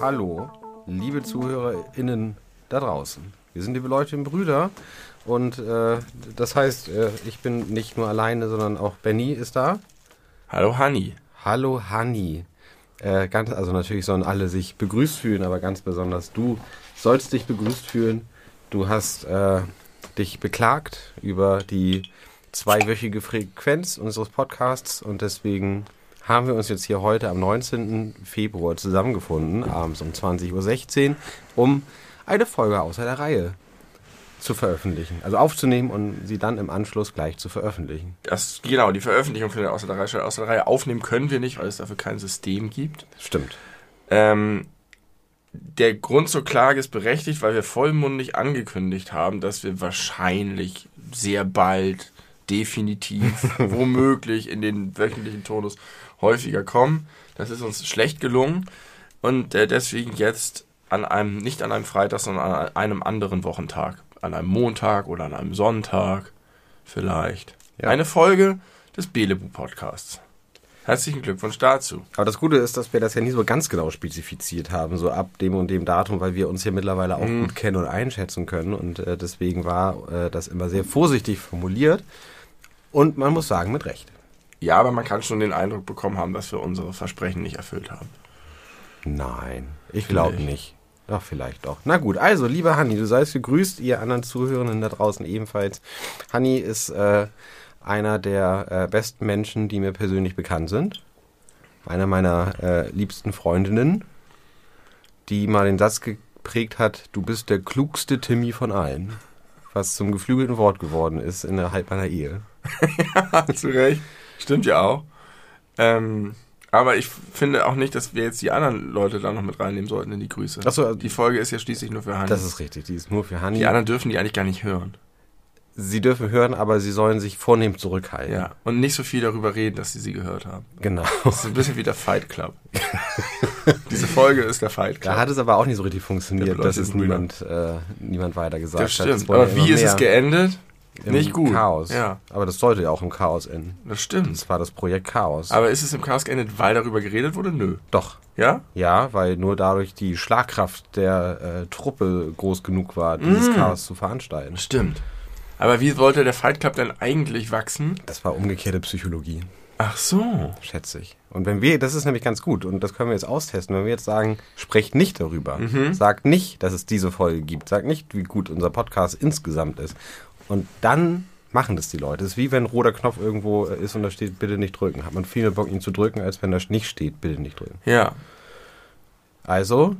Hallo, liebe ZuhörerInnen da draußen. Wir sind liebe Leute und Brüder und äh, das heißt, äh, ich bin nicht nur alleine, sondern auch Benny ist da. Hallo Hanni. Hallo Hanni. Äh, ganz, also natürlich sollen alle sich begrüßt fühlen, aber ganz besonders du sollst dich begrüßt fühlen. Du hast äh, dich beklagt über die zweiwöchige Frequenz unseres Podcasts und deswegen haben wir uns jetzt hier heute am 19. Februar zusammengefunden, abends um 20.16 Uhr, um eine Folge außer der Reihe zu veröffentlichen. Also aufzunehmen und sie dann im Anschluss gleich zu veröffentlichen. Das, genau, die Veröffentlichung für den Außer der Reihe, außer der Reihe aufnehmen können wir nicht, weil es dafür kein System gibt. Stimmt. Ähm, der Grund zur Klage ist berechtigt, weil wir vollmundig angekündigt haben, dass wir wahrscheinlich sehr bald definitiv, womöglich in den wöchentlichen Tonus häufiger kommen. Das ist uns schlecht gelungen und äh, deswegen jetzt an einem, nicht an einem Freitag, sondern an einem anderen Wochentag. An einem Montag oder an einem Sonntag vielleicht. Ja. Eine Folge des Belebu Podcasts. Herzlichen Glückwunsch dazu. Aber das Gute ist, dass wir das ja nie so ganz genau spezifiziert haben, so ab dem und dem Datum, weil wir uns hier mittlerweile auch gut kennen und einschätzen können. Und äh, deswegen war äh, das immer sehr vorsichtig formuliert. Und man muss sagen, mit Recht. Ja, aber man kann schon den Eindruck bekommen haben, dass wir unsere Versprechen nicht erfüllt haben. Nein, ich glaube ich. nicht. Doch, vielleicht doch. Na gut, also, lieber Hanni, du seist gegrüßt, ihr anderen Zuhörenden da draußen ebenfalls. Hanni ist äh, einer der äh, besten Menschen, die mir persönlich bekannt sind. Einer meiner äh, liebsten Freundinnen, die mal den Satz geprägt hat, du bist der klugste Timmy von allen. Was zum geflügelten Wort geworden ist innerhalb meiner Ehe. Hast du recht. Stimmt ja auch. Ähm, aber ich finde auch nicht, dass wir jetzt die anderen Leute da noch mit reinnehmen sollten in die Grüße. Ach so, also- die Folge ist ja schließlich nur für Hanni. Das ist richtig, die ist nur für Hanni. die anderen dürfen die eigentlich gar nicht hören. Sie dürfen hören, aber sie sollen sich vornehm zurückhalten. Ja. Und nicht so viel darüber reden, dass sie sie gehört haben. Genau. Das ist ein bisschen wie der Fight Club. Diese Folge ist der Fight Club. Da hat es aber auch nicht so richtig funktioniert, dass es niemand, äh, niemand weiter gesagt das hat. stimmt. Es wurde Aber wie ist es geendet? Im Nicht gut. Chaos. Ja. Aber das sollte ja auch im Chaos enden. Das stimmt. Das war das Projekt Chaos. Aber ist es im Chaos geendet, weil darüber geredet wurde? Nö. Doch. Ja? Ja, weil nur dadurch die Schlagkraft der äh, Truppe groß genug war, dieses Mm. Chaos zu veranstalten. Stimmt. Aber wie wollte der Fight Club denn eigentlich wachsen? Das war umgekehrte Psychologie, Ach so. schätze ich. Und wenn wir, das ist nämlich ganz gut und das können wir jetzt austesten, wenn wir jetzt sagen, sprecht nicht darüber, Mhm. sagt nicht, dass es diese Folge gibt, sagt nicht, wie gut unser Podcast insgesamt ist. Und dann machen das die Leute. Es ist wie wenn ein roter Knopf irgendwo ist und da steht, bitte nicht drücken. Hat man viel mehr Bock, ihn zu drücken, als wenn da nicht steht, bitte nicht drücken. Ja. Also,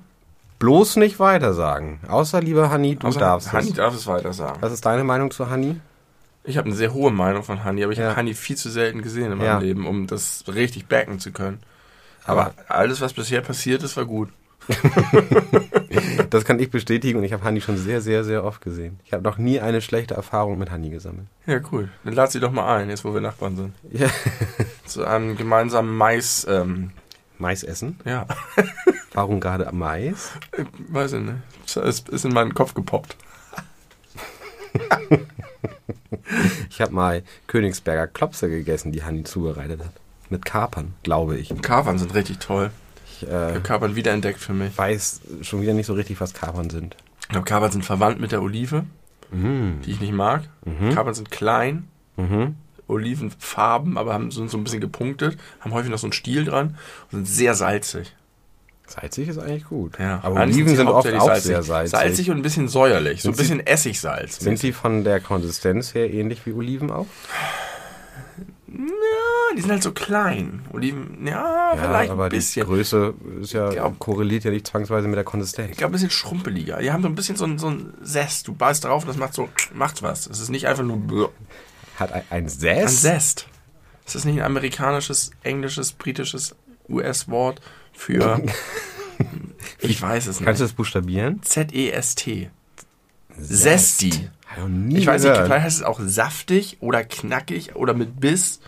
bloß nicht weiter sagen. Außer, lieber Hanni, du Außer darfst Hanni es. darf es weiter sagen. Was ist deine Meinung zu Hanni? Ich habe eine sehr hohe Meinung von Hanni, aber ich Ja. habe Hanni viel zu selten gesehen in meinem Ja. Leben, um das richtig backen zu können. Aber alles, was bisher passiert ist, war gut. Das kann ich bestätigen und ich habe Hanni schon sehr, sehr, sehr oft gesehen. Ich habe noch nie eine schlechte Erfahrung mit Hanni gesammelt. Ja, cool. Dann lad sie doch mal ein, jetzt wo wir Nachbarn sind. Ja. Zu einem gemeinsamen Mais, ähm, Mais essen? ja, Warum gerade Mais? ich weiß ich nicht. Es ist in meinen Kopf gepoppt. Ich habe mal Königsberger Klopse gegessen, die Hanni zubereitet hat. Mit Kapern, glaube ich. Kapern sind richtig toll. Ich Ich äh, habe Kapern wiederentdeckt für mich. weiß schon wieder nicht so richtig, was Kapern sind. Ich glaube, Kapern sind verwandt mit der Olive, Mhm. die ich nicht mag. Mhm. Kapern sind klein, Mhm. Olivenfarben, aber haben so, so ein bisschen gepunktet, haben häufig noch so einen Stiel dran und sind sehr salzig. Salzig ist eigentlich gut. Ja, Aber eigentlich Oliven sie sind oft hauptsächlich auch sehr salzig. Salzig und ein bisschen säuerlich, so ein Sind sie- bisschen Essigsalz. Sind sie von der Konsistenz her ähnlich wie Oliven auch? Ja, die sind halt so klein. Oliven, ja, vielleicht aber ein bisschen. die Größe ist ja, Ja. korreliert ja nicht zwangsweise mit der Konsistenz. Ich glaube, ein bisschen schrumpeliger. Die haben so ein bisschen so ein, so ein Zest. Du beißt drauf, das macht so, macht was. Es ist nicht einfach nur bläh. Hat ein, ein ein Zest? Zest. Ist das nicht ein amerikanisches, englisches, britisches US-Wort für. ich weiß es Kannst du nicht. das buchstabieren? Z-E-S-T. Zesty. Ich weiß nicht, vielleicht heißt es auch saftig oder knackig oder mit Biss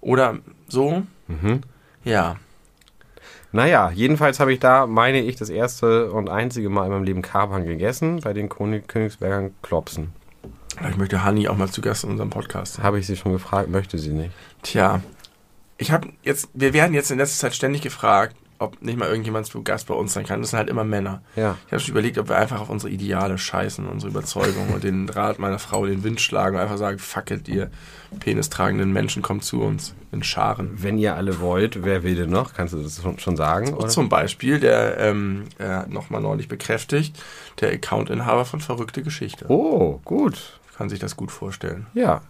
oder so. Mhm. Ja. Naja, jedenfalls habe ich da, meine ich, das erste und einzige Mal in meinem Leben Kapern gegessen, bei den König Königsbergern Klopsen. Ich möchte Hanni auch mal zu Gast in unserem Podcast. Habe ich sie schon gefragt, möchte sie nicht. Tja, ich habe jetzt, wir werden jetzt in letzter Zeit ständig gefragt, ob nicht mal irgendjemand zu Gast bei uns sein kann. Das sind halt immer Männer. Ja. Ich habe schon überlegt, ob wir einfach auf unsere Ideale scheißen, unsere Überzeugung und den Rat meiner Frau den Wind schlagen und einfach sagen, fuck it, ihr penistragenden Menschen kommt zu uns in Scharen. Wenn ihr alle wollt, wer will denn noch? Kannst du das schon, sagen? Oder? Zum Beispiel, der ähm, nochmal neulich bekräftigt, der Accountinhaber von Verrückte Geschichte. Oh, gut. Kann sich das gut vorstellen. Ja.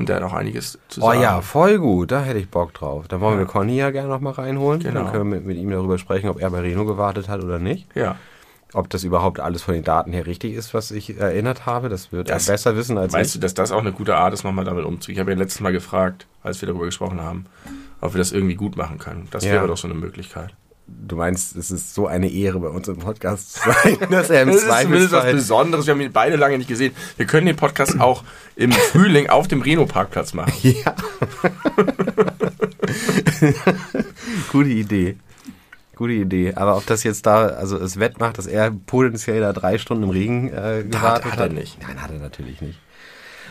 Und der hat auch einiges zu Oh sagen. ja, voll gut. Da hätte ich Bock drauf. Da wollen Ja. wir Conny ja gerne noch mal reinholen. Genau. Dann können wir mit, mit ihm darüber sprechen, ob er bei Reno gewartet hat oder nicht. Ja. Ob das überhaupt alles von den Daten her richtig ist, was ich erinnert habe. Das wird Das- er besser wissen als Weißt du, ich. dass das auch eine gute Art ist, nochmal damit umzugehen? Ich habe ja letztes Mal gefragt, als wir darüber gesprochen haben, ob wir das irgendwie gut machen können. Das Ja. wäre doch so eine Möglichkeit. Du meinst, es ist so eine Ehre, bei uns im Podcast zu sein, dass er im Das ist zumindest was Zweifelsfall... Besonderes. Wir haben ihn beide lange nicht gesehen. Wir können den Podcast auch im Frühling auf dem Reno-Parkplatz machen. Ja. Gute Idee. Gute Idee. Aber ob das jetzt da, also es wettmacht, dass er potenziell da drei Stunden im Regen äh, gewartet hat er nicht. Nein, hat er natürlich nicht.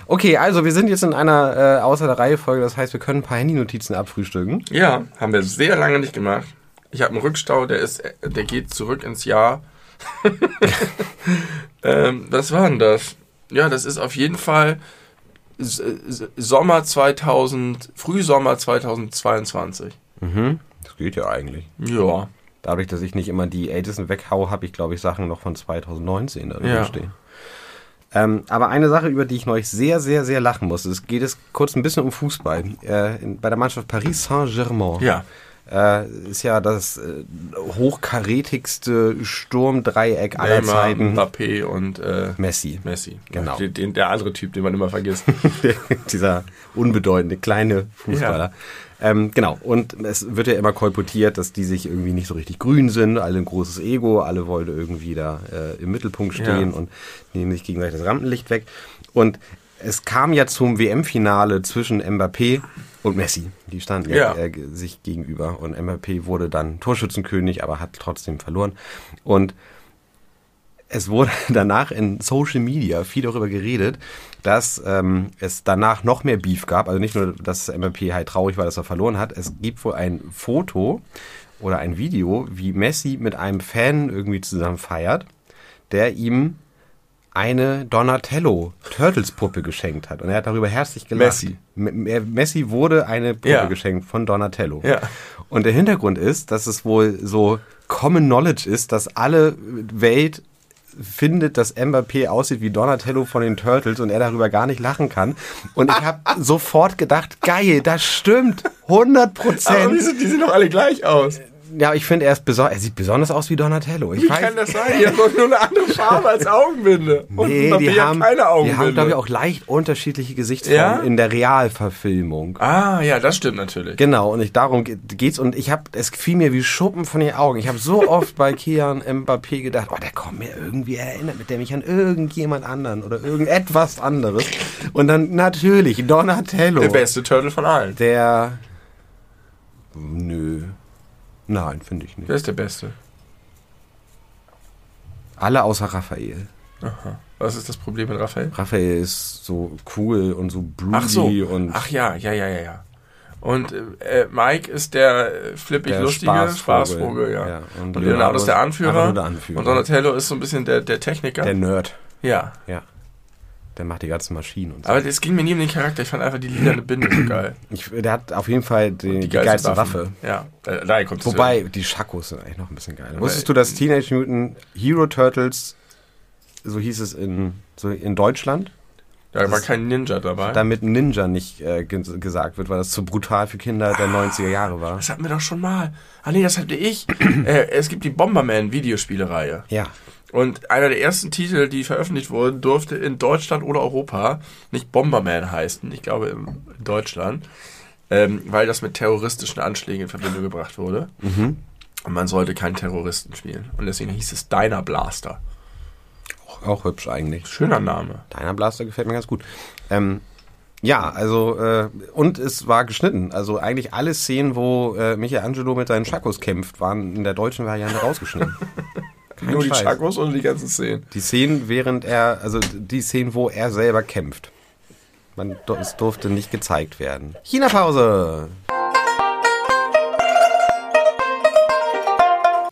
Okay, also wir sind jetzt in einer äh, außer der Reihe Folge, das heißt, wir können ein paar Handynotizen abfrühstücken. Ja, haben wir sehr lange nicht gemacht. Ich habe einen Rückstau, der ist, der geht zurück ins Jahr. ähm, was war denn das? Ja, das ist auf jeden Fall Sommer 2000, Frühsommer 2022. Mhm. Das geht ja eigentlich. Ja. Dadurch, dass ich nicht immer die ältesten weghau, habe ich, glaube ich, Sachen noch von 2019 da Ja. stehen. Ähm, aber eine Sache, über die ich neulich sehr, sehr, sehr lachen musste, es geht es kurz ein bisschen um Fußball. Äh, in, bei der Mannschaft Paris Saint-Germain Ja. Äh, ist ja das äh, hochkarätigste Sturmdreieck aller Neymar, Zeiten Mbappé und äh, Messi. Messi. Genau. Den, den, der andere Typ, den man immer vergisst. Dieser unbedeutende kleine Fußballer. Ähm, genau, und es wird ja immer kolportiert, dass die sich irgendwie nicht so richtig grün sind, alle ein großes Ego, alle wollen irgendwie da äh, im Mittelpunkt stehen Ja. und nehmen sich gegenseitig das Rampenlicht weg. Und es kam ja zum WM-Finale zwischen Mbappé und Messi. Die standen ja, äh, sich gegenüber und Mbappé wurde dann Torschützenkönig, aber hat trotzdem verloren. Und es wurde danach in Social Media viel darüber geredet, dass ähm, es danach noch mehr Beef gab. Also nicht nur, dass MVP halt traurig war, dass er verloren hat. Es gibt wohl ein Foto oder ein Video, wie Messi mit einem Fan irgendwie zusammen feiert, der ihm eine Donatello Turtles Puppe geschenkt hat und er hat darüber herzlich gelacht. Messi. M Messi wurde eine Puppe Ja. geschenkt von Donatello. Ja. Und der Hintergrund ist, dass es wohl so Common Knowledge ist, dass alle Welt findet, dass Mbappé aussieht wie Donatello von den Turtles und er darüber gar nicht lachen kann. Und ich habe sofort gedacht, geil, das stimmt, 100 Aber Prozent. die sehen doch alle gleich aus. Ja, ich finde, er, ist er sieht besonders aus wie Donatello. Ich Wie kann das sein? Die haben doch nur eine andere Farbe als Augenbinde. Und Nee, die haben, keine die Augenbinde. haben, glaube ich, auch leicht unterschiedliche Gesichtsformen Ja? in der Realverfilmung. Ah, ja, das stimmt natürlich. Genau, und ich, darum ge- geht's. Und ich habe, es fiel mir wie Schuppen von den Augen. Ich habe so oft bei Kian Mbappé gedacht, oh, der kommt mir irgendwie erinnert, mit der mich an irgendjemand anderen oder irgendetwas anderes. Und dann natürlich Donatello. Der beste Turtle von allen. Der, nö, nein, finde ich nicht. Wer ist der Beste? Alle außer Raphael. Aha. Was ist das Problem mit Raphael? Raphael ist so cool und so broody Ach so. und Ach ja, ja, ja, ja, ja. Und äh, Mike ist der äh, flippig Der lustige Spaßvogel. Spaßvogel, ja. Ja, Und, und Leonardo Leonardo ist der Anführer. der Anführer. Und Donatello ist so ein bisschen der, der Techniker. der Nerd. ja. Ja. Der macht die ganzen Maschinen und so. Aber es ging mir nie um den Charakter. Ich fand einfach die lilane Binde so geil. Ich, der hat auf jeden Fall die, die, geilste Waffe. Ja, äh, daher kommt Wobei, die Schakos sind eigentlich noch ein bisschen geiler. Wusstest du, dass Teenage Mutant Hero Turtles, so hieß es in, so in Deutschland, Da war kein Ninja dabei. damit Ninja nicht äh, ge gesagt wird, weil das zu brutal für Kinder der 90er Jahre war? Das hatten wir doch schon mal. Ah nee, das hatte ich. äh, es gibt die Bomberman-Videospielereihe. Ja. Und einer der ersten Titel, die veröffentlicht wurden, durfte in Deutschland oder Europa nicht Bomberman heißen. Ich glaube in in Deutschland. Ähm, weil das mit terroristischen Anschlägen in Verbindung gebracht wurde. Mhm. Und man sollte keinen Terroristen spielen. Und deswegen hieß es Diner Blaster. Auch, auch hübsch eigentlich. Schöner Name. Deiner Blaster gefällt mir ganz gut. Ähm, Ja, also äh, und es war geschnitten. Also eigentlich alle Szenen, wo äh, Michelangelo mit seinen Chakos kämpft, waren in der deutschen Variante rausgeschnitten. Nur die Scheiß. Chakos oder die ganzen Szenen? Die Szenen, während er, also die Szenen, wo er selber kämpft. Man, es durfte nicht gezeigt werden. China-Pause!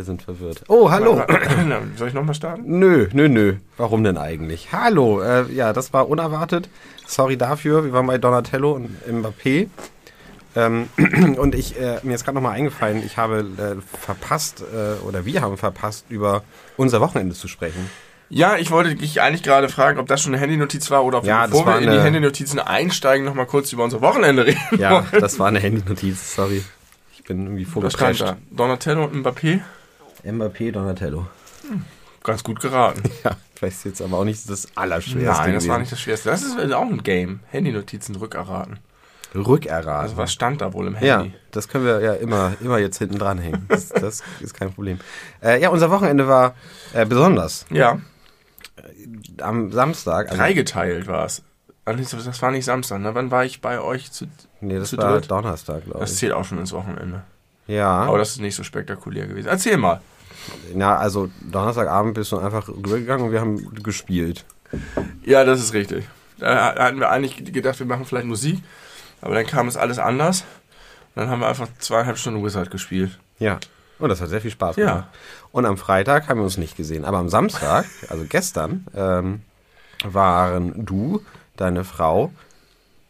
Sind verwirrt. Oh, hallo! Soll ich nochmal starten? Nö, nö, nö. Warum denn eigentlich? Hallo, äh, ja, das war unerwartet. Sorry dafür. Wir waren bei Donatello und Mbappé. Ähm, und ich, äh, mir ist gerade nochmal eingefallen, ich habe äh, verpasst, äh, oder wir haben verpasst, über unser Wochenende zu sprechen. Ja, ich wollte dich eigentlich gerade fragen, ob das schon eine Handynotiz war oder ob Ja, wir, bevor wir in die Handynotizen einsteigen, nochmal kurz über unser Wochenende reden. Ja, das war eine Handynotiz, sorry. Ich bin irgendwie vorgeprescht. da? Donatello und Mbappé? Mbappé, Donatello. Ganz gut geraten. Ja, ich weiß jetzt aber auch nicht das Allerschwerste. Nein, das war gewesen. nicht das Schwerste. Das ist auch ein Game. Handynotizen rückerraten. Rückerraten. Also was stand da wohl im Ja, Handy? das können wir ja immer, immer jetzt hinten dranhängen. Das, das ist kein Problem. Äh, ja, unser Wochenende war äh, besonders. Ja, Am Samstag. Also, dreigeteilt war es. Das war nicht Samstag, ne? Wann war ich bei euch? Zu, nee, das zu war dritt? Donnerstag, glaube das ich. zählt auch schon ins Wochenende. Ja, Aber das ist nicht so spektakulär gewesen. Erzähl mal. Na, also Donnerstagabend bist du einfach rübergegangen und wir haben gespielt. Ja, das ist richtig. Da hatten wir eigentlich gedacht, wir machen vielleicht Musik, aber dann kam es alles anders. Und dann haben wir einfach zweieinhalb Stunden Wizard gespielt. Ja. Und das hat sehr viel Spaß Ja. gemacht. Und am Freitag haben wir uns nicht gesehen. Aber am Samstag, also gestern, ähm, waren du, deine Frau,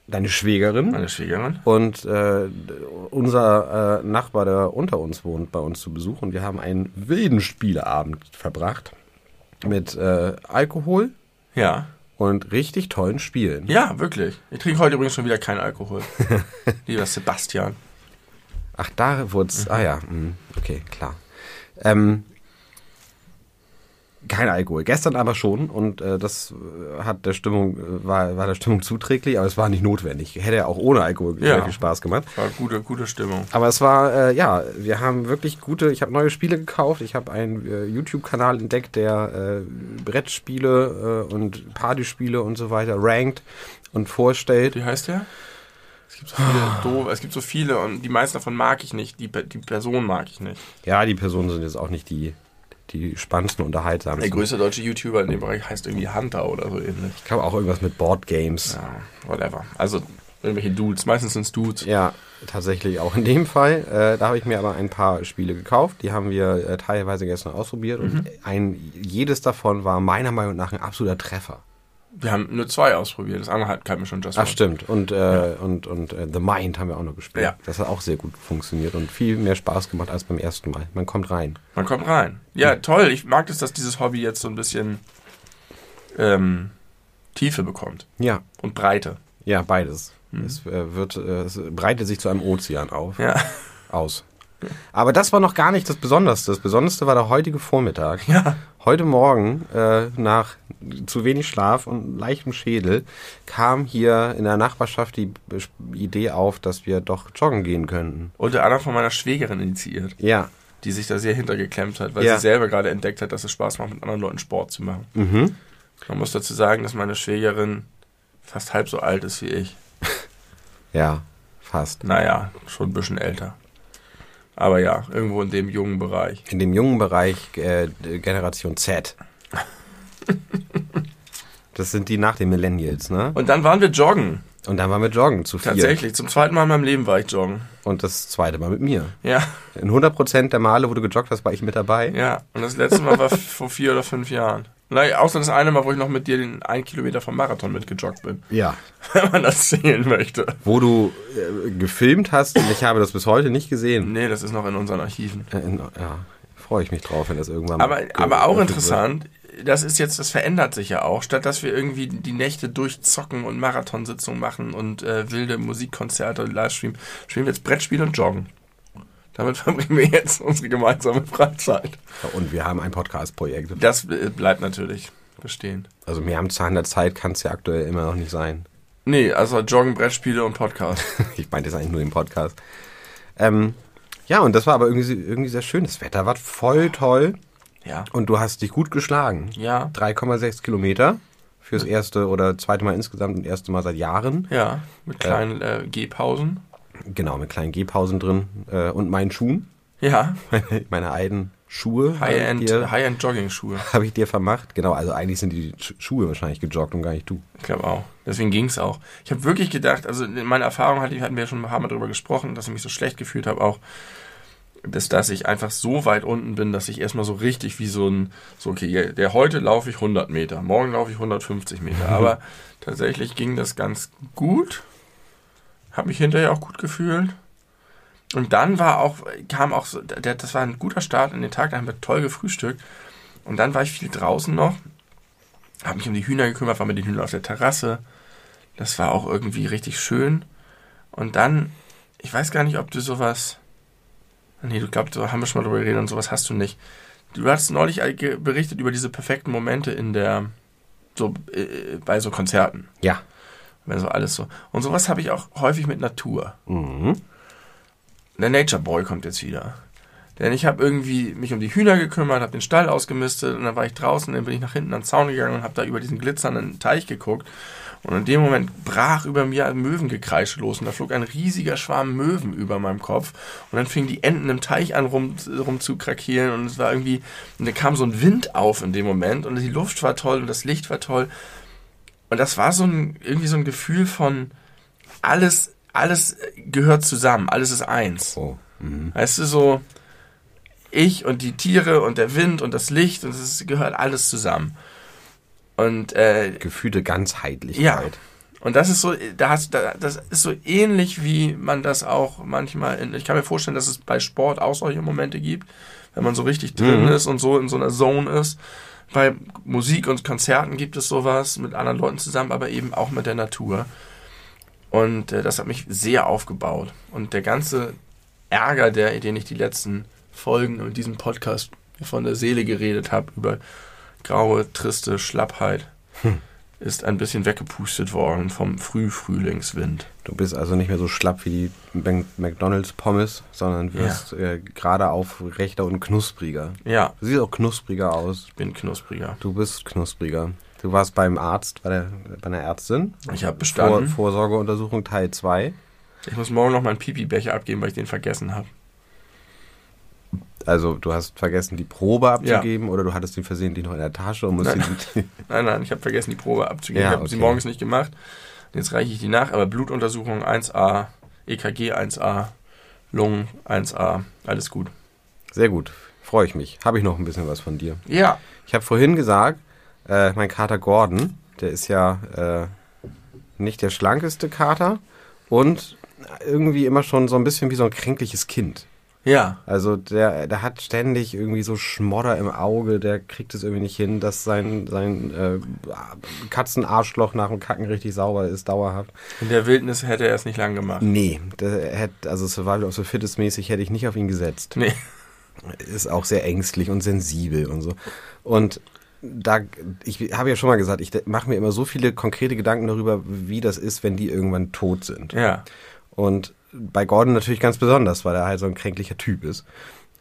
deine Schwägerin Meine Schwägerin. und äh, unser äh, Nachbar, der unter uns wohnt, bei uns zu Besuch. Und wir haben einen wilden Spieleabend verbracht mit äh, Alkohol Ja. und richtig tollen Spielen. Ja, wirklich. Ich trinke heute übrigens schon wieder keinen Alkohol. Lieber Sebastian. Ach, da wurde es. Ah ja, hm, okay, klar. Ähm, kein Alkohol. Gestern aber schon und äh, das äh, hat der Stimmung äh, war, war der Stimmung zuträglich, aber es war nicht notwendig. Hätte ja auch ohne Alkohol Ja. sehr viel Spaß gemacht. War gute, gute Stimmung. Aber es war äh, ja, wir haben wirklich gute. Ich habe neue Spiele gekauft. Ich habe einen äh, YouTube-Kanal entdeckt, der äh, Brettspiele und Partyspiele und so weiter rankt und vorstellt. Wie heißt der? Es gibt so viele doof, es gibt so viele und die meisten davon mag ich nicht. Die, die Person mag ich nicht. Ja, die Personen sind jetzt auch nicht die die spannendsten, unterhaltsamsten. Der größte deutsche YouTuber in dem Bereich heißt irgendwie Hunter oder so ähnlich. Ich glaube auch irgendwas mit Board Games. Ja, whatever. Also irgendwelche Dudes. Meistens sind es Dudes. Ja, tatsächlich auch in dem Fall. Äh, da habe ich mir aber ein paar Spiele gekauft. Die haben wir äh, teilweise gestern ausprobiert. Und ein, jedes davon war meiner Meinung nach ein absoluter Treffer. Wir haben nur zwei ausprobiert. Das andere hat kam schon Just Ach, One. stimmt. Und, äh, und, und äh, The Mind haben wir auch noch gespielt. Ja. Das hat auch sehr gut funktioniert und viel mehr Spaß gemacht als beim ersten Mal. Man kommt rein. Man kommt rein. Ja, toll. Ich mag es, dass dieses Hobby jetzt so ein bisschen ähm, Tiefe bekommt. Ja, Und Breite. ja, beides. Es, äh, wird, äh, es breitet sich zu einem Ozean auf. Ja. aus. Aber das war noch gar nicht das Besonderste. Das Besonderste war der heutige Vormittag. Ja. Heute Morgen, äh, nach zu wenig Schlaf und leichtem Schädel, kam hier in der Nachbarschaft die Idee auf, dass wir doch joggen gehen könnten. Unter anderem von meiner Schwägerin initiiert, Ja. die sich da sehr hintergeklemmt hat, weil Ja. sie selber gerade entdeckt hat, dass es Spaß macht, mit anderen Leuten Sport zu machen. Mhm. Man muss dazu sagen, dass meine Schwägerin fast halb so alt ist wie ich. Ja, fast. Naja, schon ein bisschen älter. Aber ja, irgendwo in dem jungen Bereich. In dem jungen Bereich äh, Generation Z. Das sind die nach den Millennials, ne? Und dann waren wir joggen. Und dann waren wir joggen zu vier. Tatsächlich. Zum zweiten Mal in meinem Leben war ich joggen. Und das zweite Mal mit mir. Ja, In 100% der Male, wo du gejoggt hast, war ich mit dabei. ja. Und das letzte Mal war vor vier oder fünf Jahren. Naja, außer das eine Mal, wo ich noch mit dir den einen Kilometer vom Marathon mitgejoggt bin. Ja. Wenn man das sehen möchte. Wo du äh, gefilmt hast und ich habe das bis heute nicht gesehen. Nee, das ist noch in unseren Archiven. Äh, in, ja, freue ich mich drauf, wenn das irgendwann Aber, ge- aber auch interessant, das ist jetzt, das verändert sich ja auch. Statt dass wir irgendwie die Nächte durchzocken und Marathonsitzungen machen und äh, wilde Musikkonzerte und Livestream, spielen wir jetzt Brettspiel und Joggen. Damit verbringen wir jetzt unsere gemeinsame Freizeit. Und wir haben ein Podcast-Projekt. Das äh, bleibt natürlich bestehen. Also mehr am Zahn der Zeit kann es ja aktuell immer noch nicht sein. Nee, also Joggen, Brettspiele und Podcast. Ich meinte jetzt eigentlich nur den Podcast. Ähm, ja, und das war aber irgendwie, irgendwie sehr schön. Das Wetter war voll toll Ja. und du hast dich gut geschlagen. Ja. 3,6 Kilometer Fürs erste oder zweite Mal insgesamt und erste Mal seit Jahren. Ja, mit kleinen äh, Gehpausen. Genau, mit kleinen Gehpausen drin äh, und meinen Schuhen. Ja, Meine, meine eigenen Schuhe habe ich, High-End dir- High Jogging-Schuhe. hab ich dir vermacht. Genau, also eigentlich sind die Sch- Schuhe wahrscheinlich gejoggt und gar nicht du. Ich glaube auch. Deswegen ging es auch. Ich habe wirklich gedacht, also in meiner Erfahrung hatte, hatten wir ja schon ein paar Mal darüber gesprochen, dass ich mich so schlecht gefühlt habe, auch, dass, dass ich einfach so weit unten bin, dass ich erstmal so richtig wie so ein, so okay, der heute laufe ich 100 Meter, morgen laufe ich 150 Meter. Aber tatsächlich ging das ganz gut. Habe mich hinterher auch gut gefühlt. Und dann war auch, kam auch so, der, das war ein guter Start in den Tag, da haben wir toll gefrühstückt. Und dann war ich viel draußen noch, habe mich um die Hühner gekümmert, war mit den Hühnern auf der Terrasse. Das war auch irgendwie richtig schön. Und dann, ich weiß gar nicht, ob du sowas. Nee, du glaubst, da haben wir schon mal drüber geredet und sowas hast du nicht. Du hast neulich berichtet über diese perfekten Momente in der, so, äh, bei so Konzerten. Ja. Wenn so alles so. Und sowas habe ich auch häufig mit Natur. Mhm. Der Nature Boy kommt jetzt wieder. Denn ich habe irgendwie mich um die Hühner gekümmert, habe den Stall ausgemistet und dann war ich draußen, dann bin ich nach hinten an den Zaun gegangen und habe da über diesen glitzernden Teich geguckt. Und in dem Moment brach über mir ein Möwengekreische los und da flog ein riesiger Schwarm Möwen über meinem Kopf. Und dann fingen die Enten im Teich an rum, rum zu krakeelen und es war irgendwie, und da kam so ein Wind auf in dem Moment und die Luft war toll und das Licht war toll. Und das war so ein, irgendwie so ein Gefühl von alles, alles gehört zusammen, alles ist eins. Oh. Mhm. Weißt du, so ich und die Tiere und der Wind und das Licht und es gehört alles zusammen. Und äh, Gefühlte Ganzheitlichkeit. ja, und das ist so, da hast, da, das ist so ähnlich, wie man das auch manchmal, in, ich kann mir vorstellen, dass es bei Sport auch solche Momente gibt, wenn man so richtig drin Mhm. ist und so in so einer Zone ist. Bei Musik und Konzerten gibt es sowas mit anderen Leuten zusammen, aber eben auch mit der Natur. Und äh, das hat mich sehr aufgebaut. Und der ganze Ärger, der, den ich die letzten Folgen und diesem Podcast von der Seele geredet habe, über graue, triste Schlappheit, ist ein bisschen weggepustet worden vom Frühfrühlingswind. Du bist also nicht mehr so schlapp wie die McDonalds Pommes, sondern wirst äh, gerade aufrechter und knuspriger. Ja, Du siehst auch knuspriger aus. ich bin knuspriger. Du bist knuspriger. Du warst beim Arzt, bei der, bei einer Ärztin. Ich habe Vor, bestanden. Vorsorgeuntersuchung Teil 2. Ich muss morgen noch meinen Pipi-Becher abgeben, weil ich den vergessen habe. Also du hast vergessen, die Probe abzugeben oder du hattest den versehentlich noch in der Tasche und musst Nein. die, Nein, nein, ich habe vergessen, die Probe abzugeben. Ja, ich habe sie okay. morgens nicht gemacht. Jetzt reiche ich die nach, aber Blutuntersuchung 1a, EKG 1a, Lungen 1a, alles gut. Sehr gut, freue ich mich. Habe ich noch ein bisschen was von dir. Ja, Ich habe vorhin gesagt, äh, mein Kater Gordon, der ist ja äh, nicht der schlankeste Kater und irgendwie immer schon so ein bisschen wie so ein kränkliches Kind. Ja, Also der, der hat ständig irgendwie so Schmodder im Auge, der kriegt es irgendwie nicht hin, dass sein, sein äh, Katzenarschloch nach dem Kacken richtig sauber ist, dauerhaft. in der Wildnis hätte er es nicht lang gemacht. Nee, der hätte, also Survival of the Fittest mäßig hätte ich nicht auf ihn gesetzt. Nee, ist auch sehr ängstlich und sensibel und so. Und da, ich habe ja schon mal gesagt, ich mache mir immer so viele konkrete Gedanken darüber, wie das ist, wenn die irgendwann tot sind. ja, Und bei Gordon natürlich ganz besonders, weil er halt so ein kränklicher Typ ist.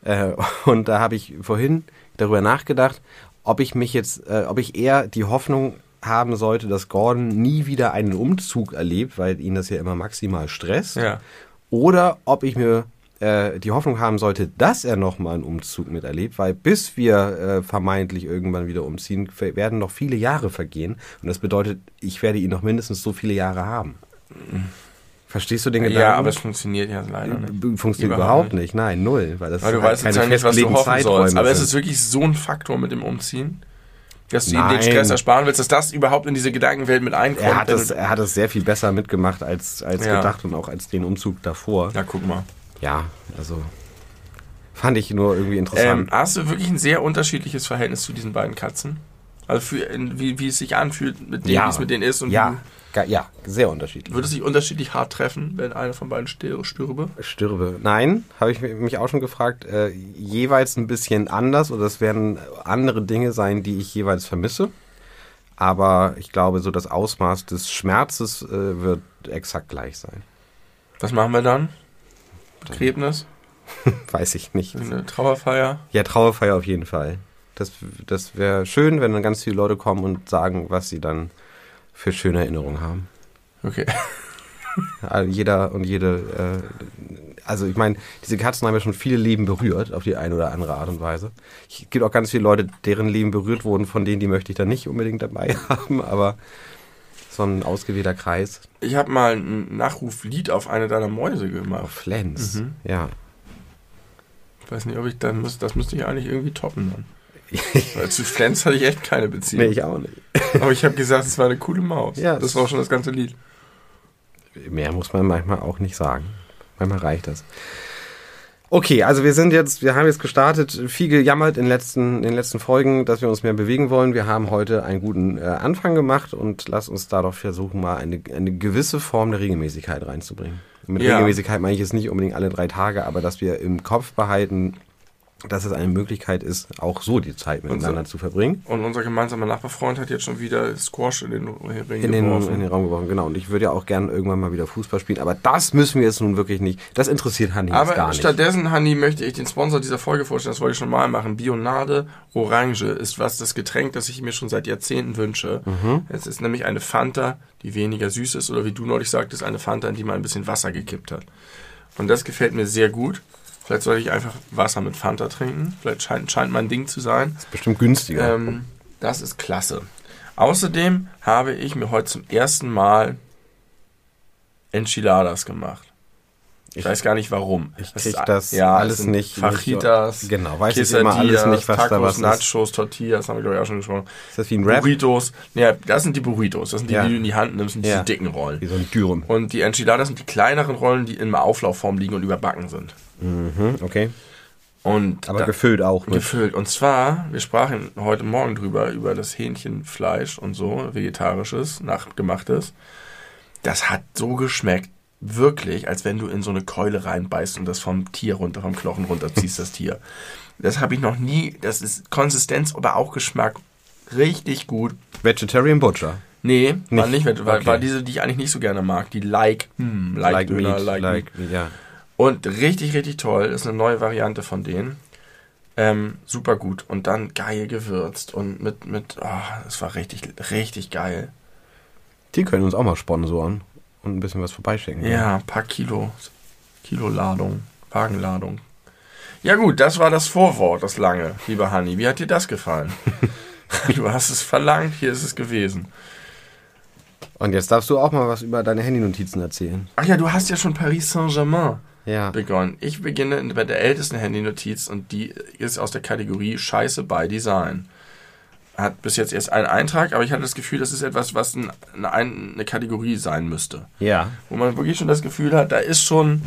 Äh, und da habe ich vorhin darüber nachgedacht, ob ich mich jetzt, äh, ob ich eher die Hoffnung haben sollte, dass Gordon nie wieder einen Umzug erlebt, weil ihn das ja immer maximal stresst. ja. Oder ob ich mir äh, die Hoffnung haben sollte, dass er nochmal einen Umzug miterlebt, weil bis wir äh, vermeintlich irgendwann wieder umziehen, werden noch viele Jahre vergehen. Und das bedeutet, ich werde ihn noch mindestens so viele Jahre haben. Verstehst du den Gedanken? Ja, aber es funktioniert ja leider nicht. B- Funktioniert Überhaupt überhaupt nicht. Nein, null. Weil das Weil du halt weißt sozusagen nicht, was du hoffen sollst. Zeiträume Aber es sind. ist wirklich so ein Faktor mit dem Umziehen, dass du ihm den Stress ersparen willst, dass das überhaupt in diese Gedankenwelt mit einkommt. er hat, es, er hat es sehr viel besser mitgemacht als, als Ja. gedacht und auch als den Umzug davor. ja, guck mal. Ja, also fand ich nur irgendwie Ähm, interessant. hast du wirklich ein sehr unterschiedliches Verhältnis zu diesen beiden Katzen? Also für, wie, wie es sich anfühlt, mit denen, Ja. wie es mit denen ist und ja, ga- ja, sehr unterschiedlich. würde es sich unterschiedlich hart treffen, wenn einer von beiden stürbe? Stürbe. Nein, habe ich mich auch schon gefragt. Äh, jeweils ein bisschen anders oder es werden andere Dinge sein, die ich jeweils vermisse. Aber ich glaube, so das Ausmaß des Schmerzes äh, wird exakt gleich sein. Was machen wir dann? Begräbnis? Weiß ich nicht. Eine Trauerfeier? Ja, Trauerfeier auf jeden Fall. Das, das wäre schön, wenn dann ganz viele Leute kommen und sagen, was sie dann für schöne Erinnerungen haben. Okay. Also jeder und jede, äh, also ich meine, diese Katzen haben ja schon viele Leben berührt, auf die eine oder andere Art und Weise. Es gibt auch ganz viele Leute, deren Leben berührt wurden, von denen, die möchte ich dann nicht unbedingt dabei haben, aber so ein ausgewählter Kreis. Ich habe mal ein Nachruflied auf eine deiner Mäuse gemacht. Auf Flens, Mhm. ja. Ich weiß nicht, ob ich dann muss, das müsste ich eigentlich irgendwie toppen dann. Zu Flens hatte ich echt keine Beziehung. Nee, ich auch nicht. Aber ich habe gesagt, es war eine coole Maus. Ja, das war auch schon das ganze Lied. Mehr muss man manchmal auch nicht sagen. Manchmal reicht das. Okay, also wir sind jetzt, wir haben jetzt gestartet, viel gejammert in, den letzten, in den letzten Folgen, dass wir uns mehr bewegen wollen. Wir haben heute einen guten äh, Anfang gemacht und lass uns da doch versuchen, mal eine, eine gewisse Form der Regelmäßigkeit reinzubringen. Mit Ja. Regelmäßigkeit meine ich jetzt nicht unbedingt alle drei Tage, aber dass wir im Kopf behalten, dass es eine Möglichkeit ist, auch so die Zeit miteinander zu verbringen. Und unser gemeinsamer Nachbarfreund hat jetzt schon wieder Squash in den Ring In den, geworfen. in den Raum geworfen, genau. Und ich würde ja auch gerne irgendwann mal wieder Fußball spielen, aber das müssen wir jetzt nun wirklich nicht. Das interessiert Hanni Aber gar nicht. stattdessen, Hanni, möchte ich den Sponsor dieser Folge vorstellen. Das wollte ich schon mal machen. Bionade Orange ist was das Getränk, das ich mir schon seit Jahrzehnten wünsche. Mhm. Es ist nämlich eine Fanta, die weniger süß ist oder wie du neulich sagtest, eine Fanta, in die man ein bisschen Wasser gekippt hat. Und das gefällt mir sehr gut. Vielleicht sollte ich einfach Wasser mit Fanta trinken. Vielleicht scheint, scheint mein Ding zu sein. Bestimmt günstiger. Ähm, das ist klasse. Außerdem habe ich mir heute zum ersten Mal Enchiladas gemacht. Ich, Ich- weiß gar nicht warum. ich Das krieg ist- das ja, alles das sind nicht- Fajitas, nicht- genau, weiß ich immer alles nicht, was da Tacos, was ist. Nachos, Tortillas, haben wir glaube ich auch schon gesprochen. ist das wie ein Rap? Burritos. Ja, das sind die Burritos. Das sind die, Ja. die du in die Hand nimmst diese Ja. dicken Rollen. Wie so ein Dürüm. Und die Enchiladas sind die kleineren Rollen, die in Auflaufform liegen und überbacken sind. Mhm, okay. Und Aber da- gefüllt auch mit. gefüllt. Und zwar, wir sprachen heute Morgen drüber, über das Hähnchenfleisch und so, vegetarisches, nachgemachtes. Das hat so geschmeckt, wirklich, als wenn du in so eine Keule reinbeißt und das vom Tier runter, vom Knochen runterziehst, das Tier. Das habe ich noch nie, das ist Konsistenz, aber auch Geschmack richtig gut. Vegetarian Butcher. Nee, war Nicht? nicht, war, Okay. war diese, die ich eigentlich nicht so gerne mag, die Like, hm, Like, Döner, like, like, ja. Und richtig, richtig toll. Ist eine neue Variante von denen. Ähm, super gut. Und dann geil gewürzt. Und mit, mit, oh, das war richtig, richtig geil. Die können uns auch mal sponsoren und ein bisschen was vorbeischicken. Ja, ein paar Kilo. Kilo Ladung. Wagenladung. Ja gut, das war das Vorwort, das lange, lieber Hanni. Wie hat dir das gefallen? du hast es verlangt, hier ist es gewesen. Und jetzt darfst du auch mal was über deine Handynotizen erzählen. Ach ja, du hast ja schon Paris Saint-Germain Ja. begonnen. Ich beginne bei der ältesten Handynotiz und die ist aus der Kategorie Scheiße by Design. Hat bis jetzt erst einen Eintrag, aber ich hatte das Gefühl, das ist etwas, was ein, eine, eine Kategorie sein müsste. Ja. Wo man wirklich schon das Gefühl hat, da ist schon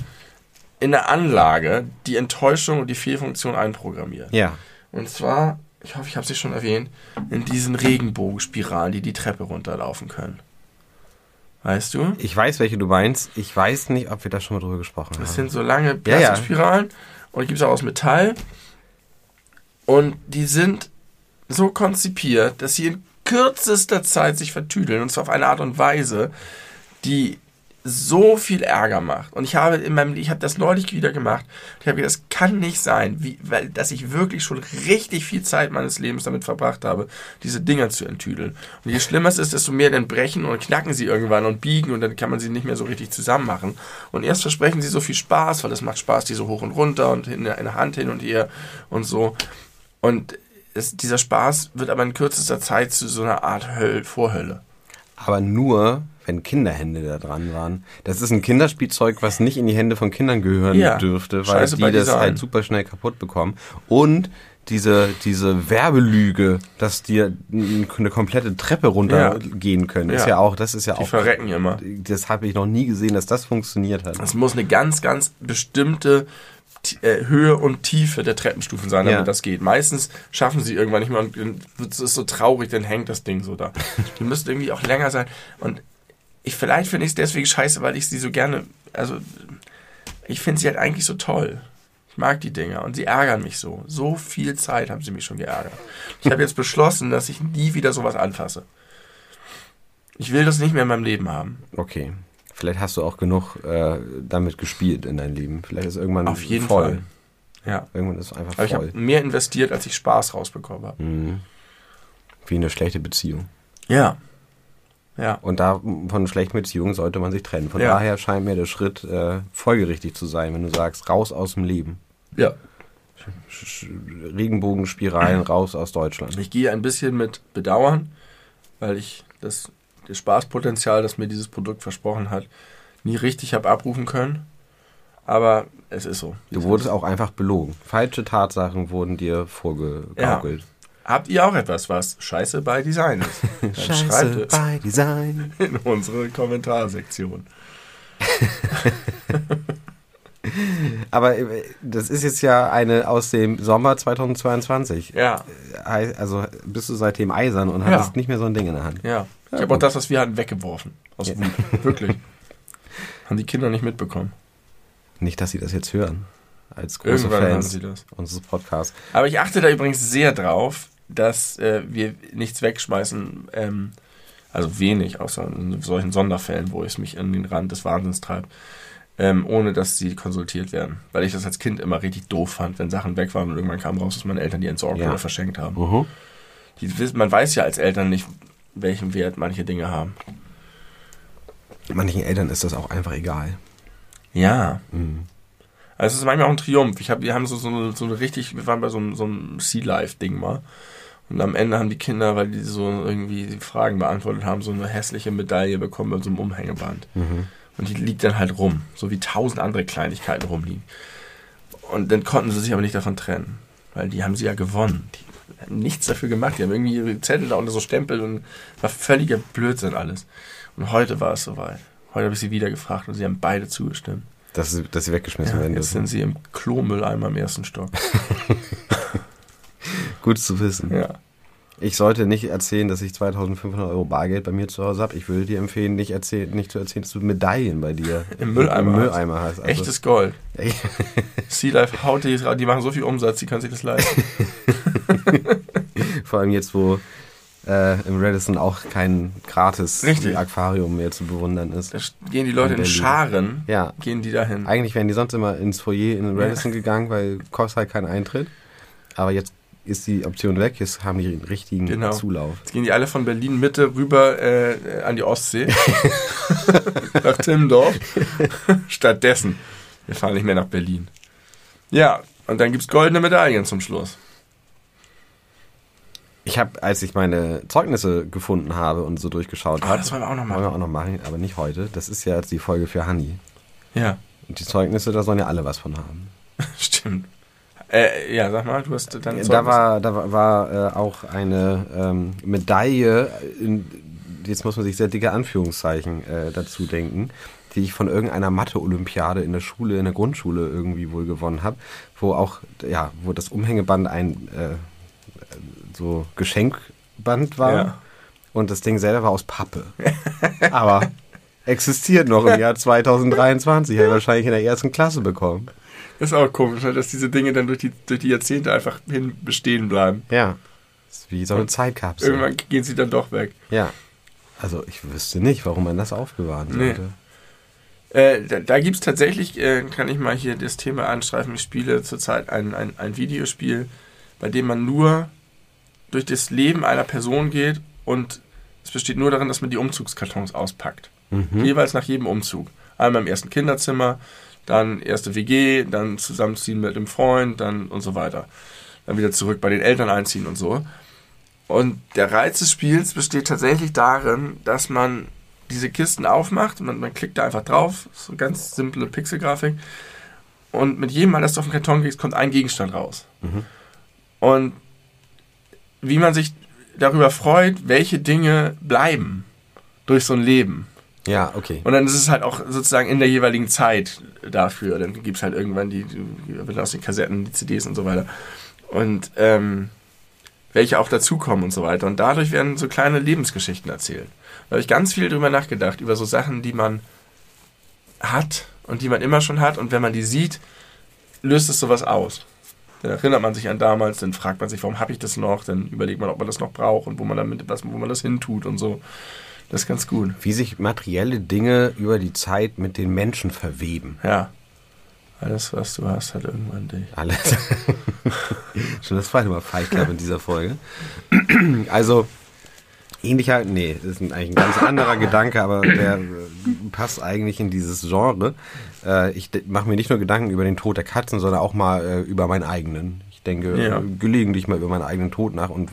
in der Anlage die Enttäuschung und die Fehlfunktion einprogrammiert. Ja. Und zwar, ich hoffe, ich habe es schon erwähnt, in diesen Regenbogenspiralen, die die Treppe runterlaufen können. Weißt du? Ich weiß, welche du meinst. Ich weiß nicht, ob wir da schon mal drüber gesprochen Das haben. sind so lange Ja, ja. Plastikspiralen und die gibt es auch aus Metall. Und die sind so konzipiert, dass sie in kürzester Zeit sich vertüdeln und zwar auf eine Art und Weise, die so viel Ärger macht. Und ich habe in meinem, ich habe das neulich wieder gemacht. Ich habe gedacht, das kann nicht sein, wie, weil, dass ich wirklich schon richtig viel Zeit meines Lebens damit verbracht habe, diese Dinger zu enttüdeln. Und je schlimmer es ist, desto mehr dann brechen und knacken sie irgendwann und biegen und dann kann man sie nicht mehr so richtig zusammen machen. Und erst versprechen sie so viel Spaß, weil es macht Spaß, die so hoch und runter und in der, Hand hin und her und so. Und es, dieser Spaß wird aber in kürzester Zeit zu so einer Art Höll, Vorhölle. Aber nur, wenn Kinderhände da dran waren. Das ist ein Kinderspielzeug, was nicht in die Hände von Kindern gehören Ja. dürfte, weil Scheiße die das halt super schnell kaputt bekommen. Und diese, diese Werbelüge, dass dir n- eine komplette Treppe runtergehen können, ist Ja. ja auch, das ist ja Die auch. verrecken immer. Das habe ich noch nie gesehen, dass das funktioniert hat. Es muss eine ganz, ganz bestimmte äh, Höhe und Tiefe der Treppenstufen sein, damit Ja. das geht. Meistens schaffen sie irgendwann nicht mehr und es ist so traurig, dann hängt das Ding so da. Die müssten irgendwie auch länger sein. Und ich, vielleicht finde ich es deswegen scheiße, weil ich sie so gerne, also ich finde sie halt eigentlich so toll. Ich mag die Dinger und sie ärgern mich so. So viel Zeit haben sie mich schon geärgert. Ich habe jetzt beschlossen, dass ich nie wieder sowas anfasse. Ich will das nicht mehr in meinem Leben haben. Okay. Vielleicht hast du auch genug äh, damit gespielt in deinem Leben. Vielleicht ist irgendwann Auf jeden voll. Fall. Ja. Irgendwann ist es einfach Aber ich voll. habe mehr investiert, als ich Spaß rausbekommen habe. Mhm. Wie eine schlechte Beziehung. Ja. Ja. Und da von schlechten Beziehungen sollte man sich trennen. Von Ja. daher scheint mir der Schritt äh, folgerichtig zu sein, wenn du sagst, raus aus dem Leben. Ja. Regenbogenspiralen raus aus Deutschland. Ich gehe ein bisschen mit Bedauern, weil ich das, das Spaßpotenzial, das mir dieses Produkt versprochen hat, nie richtig habe abrufen können. Aber es ist so. Du wurdest auch einfach belogen. Falsche Tatsachen wurden dir vorgegaukelt. Habt ihr auch etwas, was scheiße bei Design ist? Dann schreibt es bei Design. in unsere Kommentarsektion. Aber äh, das ist jetzt ja eine aus dem Sommer 2022. Ja, Hei- Also bist du seitdem eisern und Ja. hattest nicht mehr so ein Ding in der Hand. ja. Ich Ja, habe auch das, was wir hatten, weggeworfen. Aus Wut. Wirklich. Haben die Kinder nicht mitbekommen. Nicht, dass sie das jetzt hören. Als große Irgendwann Fans unseres Podcasts. Aber ich achte da übrigens sehr drauf, dass äh, wir nichts wegschmeißen, ähm, also wenig, außer in solchen Sonderfällen, wo es mich an den Rand des Wahnsinns treibt, ähm, ohne dass sie konsultiert werden. Weil ich das als Kind immer richtig doof fand, wenn Sachen weg waren und irgendwann kam raus, dass meine Eltern die entsorgt Ja. oder verschenkt haben. Mhm. Die, wissen- man weiß ja als Eltern nicht, welchen Wert manche Dinge haben. Manchen Eltern ist das auch einfach egal. Ja. Mhm. Also es ist manchmal auch ein Triumph. Ich hab, wir haben so, so, so eine richtig, wir waren bei so einem, so einem Sea Life Ding mal. Und am Ende haben die Kinder, weil die so irgendwie die Fragen beantwortet haben, so eine hässliche Medaille bekommen mit so einem Umhängeband. Mhm. Und die liegt dann halt rum, so wie tausend andere Kleinigkeiten rumliegen. Und dann konnten sie sich aber nicht davon trennen, weil die haben sie ja gewonnen. Die haben nichts dafür gemacht, die haben irgendwie ihre Zettel da unter so Stempel und war völliger Blödsinn alles. Und heute war es soweit. Heute habe ich sie wieder gefragt und sie haben beide zugestimmt. Dass, sie- dass sie weggeschmissen Ja, werden jetzt sind sie im Klomülleimer im ersten Stock. Gut zu wissen. Ja. Ich sollte nicht erzählen, dass ich 2500 Euro Bargeld bei mir zu Hause habe. Ich würde dir empfehlen, nicht, erzählen, nicht zu erzählen, dass du Medaillen bei dir Im Mülleimer im. Mülleimer hast. Also, Echtes Gold. Sea Life haut die, die machen so viel Umsatz, die können sich das leisten. Vor allem jetzt, wo äh, im Radisson auch kein gratis Richtig. Aquarium mehr zu bewundern ist. Da gehen die Leute in Berlin. Scharen, Ja, gehen die dahin. eigentlich wären die sonst immer ins Foyer in den Radisson gegangen, weil kostet halt keinen Eintritt. Aber jetzt ist die Option weg, jetzt haben die den richtigen Genau. Zulauf. Jetzt gehen die alle von Berlin Mitte rüber äh, an die Ostsee. nach Timmendorf. Stattdessen. Wir fahren nicht mehr nach Berlin. Ja, und dann gibt's goldene Medaillen zum Schluss. Ich habe, als ich meine Zeugnisse gefunden habe und so durchgeschaut Ah, habe, das wollen wir auch noch wollen wir machen. auch noch machen, aber nicht heute. Das ist ja jetzt die Folge für Hanni. Ja, Und die Zeugnisse, da sollen ja alle was von haben. stimmt. Äh, ja, sag mal, du hast dann Da war, da war, war äh, auch eine ähm, Medaille, in, jetzt muss man sich sehr dicke Anführungszeichen äh, dazu denken, die ich von irgendeiner Mathe-Olympiade in der Schule, in der Grundschule irgendwie wohl gewonnen habe, wo auch, ja, wo das Umhängeband ein äh, so Geschenkband war Ja. und das Ding selber war aus Pappe. Aber existiert noch im Jahr 2023, habe ich wahrscheinlich in der ersten Klasse bekommen. Das ist auch komisch, ne, dass diese Dinge dann durch die, durch die Jahrzehnte einfach hin bestehen bleiben. Ja. Das ist wie so eine Zeitkapsel. Irgendwann gehen sie dann doch weg. Ja. Also ich wüsste nicht, warum man das aufbewahren Nee. sollte. Äh, da da gibt es tatsächlich, äh, kann ich mal hier das Thema anstreifen, ich spiele zurzeit ein, ein, ein Videospiel, bei dem man nur durch das Leben einer Person geht und es besteht nur darin, dass man die Umzugskartons auspackt. Mhm. Jeweils nach jedem Umzug. Einmal im ersten Kinderzimmer, dann erste WG, dann zusammenziehen mit dem Freund, dann und so weiter. Dann wieder zurück bei den Eltern einziehen und so. Und der Reiz des Spiels besteht tatsächlich darin, dass man diese Kisten aufmacht, man, man klickt da einfach drauf, so ganz simple Pixelgrafik. Und mit jedem Mal, dass du auf den Karton gehst, kommt ein Gegenstand raus. Mhm. Und wie man sich darüber freut, welche Dinge bleiben durch so ein Leben. Ja, okay. Und dann ist es halt auch sozusagen in der jeweiligen Zeit dafür. Dann gibt es halt irgendwann die, die aus den Kassetten, die CDs und so weiter. Und ähm, welche auch dazukommen und so weiter. Und dadurch werden so kleine Lebensgeschichten erzählt. Da habe ich ganz viel drüber nachgedacht, über so Sachen, die man hat und die man immer schon hat. Und wenn man die sieht, löst es sowas aus. Dann erinnert man sich an damals, dann fragt man sich, warum habe ich das noch? Dann überlegt man, ob man das noch braucht und wo man damit was, wo man das hintut und so. Das ist ganz gut. Wie sich materielle Dinge über die Zeit mit den Menschen verweben. Ja. Alles, was du hast, hat irgendwann dich. Alles. Schon das zweite Mal Fight Club in dieser Folge. Also, ähnlicher, nee, das ist eigentlich ein ganz anderer Gedanke, aber der äh, passt eigentlich in dieses Genre. Äh, ich mache mir nicht nur Gedanken über den Tod der Katzen, sondern auch mal äh, über meinen eigenen. Ich denke Ja. gelegentlich mal über meinen eigenen Tod nach und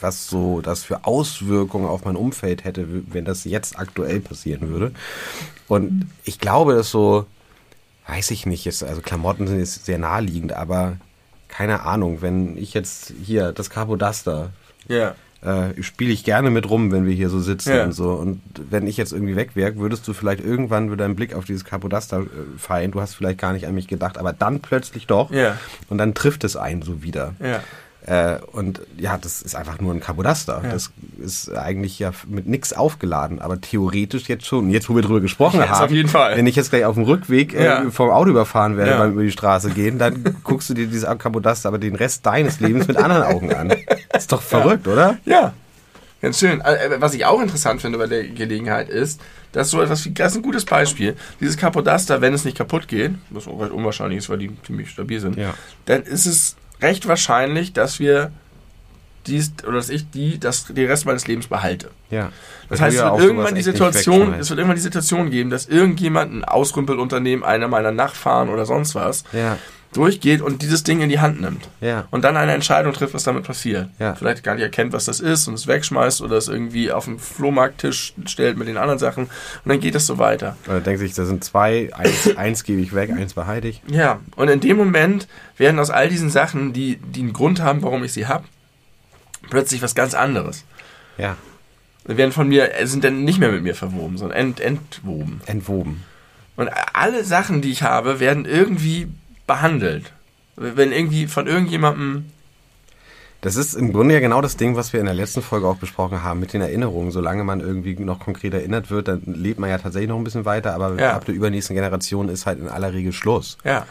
was so das für Auswirkungen auf mein Umfeld hätte, wenn das jetzt aktuell passieren würde. Und ich glaube, dass so, weiß ich nicht, jetzt, also Klamotten sind jetzt sehr naheliegend, aber keine Ahnung, wenn ich jetzt hier das Carbodaster Ja. Äh, spiele ich gerne mit rum, wenn wir hier so sitzen Ja. und so. Und wenn ich jetzt irgendwie weg wäre, würdest du vielleicht irgendwann mit deinem Blick auf dieses Carbodaster äh, fallen. Du hast vielleicht gar nicht an mich gedacht, aber dann plötzlich doch. Ja. Und dann trifft es einen so wieder. Ja. Äh, und ja, das ist einfach nur ein Carbodaster. Ja. Das ist eigentlich ja mit nichts aufgeladen, aber theoretisch jetzt schon. Jetzt, wo wir drüber gesprochen Jetzt haben, auf jeden Fall. wenn ich jetzt gleich auf dem Rückweg äh, Ja. vom Auto überfahren werde Ja. beim über die Straße gehen, dann guckst du dir dieses Carbodaster aber den Rest deines Lebens mit anderen Augen an. ist doch verrückt, oder? Ja, ganz schön. Äh, Was ich auch interessant finde bei der Gelegenheit ist, dass so etwas wie, das ist ein gutes Beispiel, dieses Capodaster, wenn es nicht kaputt geht, was auch recht unwahrscheinlich ist, weil die ziemlich stabil sind, Ja. dann ist es recht wahrscheinlich, dass wir dies, oder dass ich die, das, den Rest meines Lebens behalte. Ja. Das heißt, es wird irgendwann die Situation, es wird irgendwann die Situation geben, dass irgendjemand ein Ausrümpelunternehmen, einer meiner Nachfahren oder sonst was, Ja, durchgeht und dieses Ding in die Hand nimmt. ja. Und dann eine Entscheidung trifft, was damit passiert. Ja. Vielleicht gar nicht erkennt, was das ist und es wegschmeißt oder es irgendwie auf den Flohmarkttisch stellt mit den anderen Sachen. Und dann geht es so weiter. Oder denkt sich, da sind zwei, eins, eins gebe ich weg, eins behalte ich. Ja, und in dem Moment werden aus all diesen Sachen, die, die einen Grund haben, warum ich sie habe, plötzlich was ganz anderes. Ja, Sie werden von mir, sind dann nicht mehr mit mir verwoben, sondern ent, entwoben. entwoben. Und alle Sachen, die ich habe, werden irgendwie behandelt. Wenn irgendwie von irgendjemandem. Das ist im Grunde ja genau das Ding, was wir in der letzten Folge auch besprochen haben mit den Erinnerungen. Solange man irgendwie noch konkret erinnert wird, dann lebt man ja tatsächlich noch ein bisschen weiter, aber Ja. ab der übernächsten Generation ist halt in aller Regel Schluss. Ja,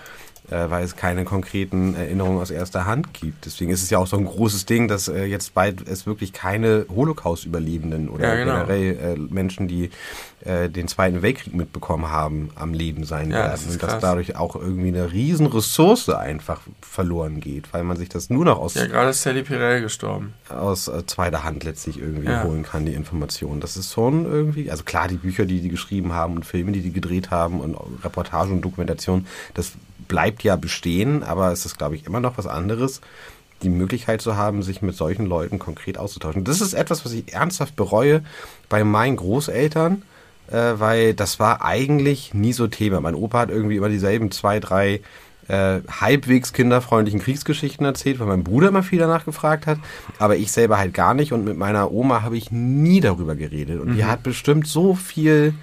äh, weil es keine konkreten Erinnerungen aus erster Hand gibt. Deswegen ist es ja auch so ein großes Ding, dass äh, jetzt bald es wirklich keine Holocaust-Überlebenden oder Ja, genau. generell äh, Menschen, die äh, den Zweiten Weltkrieg mitbekommen haben, am Leben sein Ja, werden. das Und dass krass. dadurch auch irgendwie eine riesen Ressource einfach verloren geht, weil man sich das nur noch aus, ja gerade ist Sally Pirell gestorben. aus äh, zweiter Hand letztlich irgendwie Ja. holen kann, die Information. Das ist schon irgendwie, also klar, die Bücher, die die geschrieben haben und Filme, die die gedreht haben und Reportage und Dokumentation, das bleibt ja bestehen, aber es ist, glaube ich, immer noch was anderes, die Möglichkeit zu haben, sich mit solchen Leuten konkret auszutauschen. Das ist etwas, was ich ernsthaft bereue bei meinen Großeltern, äh, weil das war eigentlich nie so Thema. Mein Opa hat irgendwie immer dieselben zwei, drei äh, halbwegs kinderfreundlichen Kriegsgeschichten erzählt, weil mein Bruder immer viel danach gefragt hat, aber ich selber halt gar nicht und mit meiner Oma habe ich nie darüber geredet und die hat bestimmt so viel,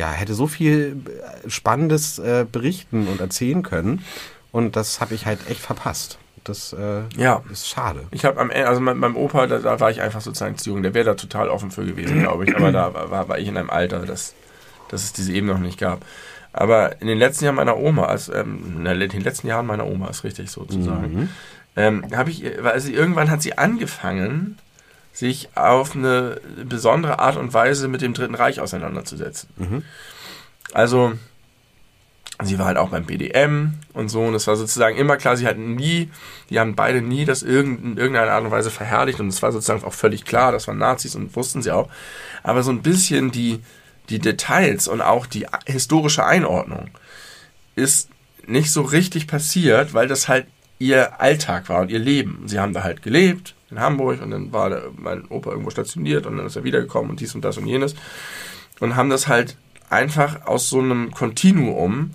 ja, hätte so viel äh, Spannendes äh, berichten und erzählen können und das habe ich halt echt verpasst. Das äh, Ja. ist schade. Ich habe am Ende, also mein, meinem Opa, da, da war ich einfach sozusagen zu jung. Der wäre da total offen für gewesen, glaube ich. Aber da war, war ich in einem Alter, dass, dass es diese eben noch nicht gab. Aber in den letzten Jahren meiner Oma, also, ähm, in den letzten Jahren meiner Oma ist richtig sozusagen, ähm, habe ich, weil sie irgendwann hat sie angefangen, sich auf eine besondere Art und Weise mit dem Dritten Reich auseinanderzusetzen. Also sie war halt auch beim BDM und so und es war sozusagen immer klar, sie hatten nie, die haben beide nie das in irgendeiner Art und Weise verherrlicht und es war sozusagen auch völlig klar, das waren Nazis und wussten sie auch. Aber so ein bisschen die, die Details und auch die historische Einordnung ist nicht so richtig passiert, weil das halt ihr Alltag war und ihr Leben. Sie haben da halt gelebt in Hamburg und dann war mein Opa irgendwo stationiert und dann ist er wiedergekommen und dies und das und jenes und haben das halt einfach aus so einem Kontinuum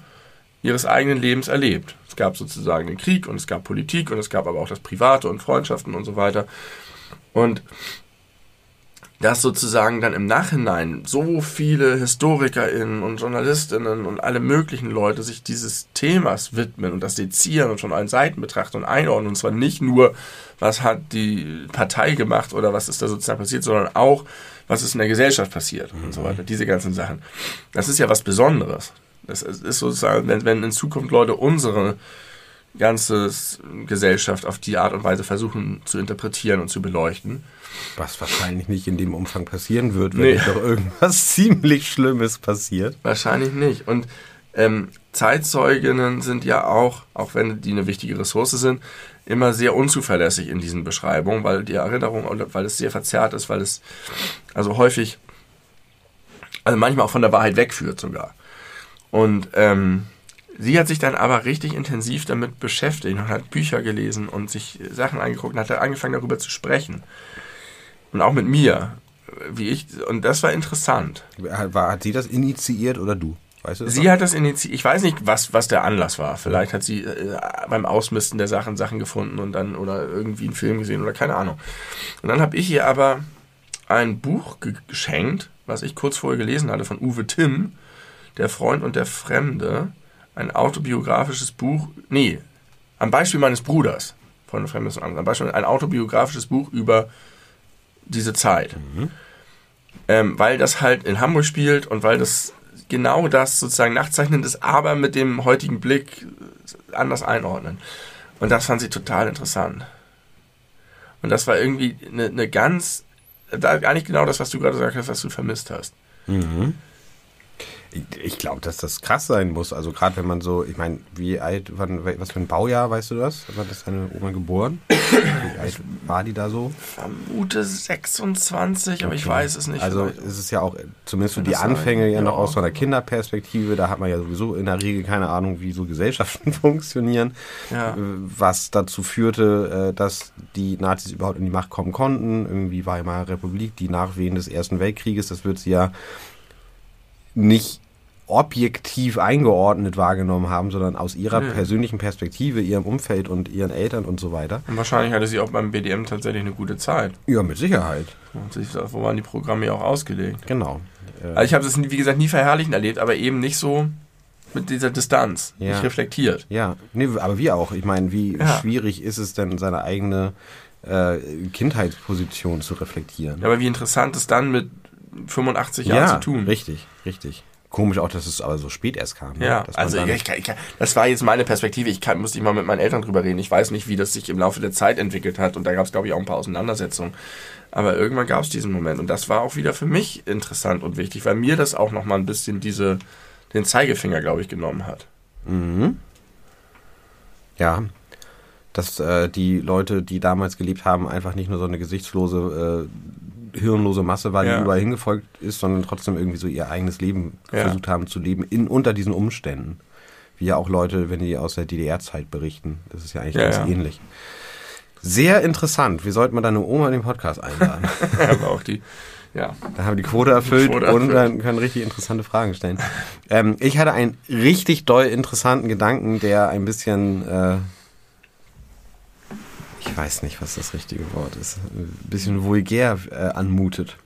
ihres eigenen Lebens erlebt. Es gab sozusagen den Krieg und es gab Politik und es gab aber auch das Private und Freundschaften und so weiter. Und dass sozusagen dann im Nachhinein so viele HistorikerInnen und JournalistInnen und alle möglichen Leute sich dieses Themas widmen und das sezieren und von allen Seiten betrachten und einordnen. Und zwar nicht nur, was hat die Partei gemacht oder was ist da sozusagen passiert, sondern auch, was ist in der Gesellschaft passiert und so weiter. Diese ganzen Sachen. Das ist ja was Besonderes. Das ist sozusagen, wenn, wenn in Zukunft Leute unsere ganze Gesellschaft auf die Art und Weise versuchen zu interpretieren und zu beleuchten, Was wahrscheinlich nicht in dem Umfang passieren wird, wenn Nee. nicht doch irgendwas ziemlich Schlimmes passiert. Wahrscheinlich nicht. Und Ähm, Zeitzeuginnen sind ja auch, auch wenn die eine wichtige Ressource sind, immer sehr unzuverlässig in diesen Beschreibungen, weil die Erinnerung, weil es sehr verzerrt ist, weil es also häufig, also manchmal auch von der Wahrheit wegführt sogar. Und ähm, sie hat sich dann aber richtig intensiv damit beschäftigt und hat Bücher gelesen und sich Sachen angeguckt und hat dann angefangen darüber zu sprechen. Und auch mit mir, wie ich, und das war interessant. War, hat sie das initiiert oder du? Weißt du sie hat das initiiert. Ich weiß nicht, was, was der Anlass war. Vielleicht hat sie äh, beim Ausmisten der Sachen Sachen gefunden und dann oder irgendwie einen Film gesehen oder keine Ahnung. Und dann habe ich ihr aber ein Buch geschenkt, was ich kurz vorher gelesen hatte von Uwe Timm, Der Freund und der Fremde. Ein autobiografisches Buch. Nee, am Beispiel meines Bruders. Freund und Fremde ist ein Beispiel. Ein autobiografisches Buch über diese Zeit. Mhm. Ähm, weil das halt in Hamburg spielt und weil das genau das sozusagen nachzeichnend ist, aber mit dem heutigen Blick anders einordnen. Und das fand sie total interessant. Und das war irgendwie eine, eine ganz, da nicht genau das, was du gerade gesagt hast, was du vermisst hast. Mhm. Ich glaube, dass das krass sein muss. Also gerade wenn man so, ich meine, wie alt, wann, was für ein Baujahr, weißt du das? Wann ist deine Oma geboren? Wie alt war die da so? Vermute 26, aber okay. ich weiß es nicht. Also ist es ja auch, zumindest für die Anfänge ja noch aus so einer Kinderperspektive, da hat man ja sowieso in der Regel keine Ahnung, wie so Gesellschaften funktionieren. Ja. Was dazu führte, äh, dass die Nazis überhaupt in die Macht kommen konnten. Irgendwie Weimarer Republik, die Nachwehen des Ersten Weltkrieges, das wird sie ja nicht objektiv eingeordnet wahrgenommen haben, sondern aus ihrer ja. persönlichen Perspektive, ihrem Umfeld und ihren Eltern und so weiter. Und wahrscheinlich hatte sie auch beim BDM tatsächlich eine gute Zeit. Ja, mit Sicherheit. Und wo waren die Programme ja auch ausgelegt. Genau. Also ich habe das, wie gesagt, nie verherrlichen erlebt, aber eben nicht so mit dieser Distanz, ja. nicht reflektiert. Ja, nee, aber wie auch. Ich meine, wie ja. schwierig ist es denn, seine eigene äh, Kindheitsposition zu reflektieren? Ja, aber wie interessant es dann mit 85 Jahren zu tun. Richtig, richtig. Komisch auch, dass es aber so spät erst kam. Ne? Ja, also ich, ich, ich, das war jetzt meine Perspektive. Ich kann, musste ich mal mit meinen Eltern drüber reden. Ich weiß nicht, wie das sich im Laufe der Zeit entwickelt hat. Und da gab es, glaube ich, auch ein paar Auseinandersetzungen. Aber irgendwann gab es diesen Moment. Und das war auch wieder für mich interessant und wichtig, weil mir das auch nochmal ein bisschen diese, den Zeigefinger, glaube ich, genommen hat. Mhm. Ja, dass äh, die Leute, die damals gelebt haben, einfach nicht nur so eine gesichtslose äh, hirnlose Masse war, die ja. überall hingefolgt ist, sondern trotzdem irgendwie so ihr eigenes Leben ja. versucht haben zu leben in unter diesen Umständen. Wie ja auch Leute, wenn die aus der DDR-Zeit berichten. Das ist ja eigentlich ja, ganz ähnlich. Sehr interessant. Wie sollte man deine Oma in den Podcast einladen? Aber auch die, ja. Da haben wir die Quote erfüllt Quote und dann können richtig interessante Fragen stellen. Ähm, ich hatte einen richtig doll interessanten Gedanken, der ein bisschen äh, ich weiß nicht, was das richtige Wort ist, ein bisschen vulgär äh, anmutet.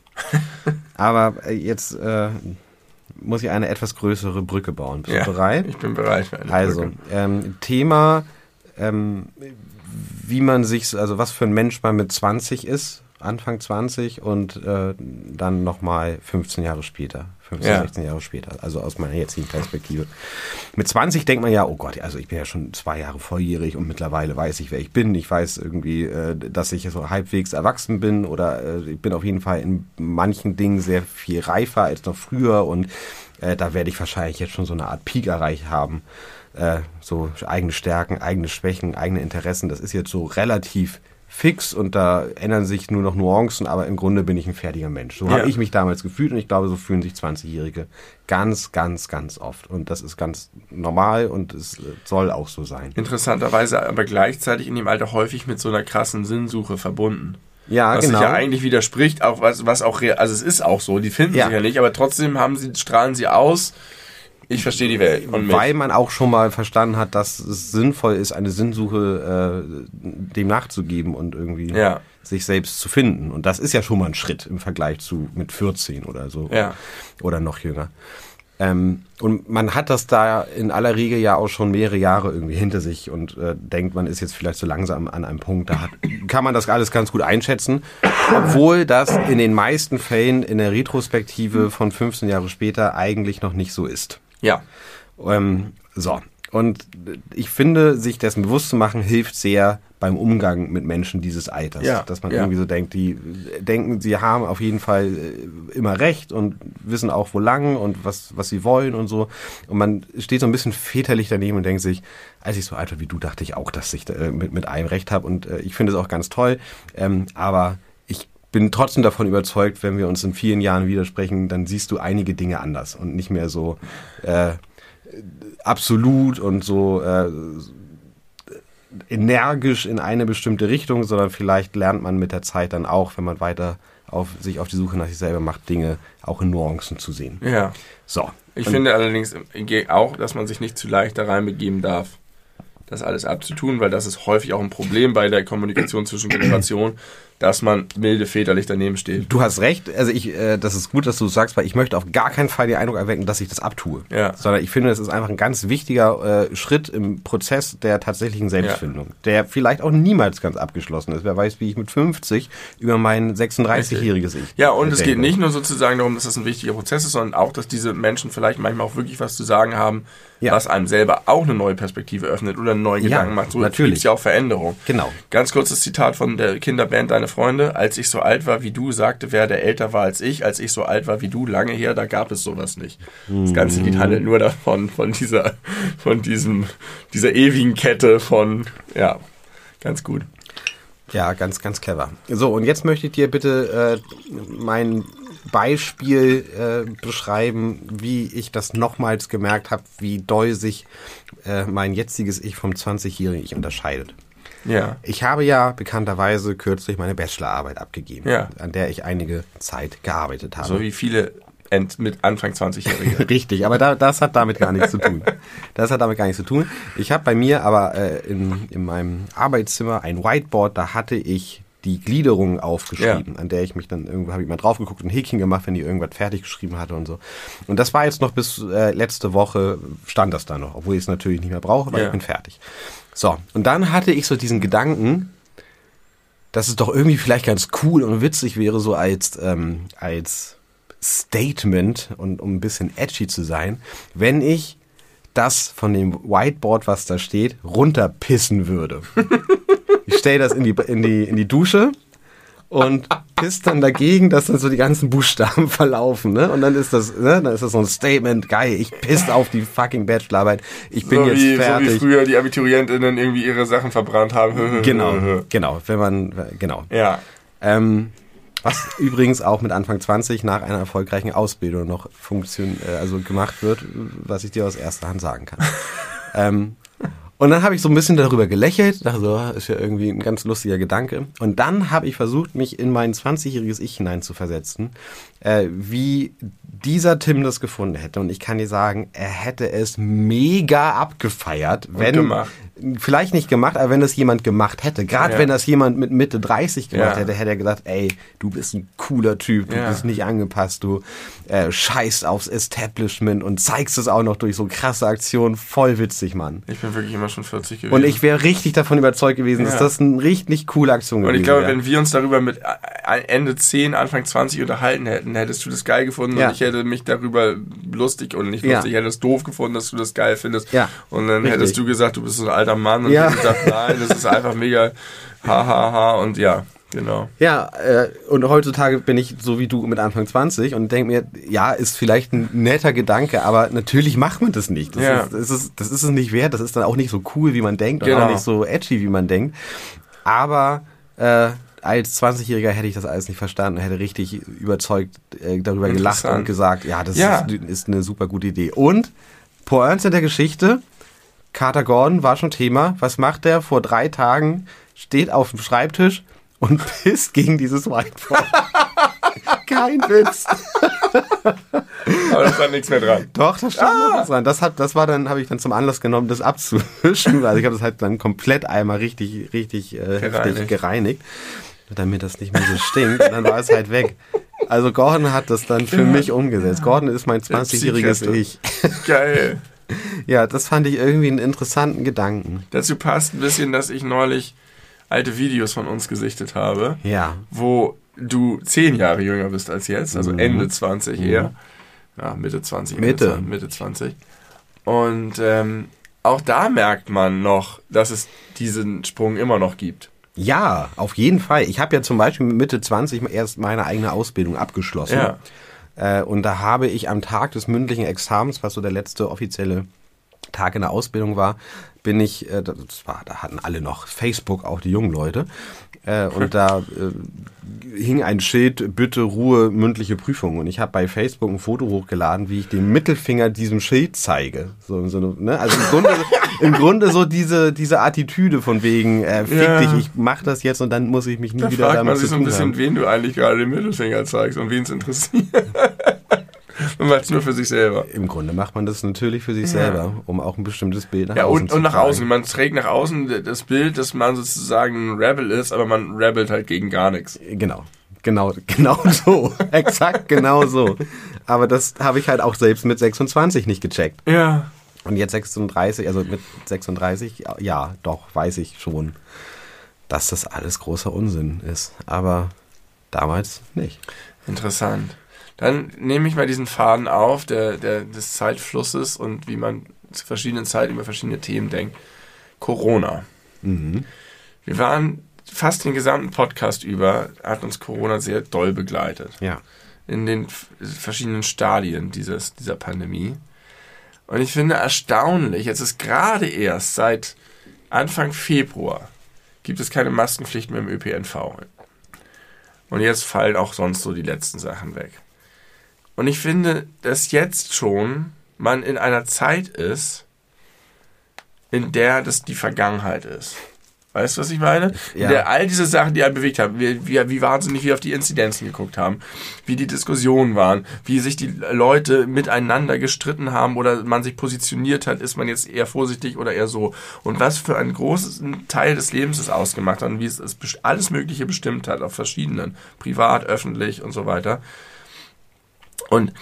Aber äh, jetzt äh, muss ich eine etwas größere Brücke bauen. Bist ja, du bereit? Ich bin bereit für eine also, Brücke. Also, ähm, Thema, ähm, wie man sich, also was für ein Mensch man mit 20 ist, Anfang 20 und äh, dann nochmal 15 Jahre später. 15, ja. 16 Jahre später, also aus meiner jetzigen Perspektive. Mit 20 denkt man ja, oh Gott, also ich bin ja schon zwei Jahre volljährig und mittlerweile weiß ich, wer ich bin. Ich weiß irgendwie, äh, dass ich so halbwegs erwachsen bin oder äh, ich bin auf jeden Fall in manchen Dingen sehr viel reifer als noch früher und äh, da werde ich wahrscheinlich jetzt schon so eine Art Peak erreicht haben. So eigene Stärken, eigene Schwächen, eigene Interessen, das ist jetzt so relativ fix und da ändern sich nur noch Nuancen, aber im Grunde bin ich ein fertiger Mensch. So ja. habe ich mich damals gefühlt und ich glaube, so fühlen sich 20-Jährige ganz, ganz, ganz oft. Und das ist ganz normal und es soll auch so sein. Interessanterweise aber gleichzeitig in dem Alter häufig mit so einer krassen Sinnsuche verbunden. Ja, was genau. sich ja eigentlich widerspricht, auch was, was auch real, also es ist auch so, die finden ja. sich ja nicht, aber trotzdem haben sie, strahlen sie aus, ich verstehe die Welt. Weil man auch schon mal verstanden hat, dass es sinnvoll ist, eine Sinnsuche äh, dem nachzugeben und irgendwie ja. sich selbst zu finden. Und das ist ja schon mal ein Schritt im Vergleich zu mit 14 oder so. Ja. Oder noch jünger. Ähm, und man hat das da in aller Regel ja auch schon mehrere Jahre irgendwie hinter sich und äh, denkt, man ist jetzt vielleicht so langsam an einem Punkt, da hat, kann man das alles ganz gut einschätzen, obwohl das in den meisten Fällen in der Retrospektive von 15 Jahre später eigentlich noch nicht so ist. Ja. Ähm, so. Und ich finde, sich dessen bewusst zu machen, hilft sehr beim Umgang mit Menschen dieses Alters. Ja, Dass man ja. irgendwie so denkt, die denken, sie haben auf jeden Fall äh, immer recht und wissen auch, wo lang und was, was sie wollen und so. Und man steht so ein bisschen väterlich daneben und denkt sich, als ich so alt war wie du, dachte ich auch, dass ich äh, mit, mit allem recht habe. Und äh, ich finde es auch ganz toll. Ähm, aber bin trotzdem davon überzeugt, wenn wir uns in vielen Jahren widersprechen, dann siehst du einige Dinge anders und nicht mehr so äh, absolut und so äh, energisch in eine bestimmte Richtung, sondern vielleicht lernt man mit der Zeit dann auch, wenn man weiter auf sich auf die Suche nach sich selber macht, Dinge auch in Nuancen zu sehen. Ja. So. Ich Und- finde allerdings auch, dass man sich nicht zu leicht da reinbegeben darf, das alles abzutun, weil das ist häufig auch ein Problem bei der Kommunikation zwischen Generationen, dass man milde väterlich daneben steht. Du hast recht, also ich, äh, das ist gut, dass du es sagst, weil ich möchte auf gar keinen Fall den Eindruck erwecken, dass ich das abtue. Ja. Sondern ich finde, es ist einfach ein ganz wichtiger äh, Schritt im Prozess der tatsächlichen Selbstfindung, der vielleicht auch niemals ganz abgeschlossen ist. Wer weiß, wie ich mit 50 über mein 36-jähriges Ich. Ja, und es denke. geht nicht nur sozusagen darum, dass das ein wichtiger Prozess ist, sondern auch, dass diese Menschen vielleicht manchmal auch wirklich was zu sagen haben, Ja. was einem selber auch eine neue Perspektive öffnet oder einen neuen Ja, Gedanken macht. So natürlich. ja auch Veränderung. Genau. Ganz kurzes Zitat von der Kinderband Deine Freunde. Als ich so alt war wie du, sagte wer, der älter war als ich. Als ich so alt war wie du, lange her, da gab es sowas nicht. Das ganze Lied handelt nur davon, von dieser, von diesem, dieser ewigen Kette von, ja, ganz gut. Ja, ganz, ganz clever. So, und jetzt möchte ich dir bitte äh, mein Beispiel äh, beschreiben, wie ich das nochmals gemerkt habe, wie doll sich äh, mein jetziges Ich vom 20-jährigen Ich unterscheidet. Ja. Ich habe ja bekannterweise kürzlich meine Bachelorarbeit abgegeben, Ja. an der ich einige Zeit gearbeitet habe. So wie viele End, mit Anfang 20-Jährige. Richtig, aber da, das hat damit gar nichts zu tun. Das hat damit gar nichts zu tun. Ich habe bei mir aber äh, in, in meinem Arbeitszimmer ein Whiteboard, da hatte ich die Gliederung aufgeschrieben, an der ich mich dann irgendwo habe ich mal drauf geguckt und Häkchen gemacht, wenn die irgendwas fertig geschrieben hatte und so. Und das war jetzt noch bis äh, letzte Woche stand das da noch, obwohl ich es natürlich nicht mehr brauche, weil Ja. ich bin fertig. So, und dann hatte ich so diesen Gedanken, dass es doch irgendwie vielleicht ganz cool und witzig wäre, so als, ähm, als Statement und um ein bisschen edgy zu sein, wenn ich das von dem Whiteboard, was da steht, runterpissen würde. Ich stelle das in die, in, die, in die Dusche und piss dann dagegen, dass dann so die ganzen Buchstaben verlaufen, ne? Und dann ist das, ne? Dann ist das so ein Statement, geil, ich piss auf die fucking Bachelorarbeit, ich bin so, jetzt wie, so fertig. wie früher die AbiturientInnen irgendwie ihre Sachen verbrannt haben. Genau, genau, wenn man, genau. Ja. Ähm, was übrigens auch mit Anfang 20 nach einer erfolgreichen Ausbildung noch funktion äh, also gemacht wird, was ich dir aus erster Hand sagen kann. ähm, und dann habe ich so ein bisschen darüber gelächelt, dachte so, ah, ist ja irgendwie ein ganz lustiger Gedanke. Und dann habe ich versucht, mich in mein 20-jähriges Ich hineinzuversetzen, äh, wie dieser Tim das gefunden hätte. Und ich kann dir sagen, er hätte es mega abgefeiert, wenn. Vielleicht nicht gemacht, aber wenn das jemand gemacht hätte, gerade Ja. wenn das jemand mit Mitte 30 gemacht Ja. hätte, hätte er gedacht, ey, du bist ein cooler Typ, du Ja. bist nicht angepasst, du äh, scheißt aufs Establishment und zeigst es auch noch durch so krasse Aktionen, voll witzig, Mann. Ich bin wirklich immer schon 40 gewesen. Und ich wäre richtig davon überzeugt gewesen, dass das eine richtig coole Aktion Und gewesen ich glaube, wenn wir uns darüber mit äh, Ende 10, Anfang 20 unterhalten hätten, hättest du das geil gefunden und ich hätte mich darüber lustig und nicht lustig, ich hätte es doof gefunden, dass du das geil findest. Ja. Und dann Richtig. hättest du gesagt, du bist so ein alter Mann und Ja. gesagt, nein, das ist einfach mega ha ha ha und ja, genau. Ja, äh, und heutzutage bin ich so wie du mit Anfang 20 und denke mir, ja, ist vielleicht ein netter Gedanke, aber natürlich macht man das nicht. Das, Ja. ist, das, ist, das ist es nicht wert, das ist dann auch nicht so cool, wie man denkt und Genau. auch nicht so edgy, wie man denkt. Aber äh, als 20-Jähriger hätte ich das alles nicht verstanden, hätte richtig überzeugt äh, darüber gelacht und gesagt, ja, das Ja. Ist, ist eine super gute Idee. Und Pointe der Geschichte, Carter Gordon war schon Thema. Was macht der? Vor drei Tagen steht auf dem Schreibtisch und pisst gegen dieses Whiteboard. Kein Witz. Aber da stand nichts mehr dran. Doch, da stand noch was dran. Das hat, das war dann, habe ich dann zum Anlass genommen, das abzuwischen. Also ich habe das halt dann komplett einmal richtig, richtig äh, heftig Gereinigt. gereinigt, damit das nicht mehr so stinkt. Und dann war es halt weg. Also Gordon hat das dann für mich umgesetzt. Gordon ist mein 20-jähriges Psychkräfte. Ich. Geil. Ja, das fand ich irgendwie einen interessanten Gedanken. Dazu passt ein bisschen, dass ich neulich alte Videos von uns gesichtet habe. Ja. wo du zehn Jahre jünger bist als jetzt, also Mhm. Ende 20 eher. Ja, Mitte 20. Ende Mitte. 20, Mitte 20. Und ähm, auch da merkt man noch, dass es diesen Sprung immer noch gibt. Ja, auf jeden Fall. Ich habe ja zum Beispiel mit Mitte 20 erst meine eigene Ausbildung abgeschlossen. Ja. Äh, und da habe ich am Tag des mündlichen Examens, was so der letzte offizielle Tag in der Ausbildung war, bin ich, äh, das war, da hatten alle noch Facebook, auch die jungen Leute, äh, und da äh, hing ein Schild, bitte Ruhe, mündliche Prüfung. Und ich habe bei Facebook ein Foto hochgeladen, wie ich den Mittelfinger diesem Schild zeige. So, so, ne? Also im Grunde, im Grunde so diese, diese Attitüde von wegen, äh, fick Ja. dich, ich mach das jetzt und dann muss ich mich nie Da wieder fragt man damit zu sich so ein bisschen, haben. wen du eigentlich gerade den Mittelfinger zeigst und wen es interessiert. Man macht es nur für sich selber. Im Grunde macht man das natürlich für sich Ja. selber, um auch ein bestimmtes Bild nach Ja, außen und, zu und nach tragen. außen. Man trägt nach außen das Bild, dass man sozusagen ein Rebel ist, aber man rebelt halt gegen gar nichts. Genau. Genau, genau so. Exakt genau so. Aber das habe ich halt auch selbst mit 26 nicht gecheckt. Ja. Und jetzt 36, also mit 36, ja, doch, weiß ich schon, dass das alles großer Unsinn ist. Aber damals nicht. Interessant. Dann nehme ich mal diesen Faden auf, der, der, des Zeitflusses und wie man zu verschiedenen Zeiten über verschiedene Themen denkt. Corona. Mhm. Wir waren fast den gesamten Podcast über, hat uns Corona sehr doll begleitet. Ja. in den verschiedenen Stadien dieses, dieser Pandemie. Und ich finde erstaunlich, jetzt ist gerade erst seit Anfang Februar gibt es keine Maskenpflicht mehr im ÖPNV. Und jetzt fallen auch sonst so die letzten Sachen weg. Und ich finde, dass jetzt schon man in einer Zeit ist, in der das die Vergangenheit ist. Weißt du, was ich meine? In Ja. der all diese Sachen, die einen bewegt haben, wie, wie, wie wahnsinnig wir auf die Inzidenzen geguckt haben, wie die Diskussionen waren, wie sich die Leute miteinander gestritten haben oder man sich positioniert hat, ist man jetzt eher vorsichtig oder eher so. Und was für einen großen Teil des Lebens es ausgemacht hat und wie es, es alles Mögliche bestimmt hat auf verschiedenen, privat, öffentlich und so weiter. Und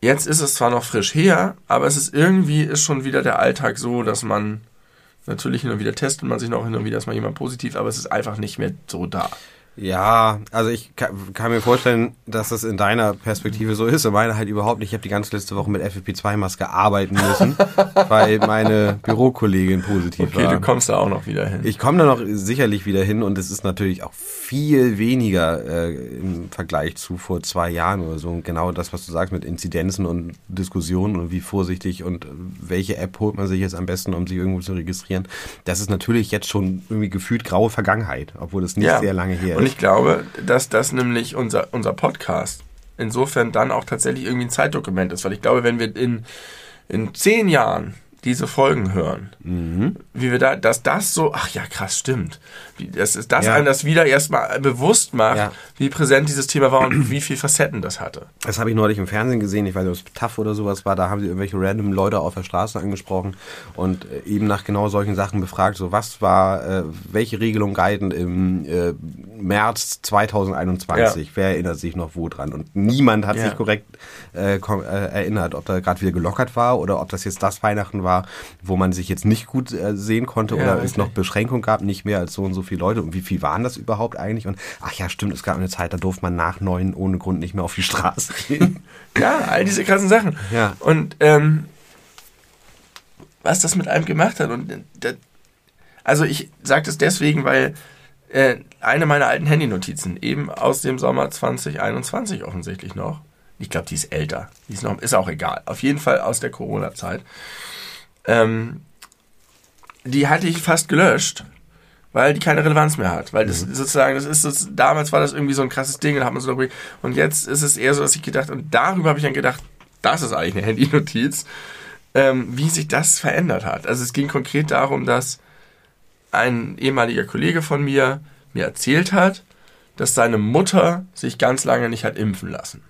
jetzt ist es zwar noch frisch her, aber es ist irgendwie ist schon wieder der Alltag so, dass man natürlich hin und wieder testet man sich noch hin und wieder ist mal jemand positiv, aber es ist einfach nicht mehr so da. Ja, also ich kann, kann mir vorstellen, dass das in deiner Perspektive so ist. In meiner halt überhaupt nicht. Ich habe die ganze letzte Woche mit FFP2-Maske arbeiten müssen, weil meine Bürokollegin positiv Okay, war. du kommst da auch noch wieder hin. Ich komme da noch sicherlich wieder hin und es ist natürlich auch viel weniger äh, im Vergleich zu vor zwei Jahren oder so. Und genau das, was du sagst mit Inzidenzen und Diskussionen und wie vorsichtig und äh, welche App holt man sich jetzt am besten, um sich irgendwo zu registrieren. Das ist natürlich jetzt schon irgendwie gefühlt graue Vergangenheit, obwohl es nicht sehr lange her Und ist. Ich glaube, dass das nämlich unser, unser Podcast insofern dann auch tatsächlich irgendwie ein Zeitdokument ist, weil ich glaube, wenn wir in, in zehn Jahren diese Folgen hören, Mhm. wie wir da, dass das so, ach ja, krass, stimmt. Wie, das ist das Ja. einem das wieder erstmal bewusst macht, Ja. wie präsent dieses Thema war und wie viel Facetten das hatte. Das habe ich neulich im Fernsehen gesehen, ich weiß nicht, ob es TAF oder sowas war, da haben sie irgendwelche random Leute auf der Straße angesprochen und äh, eben nach genau solchen Sachen befragt, so was war, äh, welche Regelungen galten im äh, März 2021, wer erinnert sich noch wo dran und niemand hat Ja. sich korrekt äh, äh, erinnert, ob da gerade wieder gelockert war oder ob das jetzt das Weihnachten war, wo man sich jetzt nicht gut äh, sehen konnte Ja, oder es richtig. noch Beschränkungen gab, nicht mehr als so und so viele Leute und wie viel waren das überhaupt eigentlich und ach ja, stimmt, es gab eine Zeit, da durfte man nach neun ohne Grund nicht mehr auf die Straße gehen. Ja, all diese krassen Sachen. Ja. Und ähm, was das mit einem gemacht hat. Und äh, das, also ich sage das deswegen, weil äh, eine meiner alten Handynotizen, eben aus dem Sommer 2021 offensichtlich noch, ich glaube, die ist älter, die ist, noch, ist auch egal, auf jeden Fall aus der Corona-Zeit, ähm, die hatte ich fast gelöscht, weil die keine Relevanz mehr hat. Weil das sozusagen, das ist das, damals war das irgendwie so ein krasses Ding, da hat man so darüber, und jetzt ist es eher so, dass ich gedacht, und darüber habe ich dann gedacht, das ist eigentlich eine Handynotiz, ähm, wie sich das verändert hat. Also es ging konkret darum, dass ein ehemaliger Kollege von mir mir erzählt hat, dass seine Mutter sich ganz lange nicht hat impfen lassen.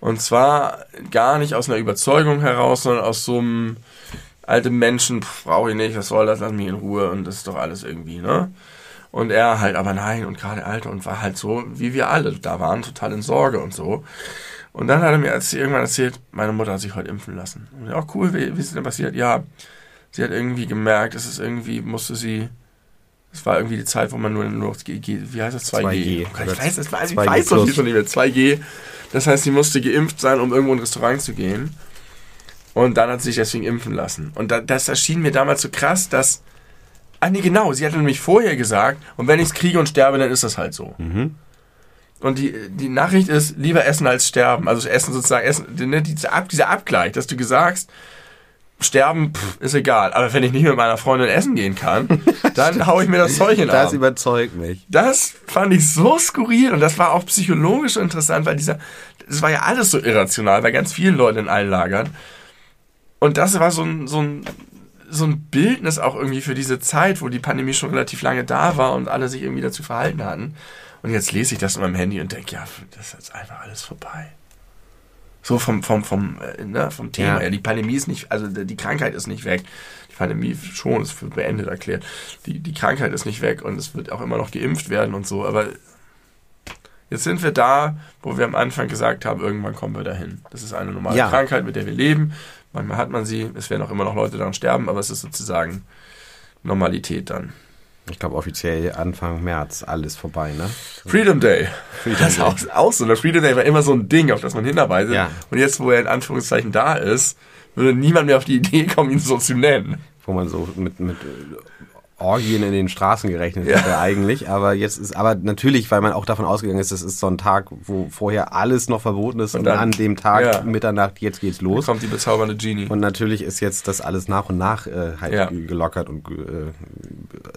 Und zwar gar nicht aus einer Überzeugung heraus, sondern aus so einem alte Menschen, brauche ich nicht, was soll das, lass mich in Ruhe und das ist doch alles irgendwie, ne? Und er halt, aber nein, und gerade Alter und war halt so, wie wir alle da waren, total in Sorge und so. Und dann hat er mir erzählt, irgendwann erzählt, meine Mutter hat sich heute impfen lassen. Und ja, cool, wie, wie ist denn passiert? Ja, sie hat irgendwie gemerkt, es ist irgendwie, musste sie, es war irgendwie die Zeit, wo man nur, nur noch, wie heißt das, 2G? 2G. Oh Gott, ich weiß, das weiß, ich 2G weiß doch schon nicht mehr, 2G. Das heißt, sie musste geimpft sein, um irgendwo in ein Restaurant zu gehen. Und dann hat sie sich deswegen impfen lassen. Und da, das erschien mir damals so krass, dass. Ah, nee, genau. Sie hatte nämlich vorher gesagt, und wenn ich es kriege und sterbe, dann ist das halt so. Mhm. Und die, die Nachricht ist, lieber essen als sterben. Also essen sozusagen, essen, ne, dieser, Ab, dieser Abgleich, dass du gesagt sterben pff, ist egal. Aber wenn ich nicht mit meiner Freundin essen gehen kann, dann hau ich mir das Zeug in Das Arm. überzeugt mich. Das fand ich so skurril und das war auch psychologisch interessant, weil dieser, das war ja alles so irrational bei ganz vielen Leuten in allen Lagern. Und das war so ein, so ein, so ein Bildnis auch irgendwie für diese Zeit, wo die Pandemie schon relativ lange da war und alle sich irgendwie dazu verhalten hatten. Und jetzt lese ich das in meinem Handy und denke, ja, das ist jetzt einfach alles vorbei. So vom, vom, vom, äh, ne, vom Thema Ja. her. Die Pandemie ist nicht, also die Krankheit ist nicht weg. Die Pandemie schon, ist für beendet erklärt. Die, die Krankheit ist nicht weg und es wird auch immer noch geimpft werden und so. Aber jetzt sind wir da, wo wir am Anfang gesagt haben, irgendwann kommen wir dahin. Das ist eine normale Ja. Krankheit, mit der wir leben. Manchmal hat man sie, es werden auch immer noch Leute daran sterben, aber es ist sozusagen Normalität dann. Ich glaube offiziell Anfang März alles vorbei, ne? Freedom Day. Freedom das ist Day. auch, auch so. Der Freedom Day war immer so ein Ding, auf das man hinarbeitet. Ja. Und jetzt, wo er in Anführungszeichen da ist, würde niemand mehr auf die Idee kommen, ihn so zu nennen. Wo man so mit, mit Orgien in den Straßen gerechnet Ja. hätte eigentlich. Aber jetzt ist, aber natürlich, weil man auch davon ausgegangen ist, das ist so ein Tag, wo vorher alles noch verboten ist und, dann- an dem Tag, ja. Mitternacht, jetzt geht's los. kommt die bezaubernde Genie? Und natürlich ist jetzt das alles nach und nach äh, halt Ja. gelockert und äh,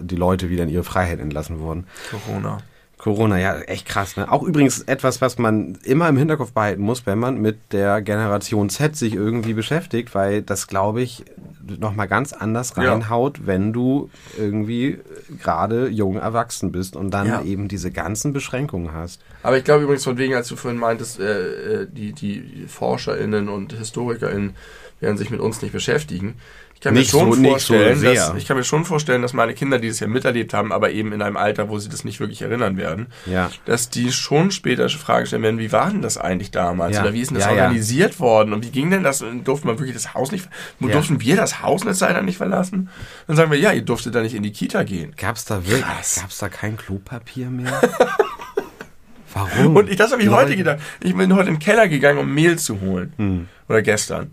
die Leute wieder in ihre Freiheit entlassen worden. Corona. Corona, ja, echt krass. Ne? Auch übrigens etwas, was man immer im Hinterkopf behalten muss, wenn man mit der Generation Z sich irgendwie beschäftigt, weil das, glaube ich, nochmal ganz anders Ja. reinhaut, wenn du irgendwie gerade jung erwachsen bist und dann Ja. eben diese ganzen Beschränkungen hast. Aber ich glaube übrigens von wegen, als du vorhin meintest, äh, äh, die, die ForscherInnen und HistorikerInnen werden sich mit uns nicht beschäftigen. Ich kann Nicht mir schon so- vorstellen, so dass, ich kann mir schon vorstellen, dass meine Kinder, die das ja miterlebt haben, aber eben in einem Alter, wo sie das nicht wirklich erinnern werden, Ja. dass die schon später Fragen stellen werden, wie war denn das eigentlich damals? Ja. Oder wie ist denn das Ja, organisiert worden? Und wie ging denn das? Durfte man wirklich das Haus nicht, durften wir das Haus Zeit lang nicht verlassen? Dann sagen wir, ja, ihr durftet da nicht in die Kita gehen. Gab's da wirklich, Krass. gab's da kein Klopapier mehr? Warum? Und ich, das habe ich Leute. heute gedacht. Ich bin heute in den Keller gegangen, um Mehl zu holen. Hm. Oder gestern.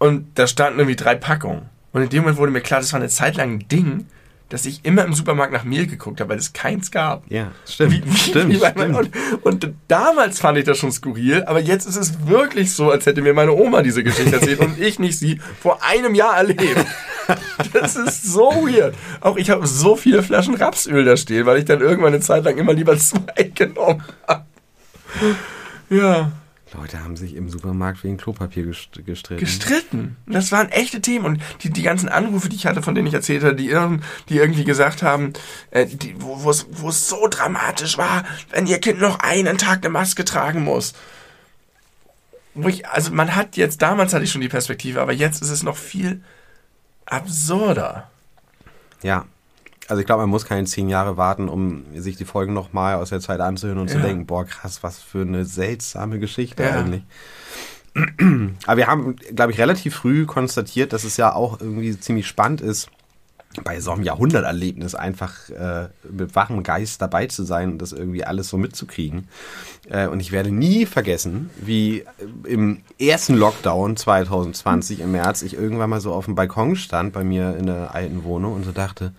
Und da standen irgendwie drei Packungen. Und in dem Moment wurde mir klar, das war eine Zeit lang ein Ding, dass ich immer im Supermarkt nach Mehl geguckt habe, weil es keins gab. Ja, stimmt. Wie, wie, stimmt, wie stimmt. und, und damals fand ich das schon skurril, aber jetzt ist es wirklich so, als hätte mir meine Oma diese Geschichte erzählt und ich nicht sie vor einem Jahr erlebt. Das ist so weird. Auch ich habe so viele Flaschen Rapsöl da stehen, weil ich dann irgendwann eine Zeit lang immer lieber zwei genommen habe. Ja, Leute haben sich im Supermarkt wegen Klopapier gest gestritten. gestritten. Das waren echte Themen und die, die ganzen Anrufe, die ich hatte, von denen ich erzählt hatte, die, die irgendwie gesagt haben, äh, die, wo es wo es so dramatisch war, wenn ihr Kind noch einen Tag eine Maske tragen muss. Wo ich, also man hat jetzt, damals hatte ich schon die Perspektive, aber jetzt ist es noch viel absurder. Ja. Also ich glaube, man muss keine zehn Jahre warten, um sich die Folgen nochmal aus der Zeit anzuhören und zu Ja. denken, boah, krass, was für eine seltsame Geschichte Ja. eigentlich. Aber wir haben, glaube ich, relativ früh konstatiert, dass es ja auch irgendwie ziemlich spannend ist, bei so einem Jahrhunderterlebnis einfach äh, mit wachem Geist dabei zu sein und das irgendwie alles so mitzukriegen. Äh, und ich werde nie vergessen, wie im ersten Lockdown 2020 im März ich irgendwann mal so auf dem Balkon stand bei mir in der alten Wohnung und so dachte,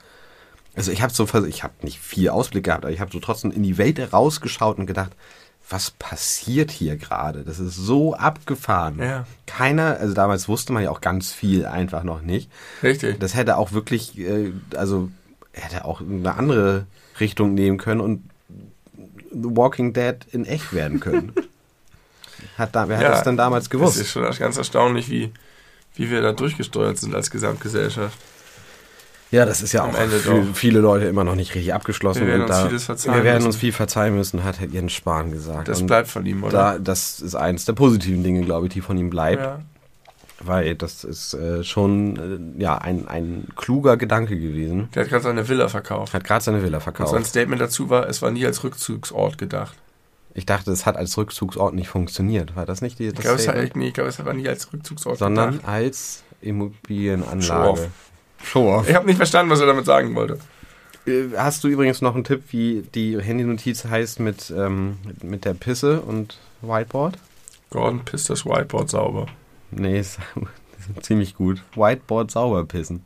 also ich habe so, ich habe nicht viel Ausblick gehabt, aber ich habe so trotzdem in die Welt rausgeschaut und gedacht, was passiert hier gerade? Das ist so abgefahren. Ja. Keiner, also damals wusste man ja auch ganz viel einfach noch nicht. Richtig. Das hätte auch wirklich, äh, also hätte auch eine andere Richtung nehmen können und The Walking Dead in echt werden können. hat da, wer hat Ja, das denn damals Das gewusst? ist schon ganz erstaunlich, wie, wie wir da durchgesteuert sind als Gesamtgesellschaft. Ja, das ist ja Am auch Ende für doch. viele Leute immer noch nicht richtig abgeschlossen. Wir werden uns da, vieles verzeihen Wir werden uns viel verzeihen müssen, hat Jens Spahn gesagt. Das Und bleibt von ihm, oder? da, das ist eines der positiven Dinge, glaube ich, die von ihm bleibt. ja. Weil das ist äh, schon äh, ja, ein, ein kluger Gedanke gewesen. Der hat gerade seine Villa verkauft. Hat gerade seine Villa Und sein verkauft. Statement dazu war, es war nie als Rückzugsort gedacht. Ich dachte, es hat als Rückzugsort nicht funktioniert. War das nicht die, Ich das glaube, es, hat- nee, ich glaube, es war nie als Rückzugsort Sondern gedacht. als Immobilienanlage. Show-off. Ich habe nicht verstanden, was er damit sagen wollte. Äh, Hast du übrigens noch einen Tipp, wie die Handynotiz heißt mit, ähm, mit, der Pisse und Whiteboard? Gordon pisst das Whiteboard sauber. Nee, ist ziemlich gut. Whiteboard sauber pissen.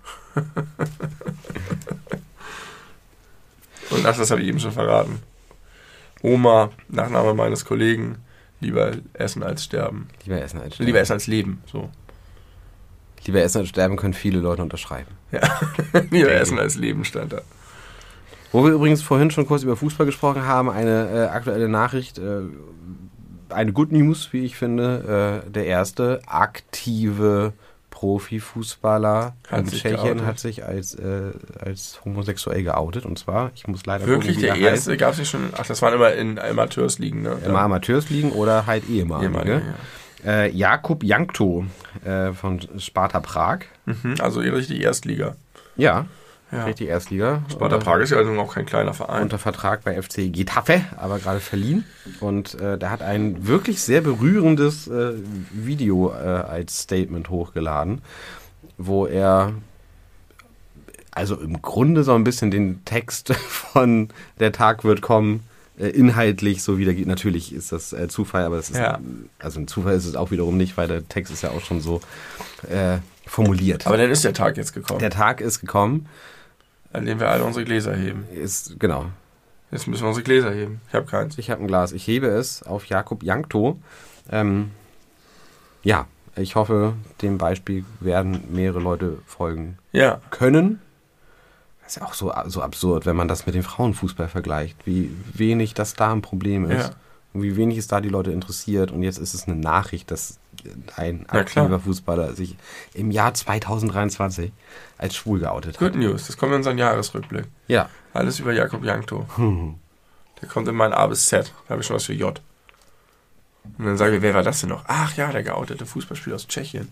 Und ach, das habe ich eben schon verraten. Oma, Nachname meines Kollegen, lieber essen als sterben. Lieber essen als sterben. Lieber essen als leben, so. Lieber essen als sterben können viele Leute unterschreiben. Ja, lieber essen als leben stand da. Wo wir übrigens vorhin schon kurz über Fußball gesprochen haben, eine äh, aktuelle Nachricht, äh, eine Good News, wie ich finde. Äh, der erste aktive Profifußballer Hat in Tschechien geoutet. hat sich als, äh, als homosexuell geoutet. Und zwar, ich muss leider Wirklich gucken, der erste? Gab es nicht schon? Ach, das waren immer in Amateursligen, ne? Immer Amateursligen oder halt ehemalige. Ehemalige, Äh, Jakub Jankto äh, von Sparta Prag. Mhm, also richtig Erstliga. Ja, Ja. richtig Erstliga. Sparta Äh, Prag ist ja also auch kein kleiner Verein. unter Vertrag bei FC Getafe, aber gerade verliehen. Und äh, der hat ein wirklich sehr berührendes äh, Video äh, als Statement hochgeladen, wo er also im Grunde so ein bisschen den Text von Der Tag wird kommen inhaltlich so wiedergibt. Natürlich ist das äh, Zufall, aber es ist Ja. also ein Zufall ist es auch wiederum nicht, weil der Text ist ja auch schon so äh, formuliert. Aber dann ist der Tag jetzt gekommen, der Tag ist gekommen, an dem wir alle unsere Gläser heben. ist genau Jetzt müssen wir unsere Gläser heben. Ich habe keins. Ich habe ein Glas. Ich hebe es auf Jakub Jankto. Ähm, ja, ich hoffe, dem Beispiel werden mehrere Leute folgen Ja, können. Das ist ja auch so, so absurd, wenn man das mit dem Frauenfußball vergleicht. Wie wenig das da ein Problem ist. Ja. Und wie wenig es da die Leute interessiert. Und jetzt ist es eine Nachricht, dass ein Na klar. aktiver Fußballer sich im Jahr 2023 als schwul geoutet Good hat. News. Das kommt in unseren Jahresrückblick. Ja. Alles über Jakob Jankto. Der kommt in mein A bis Z. Da habe ich schon was für J. Und dann sage ich, wer war das denn noch? Ach ja, der geoutete Fußballspieler aus Tschechien.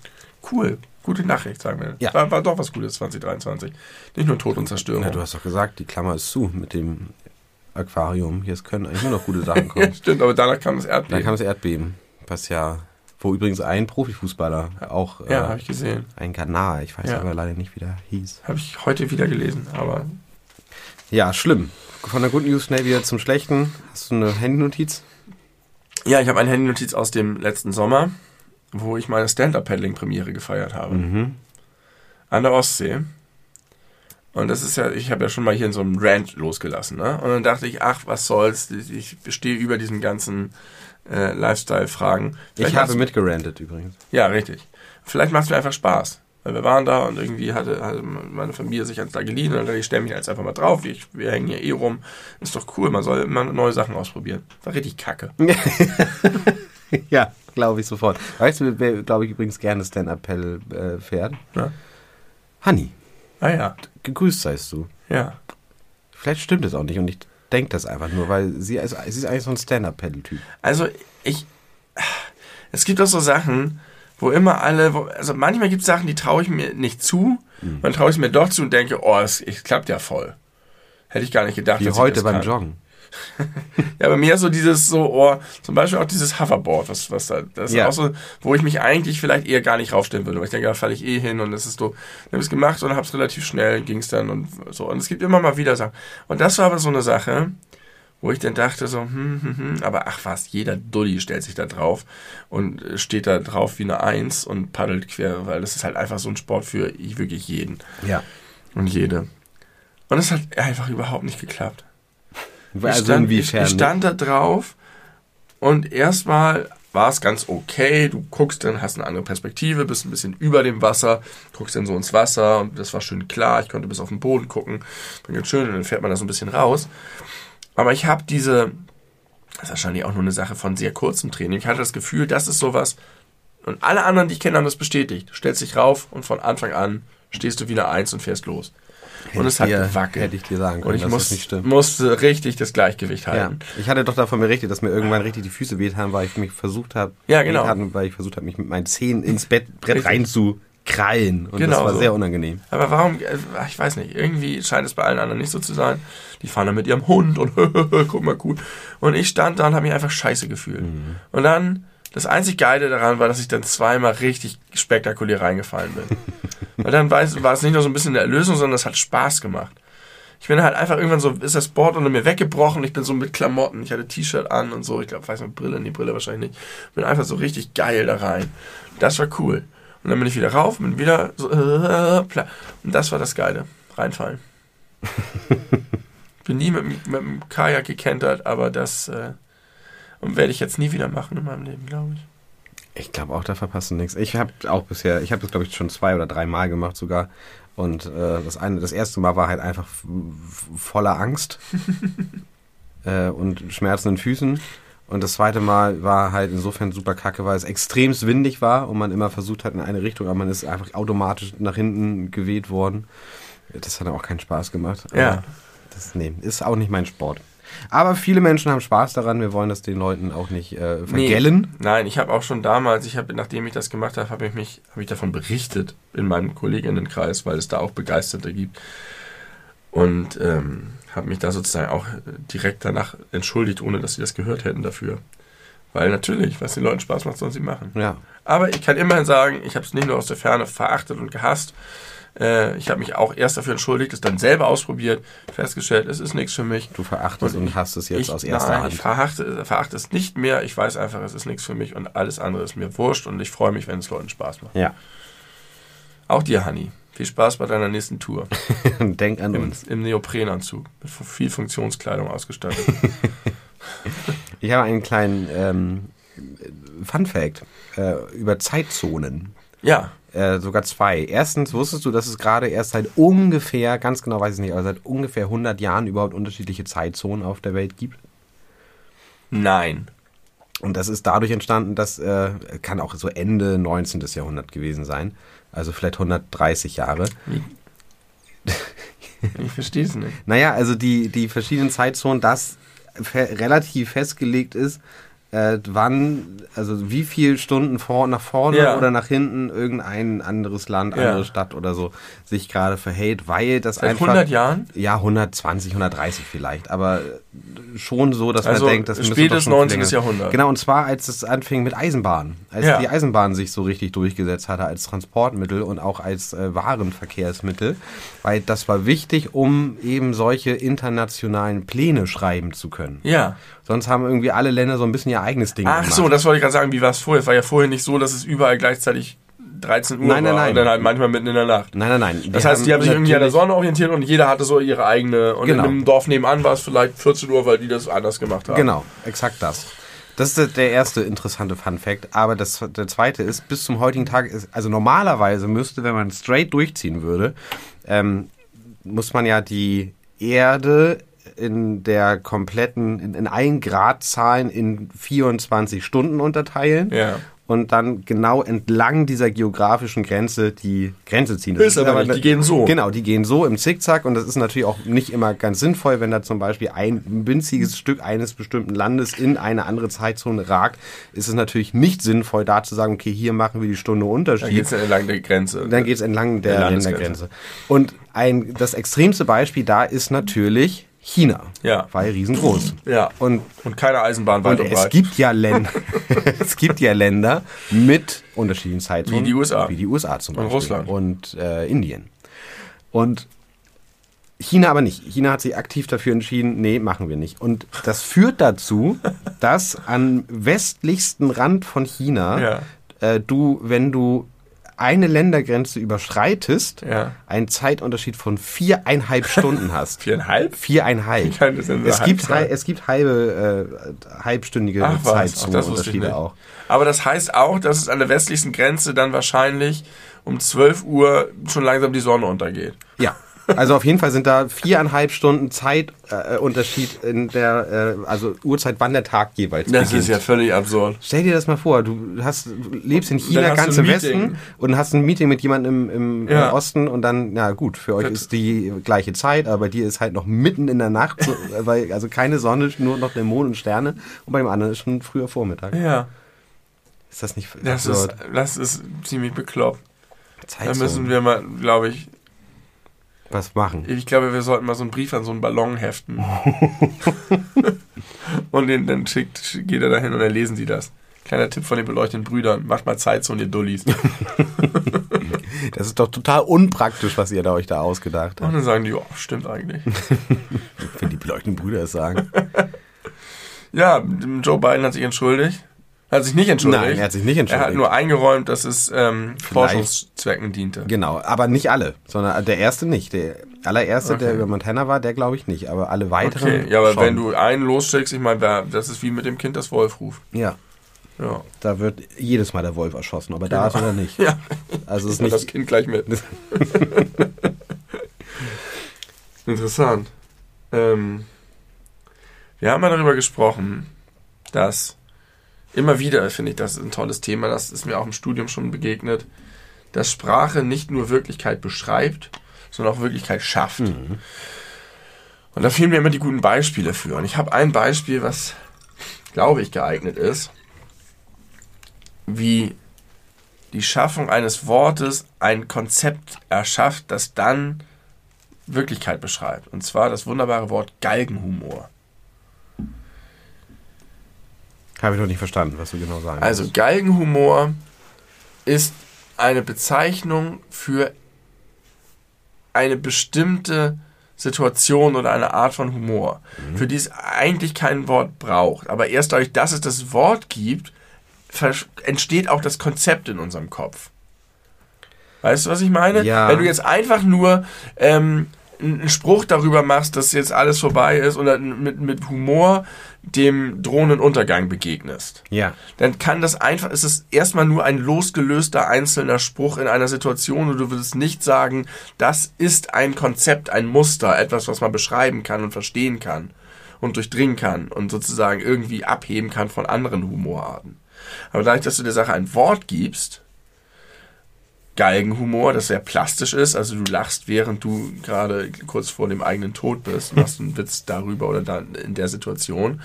Cool. Gute Nachricht, sagen wir. Ja. War, war doch was Gutes 2023. Nicht nur Tod und Zerstörung. Na, du hast doch gesagt, die Klammer ist zu mit dem Aquarium. Hier können eigentlich nur noch gute Sachen kommen. ja, stimmt, aber danach kam das Dann Erdbeben. kam das Erdbeben, was ja, wo übrigens ein Profifußballer auch ja, äh, habe ich gesehen. ein Ghana, ich weiß Ja. aber leider nicht, wie der hieß. Habe ich heute wieder gelesen. Aber Ja, schlimm. Von der Good News schnell wieder zum Schlechten. Hast du eine Handynotiz? ja, ich habe eine Handynotiz aus dem letzten Sommer, wo ich meine Stand-Up-Paddling-Premiere gefeiert habe. Mhm. an der Ostsee. Und das ist ja, ich habe ja schon mal hier in so einem Rant losgelassen, ne? Und dann dachte ich, ach, was soll's, ich stehe über diesen ganzen äh, Lifestyle-Fragen. Ich habe mitgerantet übrigens. Ja, richtig. Vielleicht macht es mir einfach Spaß. Weil wir waren da und irgendwie hatte, hatte meine Familie sich eins da geliehen und dann ich stelle mich jetzt einfach mal drauf. Ich, wir hängen hier eh rum. Ist doch cool, man soll immer neue Sachen ausprobieren. War richtig kacke. ja, glaube ich sofort. Weißt du, wer, glaube ich, übrigens gerne Stand-Up-Paddle äh, fährt? Ja. Honey, Ah ja, gegrüßt seist du. ja. Vielleicht stimmt es auch nicht und ich denke das einfach nur, weil sie, ist- sie ist eigentlich so ein Stand-Up-Paddle-Typ. Also ich, es gibt auch so Sachen, wo immer alle, wo, also manchmal gibt es Sachen, die traue ich mir nicht zu, Mhm. dann traue ich es mir doch zu und denke, oh, es, es klappt ja voll. Hätte ich gar nicht gedacht. Wie heute beim kann. Joggen. Ja, bei mir ist so dieses so, oh, zum Beispiel auch dieses Hoverboard, was, was da, das ist Ja. auch so, wo ich mich eigentlich vielleicht eher gar nicht raufstellen würde, weil ich denke, da falle ich eh hin und das ist so, dann habe ich es gemacht und habe es relativ schnell, ging es dann und so. Und es gibt immer mal wieder Sachen. Und das war aber so eine Sache, wo ich dann dachte so, hm, hm, hm, aber ach was, jeder Dulli stellt sich da drauf und äh, steht da drauf wie eine Eins und paddelt quer, weil das ist halt einfach so ein Sport für wirklich jeden Ja. und jede. Und es hat einfach überhaupt nicht geklappt. Ich Also stand, inwiefern? Ich, ich stand da drauf und erstmal war es ganz okay. Du guckst dann, hast eine andere Perspektive, bist ein bisschen über dem Wasser, guckst dann so ins Wasser und das war schön klar. Ich konnte bis auf den Boden gucken. War ganz schön und dann fährt man da so ein bisschen raus. Aber ich habe diese, das ist wahrscheinlich auch nur eine Sache von sehr kurzem Training. Ich hatte das Gefühl, das ist sowas, und alle anderen, die ich kenne, haben das bestätigt. Du stellst dich rauf und von Anfang an stehst du wieder eins und fährst los. Und es hat dir, gewackelt. Hätte ich dir sagen können, Und ich muss, musste richtig das Gleichgewicht Ja. halten. Ich hatte doch davon berichtet, dass mir irgendwann richtig die Füße wehtaten, weil ich mich versucht habe, Ja, genau. weil ich versucht habe, mich mit meinen Zähnen ins Bett, Brett Richtig. reinzukrallen. Und Genau das war so. sehr unangenehm. Aber warum, äh, ich weiß nicht, irgendwie scheint es bei allen anderen nicht so zu sein. Die fahren dann mit ihrem Hund und guck mal cool. Und ich stand da und habe mich einfach scheiße gefühlt. Mhm. Und dann, das einzig Geile daran war, dass ich dann zweimal richtig spektakulär reingefallen bin. Weil dann war es, nicht nur so ein bisschen eine Erlösung, sondern es hat Spaß gemacht. Ich bin halt einfach irgendwann so, ist das Board unter mir weggebrochen. Ich bin so mit Klamotten. Ich hatte T-Shirt an und so. Ich glaube, weiß nicht, Brille, nee, Brille wahrscheinlich nicht. Bin einfach so richtig geil da rein. Das war cool. Und dann bin ich wieder rauf, bin wieder so, äh, und das war das Geile. Reinfallen. bin nie mit, dem- mit dem Kajak gekentert, aber das äh, und werde ich jetzt nie wieder machen in meinem Leben, glaube ich. Ich glaube auch, da verpasst du nichts. Ich habe auch bisher, ich habe das glaube ich schon zwei oder drei Mal gemacht sogar. Und äh, das eine, das erste Mal war halt einfach voller Angst äh, und schmerzenden Füßen. Und das zweite Mal war halt insofern super kacke, weil es extremst windig war und man immer versucht hat in eine Richtung, aber man ist einfach automatisch nach hinten geweht worden. Das hat auch keinen Spaß gemacht. Ja. Das, nee, ist auch nicht mein Sport. Aber viele Menschen haben Spaß daran. Wir wollen das den Leuten auch nicht äh, vergällen. Nein, ich habe auch schon damals, ich habe, nachdem ich das gemacht habe, habe ich mich, habe ich davon berichtet in meinem Kolleginnenkreis, weil es da auch Begeisterte gibt. Und ähm, habe mich da sozusagen auch direkt danach entschuldigt, ohne dass sie das gehört hätten dafür. Weil natürlich, was den Leuten Spaß macht, sollen sie machen. Ja. Aber ich kann immerhin sagen, ich habe es nicht nur aus der Ferne verachtet und gehasst. Äh, ich habe mich auch erst dafür entschuldigt, es dann selber ausprobiert, festgestellt, es ist nichts für mich. Du verachtest Und und, hast es jetzt ich, aus erster nein, Hand. ich verachte, verachte es nicht mehr. Ich weiß einfach, es ist nichts für mich und alles andere ist mir wurscht und ich freue mich, wenn es Leuten Spaß macht. Ja. Auch dir, Hanni. Viel Spaß bei deiner nächsten Tour. Denk an Im, uns. Im Neoprenanzug. Mit viel Funktionskleidung ausgestattet. Ich habe einen kleinen ähm, Fun Fact äh, über Zeitzonen. ja. Äh, sogar zwei. Erstens wusstest du, dass es gerade erst seit ungefähr, ganz genau weiß ich nicht, aber seit ungefähr 100 Jahren überhaupt unterschiedliche Zeitzonen auf der Welt gibt. Nein. Und das ist dadurch entstanden, dass, äh, kann auch so Ende 19. Jahrhundert gewesen sein. Also vielleicht 130 Jahre. Ich verstehe es nicht. Naja, also die, die verschiedenen Zeitzonen, das relativ festgelegt ist, äh, wann, also wie viele Stunden vor, nach vorne Ja. oder nach hinten irgendein anderes Land, Ja. andere Stadt oder so sich gerade verhält, weil das Seit einfach... 100 Jahren? Ja, 120, 130 vielleicht, aber schon so, dass Also man denkt, das doch schon 19. länger- Jahrhundert. Genau, und zwar als es anfing mit Eisenbahn. Als Ja. die Eisenbahn sich so richtig durchgesetzt hatte als Transportmittel und auch als äh, Warenverkehrsmittel, weil das war wichtig, um eben solche internationalen Pläne schreiben zu können. Ja. Sonst haben irgendwie alle Länder so ein bisschen ihr eigenes Ding Ach gemacht. so, das wollte ich gerade sagen. Wie war es vorher? Es war ja vorher nicht so, dass es überall gleichzeitig 13 Uhr Nein, nein, nein. Und dann halt manchmal mitten in der Nacht. Nein, nein, nein. Das heißt, die haben sich irgendwie an der Sonne orientiert und jeder hatte so ihre eigene. Und Genau. in einem Dorf nebenan war es vielleicht 14 Uhr, weil die das anders gemacht haben. Genau, exakt das. Das ist der- der erste interessante Fun Fact. Aber das, der zweite ist, bis zum heutigen Tag ist, also normalerweise müsste, wenn man straight durchziehen würde, ähm, muss man ja die Erde in der kompletten, in, in allen Gradzahlen in 24 Stunden unterteilen. Ja. Und dann genau entlang dieser geografischen Grenze die Grenze ziehen. Das Ist aber nicht, eine- die gehen so. Genau, die gehen so im Zickzack und das ist natürlich auch nicht immer ganz sinnvoll, wenn da zum Beispiel ein winziges Stück eines bestimmten Landes in eine andere Zeitzone ragt, ist es natürlich nicht sinnvoll, da zu sagen, okay, hier machen wir die Stunde Dann Unterschied. geht es entlang der Grenze. Dann geht es entlang der, Der. Ländergrenze. Und ein, das extremste Beispiel da ist natürlich China. Ja. Weil riesengroß. Ja. Und, Und keine Eisenbahn weit und und es breit. gibt ja Länder, es gibt ja Länder mit unterschiedlichen Zeitzonen. Wie die USA. Wie die USA zum Und Beispiel. Russland. Und äh, Indien. Und China aber nicht. China hat sich aktiv dafür entschieden, nee, machen wir nicht. Und das führt dazu, dass am westlichsten Rand von China Ja. äh, du, wenn du eine Ländergrenze überschreitest, Ja. einen Zeitunterschied von viereinhalb Stunden hast. Viereinhalb? Viereinhalb. Wie kann das denn es, sein? gibt, hei- es gibt halbe, äh, halbstündige Ach ach, nicht. auch. Aber das heißt auch, dass es an der westlichsten Grenze dann wahrscheinlich um 12 Uhr schon langsam die Sonne untergeht. Ja. Also auf jeden Fall sind da viereinhalb Stunden Zeitunterschied äh, in der, äh, also Uhrzeit, wann der Tag jeweils Das beginnt. ist ja völlig absurd. Stell dir das mal vor, du hast, du lebst in China ganz im Westen und hast ein Meeting mit jemandem im, im Ja. Osten und dann, ja gut, für euch Das- ist die gleiche Zeit, aber bei dir ist halt noch mitten in der Nacht, so, weil, also keine Sonne, nur noch der Mond und Sterne und bei dem anderen ist schon früher Vormittag. Ja. Ist das nicht Das ist, das ist ziemlich bekloppt. Da Zeitzonen? müssen wir mal, glaube ich, was machen? ich glaube, wir sollten mal so einen Brief an so einen Ballon heften. und den dann schickt, geht er dahin und dann lesen sie das. Kleiner Tipp von den beleuchteten Brüdern. Macht mal Zeit so, ihr Dullis. Das ist doch total unpraktisch, was ihr da euch da ausgedacht Und habt. dann sagen die, ja, stimmt eigentlich. Wenn die beleuchteten Brüder es sagen. Ja, Joe Biden hat sich entschuldigt. Hat sich nicht entschuldigt. Nein, er hat sich nicht Er hat entschuldigt. nur eingeräumt, dass es ähm, Vielleicht. Forschungszwecken diente. Genau, aber nicht alle, sondern der erste nicht. Der allererste, der Okay. über Montana war, der glaube ich nicht, aber alle weiteren. Okay, ja, aber schon. wenn du einen losschickst, ich meine, das ist wie mit dem Kind, das Wolf ruft. Ja, Ja. da wird jedes Mal der Wolf erschossen, aber da ist er nicht. Ja, Also ist und das nicht. Kind gleich mit. Interessant. Ähm, wir haben ja darüber gesprochen, dass immer wieder, finde ich, das ist ein tolles Thema, das ist mir auch im Studium schon begegnet, dass Sprache nicht nur Wirklichkeit beschreibt, sondern auch Wirklichkeit schafft. Und da fehlen mir immer die guten Beispiele für. Und ich habe ein Beispiel, was, glaube ich, geeignet ist, wie die Schaffung eines Wortes ein Konzept erschafft, das dann Wirklichkeit beschreibt. Und zwar das wunderbare Wort Galgenhumor. Habe ich noch nicht verstanden, was du genau sagen Also willst. Galgenhumor ist eine Bezeichnung für eine bestimmte Situation oder eine Art von Humor, für die es eigentlich kein Wort braucht. Aber erst dadurch, dass es das Wort gibt, entsteht auch das Konzept in unserem Kopf. Weißt du, was ich meine? Ja. Wenn du jetzt einfach nur ähm, einen Spruch darüber machst, dass jetzt alles vorbei ist oder mit, mit Humor dem drohenden Untergang begegnest, Ja, dann kann das einfach, es ist erstmal nur ein losgelöster einzelner Spruch in einer Situation und du würdest nicht sagen, das ist ein Konzept, ein Muster, etwas, was man beschreiben kann und verstehen kann und durchdringen kann und sozusagen irgendwie abheben kann von anderen Humorarten. Aber dadurch, dass du der Sache ein Wort gibst, Galgenhumor, das sehr plastisch ist, also du lachst, während du gerade kurz vor dem eigenen Tod bist, machst einen Witz darüber oder da in der Situation.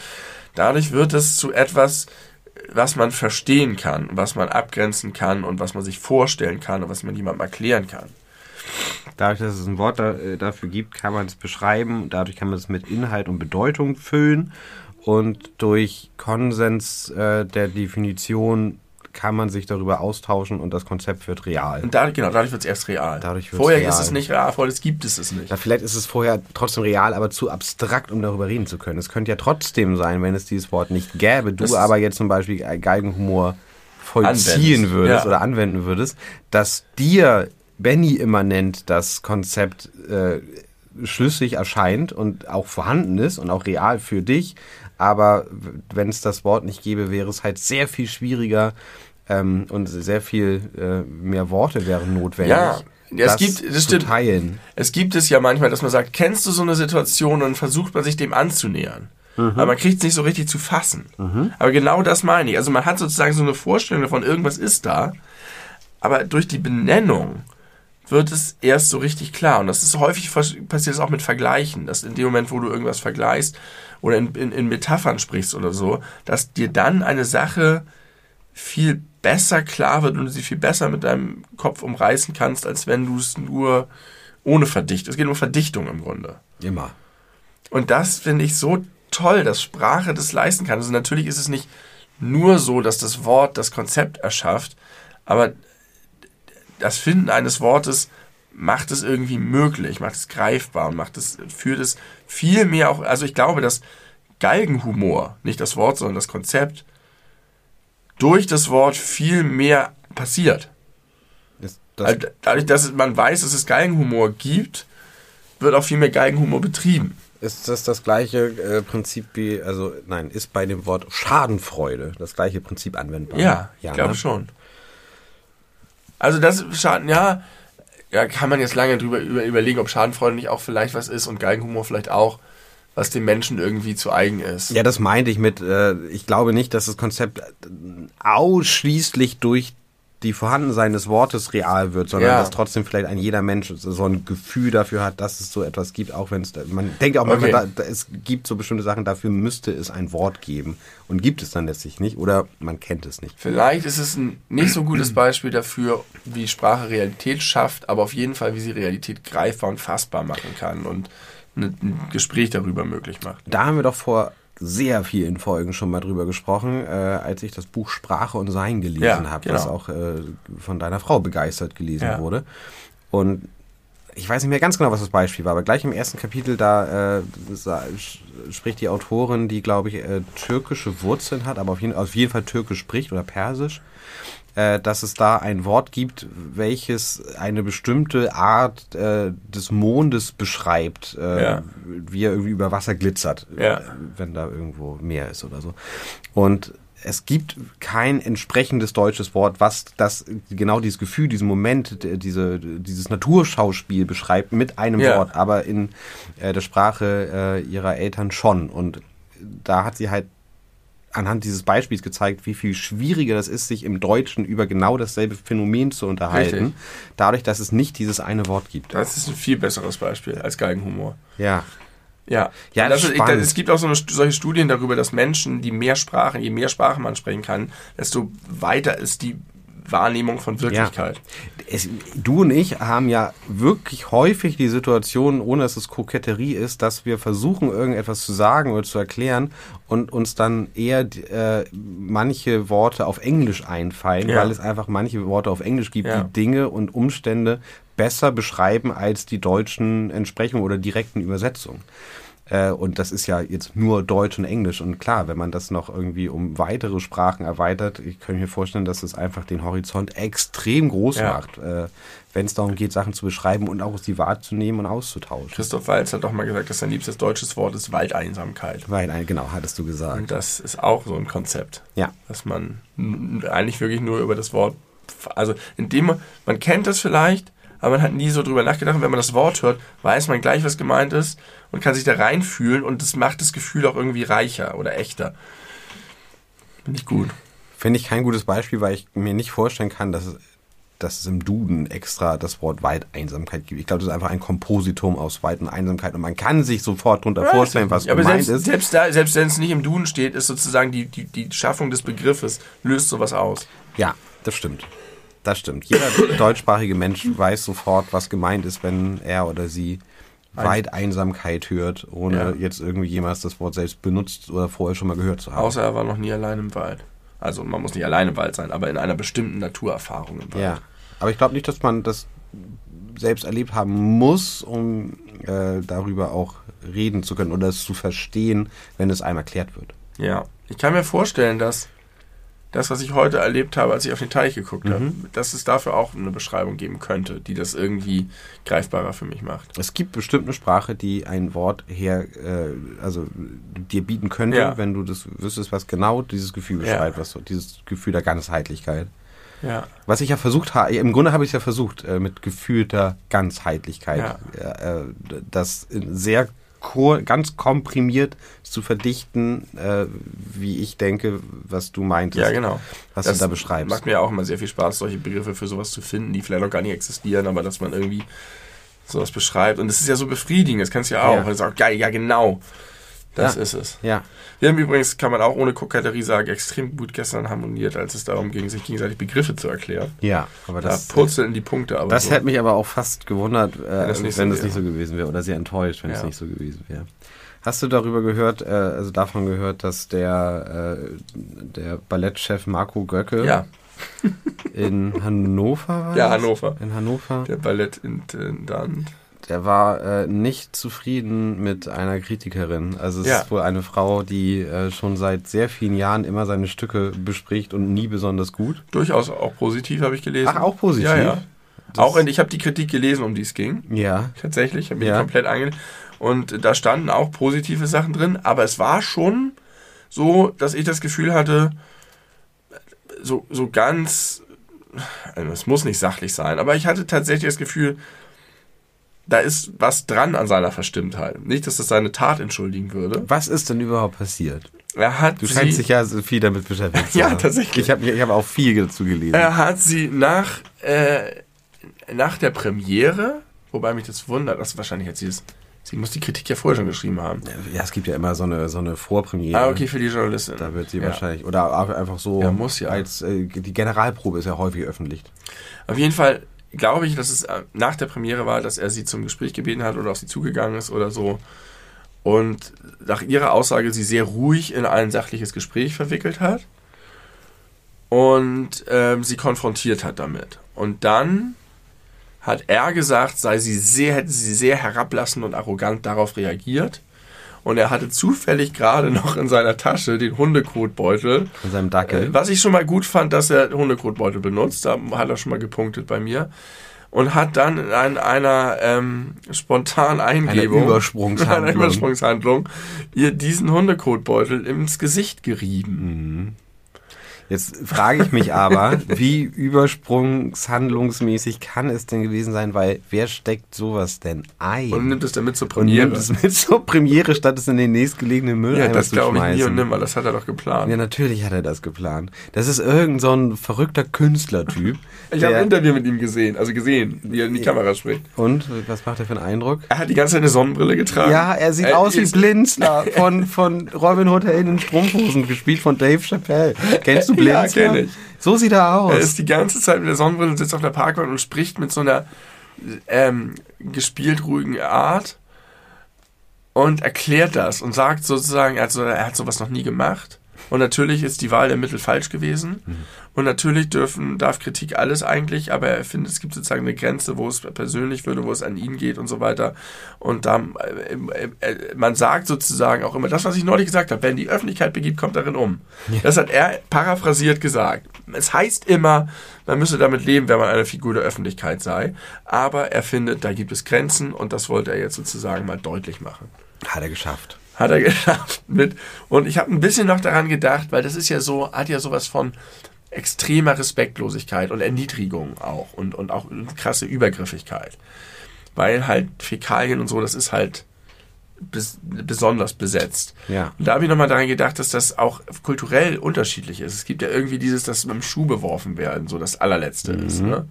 Dadurch wird es zu etwas, was man verstehen kann, was man abgrenzen kann und was man sich vorstellen kann und was man jemandem erklären kann. dadurch, dass es ein Wort da, äh, dafür gibt, kann man es beschreiben. Dadurch kann man es mit Inhalt und Bedeutung füllen. Und durch Konsens äh, der Definition kann man sich darüber austauschen und das Konzept wird real. Und dadurch, genau, dadurch wird es erst real. Dadurch Vorher real. ist es nicht real, vorher gibt es es nicht. Ja, vielleicht ist es vorher trotzdem real, aber zu abstrakt, um darüber reden zu können. Es könnte ja trotzdem sein, wenn es dieses Wort nicht gäbe, du Das aber jetzt zum Beispiel Galgenhumor vollziehen Anwendest, würdest ja. oder anwenden würdest, dass dir Benny immanent das Konzept äh, schlüssig erscheint und auch vorhanden ist und auch real für dich, aber wenn es das Wort nicht gäbe, wäre es halt sehr viel schwieriger ähm, und sehr viel äh, mehr Worte wären notwendig. Ja, ja, es gibt- das zu stimmt. teilen. Es gibt es ja manchmal, dass man sagt, kennst du so eine Situation und versucht man sich dem anzunähern. Mhm. Aber man kriegt es nicht so richtig zu fassen. Aber genau das meine ich. Also man hat sozusagen so eine Vorstellung davon, irgendwas ist da, aber durch die Benennung wird es erst so richtig klar. Und das ist häufig passiert es auch mit Vergleichen, dass in dem Moment, wo du irgendwas vergleichst oder in, in, in Metaphern sprichst oder so, dass dir dann eine Sache viel besser klar wird und du sie viel besser mit deinem Kopf umreißen kannst, als wenn du es nur ohne Verdichtung. Es geht um Verdichtung im Grunde. Immer. Und das finde ich so toll, dass Sprache das leisten kann. Also natürlich ist es nicht nur so, dass das Wort das Konzept erschafft, aber das Finden eines Wortes macht es irgendwie möglich, macht es greifbar und macht es, führt es viel mehr auch, also ich glaube, dass Galgenhumor, nicht das Wort, sondern das Konzept, durch das Wort viel mehr passiert. Das, das, Also dadurch, dass man weiß, dass es Galgenhumor gibt, wird auch viel mehr Galgenhumor betrieben. Ist das das gleiche äh, Prinzip wie, also nein, ist bei dem Wort Schadenfreude das gleiche Prinzip anwendbar? Ja, ich glaube ne? schon. Also das Schaden, ja, ja, kann man jetzt lange drüber über, überlegen, ob Schadenfreude nicht auch vielleicht was ist und Galgenhumor vielleicht auch, was dem Menschen irgendwie zu eigen ist. Ja, das meinte ich mit, äh, ich glaube nicht, dass das Konzept äh, ausschließlich durch die Vorhandensein des Wortes real wird, sondern Ja. dass trotzdem vielleicht ein jeder Mensch so ein Gefühl dafür hat, dass es so etwas gibt, auch wenn es, man denkt auch manchmal, Okay. da, es gibt so bestimmte Sachen, dafür müsste es ein Wort geben und gibt es dann letztlich nicht oder man kennt es nicht. Vielleicht ist es ein nicht so gutes Beispiel dafür, wie Sprache Realität schafft, aber auf jeden Fall, wie sie Realität greifbar und fassbar machen kann und ein Gespräch darüber möglich macht. Da haben wir doch vor sehr vielen Folgen schon mal drüber gesprochen, äh, als ich das Buch Sprache und Sein gelesen Ja, habe, genau. das auch äh, von deiner Frau begeistert gelesen Ja. wurde. Und ich weiß nicht mehr ganz genau, was das Beispiel war, aber gleich im ersten Kapitel, da äh, spricht die Autorin, die, glaube ich, äh, türkische Wurzeln hat, aber auf jeden, auf jeden Fall türkisch spricht oder persisch, dass es da ein Wort gibt, welches eine bestimmte Art äh, des Mondes beschreibt, äh, Ja. wie er irgendwie über Wasser glitzert, Ja. äh, wenn da irgendwo Meer ist oder so. Und es gibt kein entsprechendes deutsches Wort, was das genau dieses Gefühl, diesen Moment, diese, dieses Naturschauspiel beschreibt mit einem Ja. Wort, aber in äh, der Sprache äh, ihrer Eltern schon. Und da hat sie halt anhand dieses Beispiels gezeigt, wie viel schwieriger das ist, sich im Deutschen über genau dasselbe Phänomen zu unterhalten, Richtig. dadurch, dass es nicht dieses eine Wort gibt. Das ist ein viel besseres Beispiel als Galgenhumor. Ja. Ja, Ja, das das ist, es gibt auch so eine, solche Studien darüber, dass Menschen, die mehr Sprachen, je mehr Sprachen man sprechen kann, desto weiter ist die Wahrnehmung von Wirklichkeit. Es, du und ich haben ja wirklich häufig die Situation, ohne dass es Koketterie ist, dass wir versuchen, irgendetwas zu sagen oder zu erklären und uns dann eher äh, manche Worte auf Englisch einfallen, Ja. weil es einfach manche Worte auf Englisch gibt, Ja. die Dinge und Umstände besser beschreiben als die deutschen Entsprechungen oder direkten Übersetzungen. Äh, und das ist ja jetzt nur Deutsch und Englisch. Und klar, wenn man das noch irgendwie um weitere Sprachen erweitert, ich kann mir vorstellen, dass es einfach den Horizont extrem groß Ja. macht, äh, wenn es darum geht, Sachen zu beschreiben und auch sie wahrzunehmen und auszutauschen. Christoph Walz hat doch mal gesagt, dass sein liebstes deutsches Wort ist Waldeinsamkeit. Weil, ein- genau, hattest du gesagt. Und das ist auch so ein Konzept, Ja. dass man eigentlich wirklich nur über das Wort, also indem man, man kennt das vielleicht, aber man hat nie so drüber nachgedacht. Und wenn man das Wort hört, weiß man gleich, was gemeint ist und kann sich da reinfühlen und das macht das Gefühl auch irgendwie reicher oder echter. Finde ich gut. Finde ich kein gutes Beispiel, weil ich mir nicht vorstellen kann, dass es, dass es im Duden extra das Wort Waldeinsamkeit gibt. Ich glaube, das ist einfach ein Kompositum aus Wald und Einsamkeit und man kann sich sofort darunter vorstellen, was Ja, aber gemeint selbst, ist. selbst, da, selbst wenn es nicht im Duden steht, ist sozusagen die, die, die Schaffung des Begriffes, löst sowas aus. Ja, das stimmt. Das stimmt. Jeder deutschsprachige Mensch weiß sofort, was gemeint ist, wenn er oder sie Waldeinsamkeit hört, ohne Ja. jetzt irgendwie jemals das Wort selbst benutzt oder vorher schon mal gehört zu haben. Außer er war noch nie allein im Wald. Also man muss nicht allein im Wald sein, aber in einer bestimmten Naturerfahrung im Wald. ja. Aber ich glaube nicht, dass man das selbst erlebt haben muss, um äh, darüber auch reden zu können oder es zu verstehen, wenn es einem erklärt wird. Ja. Ich kann mir vorstellen, dass das, was ich heute erlebt habe, als ich auf den Teich geguckt Mhm. habe, dass es dafür auch eine Beschreibung geben könnte, die das irgendwie greifbarer für mich macht. Es gibt bestimmt eine Sprache, die ein Wort her, äh, also dir bieten könnte, Ja. wenn du das wüsstest, was genau dieses Gefühl Ja. beschreibt, was so, dieses Gefühl der Ganzheitlichkeit. Ja. Was ich ja versucht habe, im Grunde habe ich es ja versucht, äh, mit gefühlter Ganzheitlichkeit, Ja. äh, äh, das in sehr ganz komprimiert zu verdichten, äh, wie ich denke, was du meintest, Ja, genau. was Das du da beschreibst. Macht mir auch immer sehr viel Spaß, solche Begriffe für sowas zu finden, die vielleicht noch gar nicht existieren, aber dass man irgendwie sowas beschreibt. Und das ist ja so befriedigend, das kannst du ja auch. Ja. Das ist auch geil, ja genau. Das Ja. ist es. Ja, Wir haben übrigens, kann man auch ohne Koketterie sagen, extrem gut gestern harmoniert, als es darum ging, sich gegenseitig Begriffe zu erklären. ja, aber Da das, purzeln die Punkte aber das so. hätte mich aber auch fast gewundert, äh, wenn das es nicht nicht, so wäre. so gewesen wäre oder sehr enttäuscht, wenn es Ja. nicht so gewesen wäre. Hast du darüber gehört, äh, also davon gehört, dass der, äh, der Ballettchef Marco Göcke Ja, in Hannover war? Ja, das? Hannover. In Hannover. der Ballettintendant. Der war äh, nicht zufrieden mit einer Kritikerin. Also es Ja. ist wohl eine Frau, die äh, schon seit sehr vielen Jahren immer seine Stücke bespricht und nie besonders gut. Durchaus auch positiv, habe ich gelesen. Ach, auch positiv? Ja, ja. Das- Auch ich habe die Kritik gelesen, um die es ging. Ja. Tatsächlich, ich habe mich Ja. komplett ange... Und da standen auch positive Sachen drin, aber es war schon so, dass ich das Gefühl hatte, so, so ganz, also es muss nicht sachlich sein, aber ich hatte tatsächlich das Gefühl, da ist was dran an seiner Verstimmtheit. Nicht, dass das seine Tat entschuldigen würde. Was ist denn überhaupt passiert? Er hat Du scheinst dich ja viel damit beschäftigt zu Ja, haben. tatsächlich. Ich habe ich hab auch viel dazu gelesen. er hat sie nach, äh, nach der Premiere, wobei mich das wundert, dass wahrscheinlich hat sie es, sie muss die Kritik ja vorher schon geschrieben haben. Ja, es gibt ja immer so eine, so eine Vorpremiere. Ah, okay, für die Journalistin. Da wird sie Ja. wahrscheinlich, oder einfach so, Ja, muss ja. als äh, die Generalprobe ist ja häufig öffentlich. Auf jeden Fall glaube ich, dass es äh, nach der Premiere war, dass er sie zum Gespräch gebeten hat oder auf sie zugegangen ist oder so. und nach ihrer Aussage sie sehr ruhig in ein sachliches Gespräch verwickelt hat und ähm, sie konfrontiert hat damit. Und dann hat er gesagt, sei sie sehr, hätte sie sehr herablassend und arrogant darauf reagiert. Und er hatte zufällig gerade noch in seiner Tasche den Hundekotbeutel. Von seinem Dackel. Äh, Was ich schon mal gut fand, dass er Hundekotbeutel benutzt. Da hat er schon mal gepunktet bei mir. Und hat dann in ein- einer ähm, spontanen Eingebung, Übersprungshandlung. einer Übersprungshandlung, ihr diesen Hundekotbeutel ins Gesicht gerieben. Jetzt frage ich mich aber, wie übersprungshandlungsmäßig kann es denn gewesen sein, weil wer steckt sowas denn ein? Und nimmt es dann mit zur Und Premiere. nimmt es mit zur Premiere, statt es in den nächstgelegenen Mülleimer ja, das zu glaube ich schmeißen. nie und nimmer. Das hat er doch geplant. Ja, natürlich hat er das geplant. Das ist irgend so ein verrückter Künstlertyp. Ich habe ein Interview mit ihm gesehen, also gesehen, wie er in die Kamera spricht. Und, was macht er für einen Eindruck? Er hat die ganze Zeit eine Sonnenbrille getragen. Ja, er sieht Äh, aus wie Blinzler von, von Robin Hood in den Strumpfhosen, gespielt von Dave Chappelle. Kennst du Ja, Blinzler? kenn ich. So sieht er aus. Er ist die ganze Zeit mit der Sonnenbrille und sitzt auf der Parkbank und spricht mit so einer ähm, gespielt ruhigen Art und erklärt das und sagt sozusagen, also er hat sowas noch nie gemacht. Und natürlich ist die Wahl der Mittel falsch gewesen. Und natürlich dürfen, darf Kritik alles eigentlich, aber er findet, es gibt sozusagen eine Grenze, wo es persönlich würde, wo es an ihn geht und so weiter. Und da, äh, äh, äh, man sagt sozusagen auch immer, das, was ich neulich gesagt habe, wenn die Öffentlichkeit begibt, kommt darin um. Das hat er paraphrasiert gesagt. Es heißt immer, man müsse damit leben, wenn man eine Figur der Öffentlichkeit sei. Aber er findet, da gibt es Grenzen und das wollte er jetzt sozusagen mal deutlich machen. Hat er geschafft. Hat er geschafft mit. Und ich habe ein bisschen noch daran gedacht, weil das ist ja so, hat ja sowas von extremer Respektlosigkeit und Erniedrigung auch und, und auch krasse Übergriffigkeit. Weil halt Fäkalien und so, das ist halt bes besonders besetzt. Ja. Und da habe ich nochmal daran gedacht, dass das auch kulturell unterschiedlich ist. Es gibt ja irgendwie dieses, dass mit dem Schuh beworfen werden, so das allerletzte ist. Ne?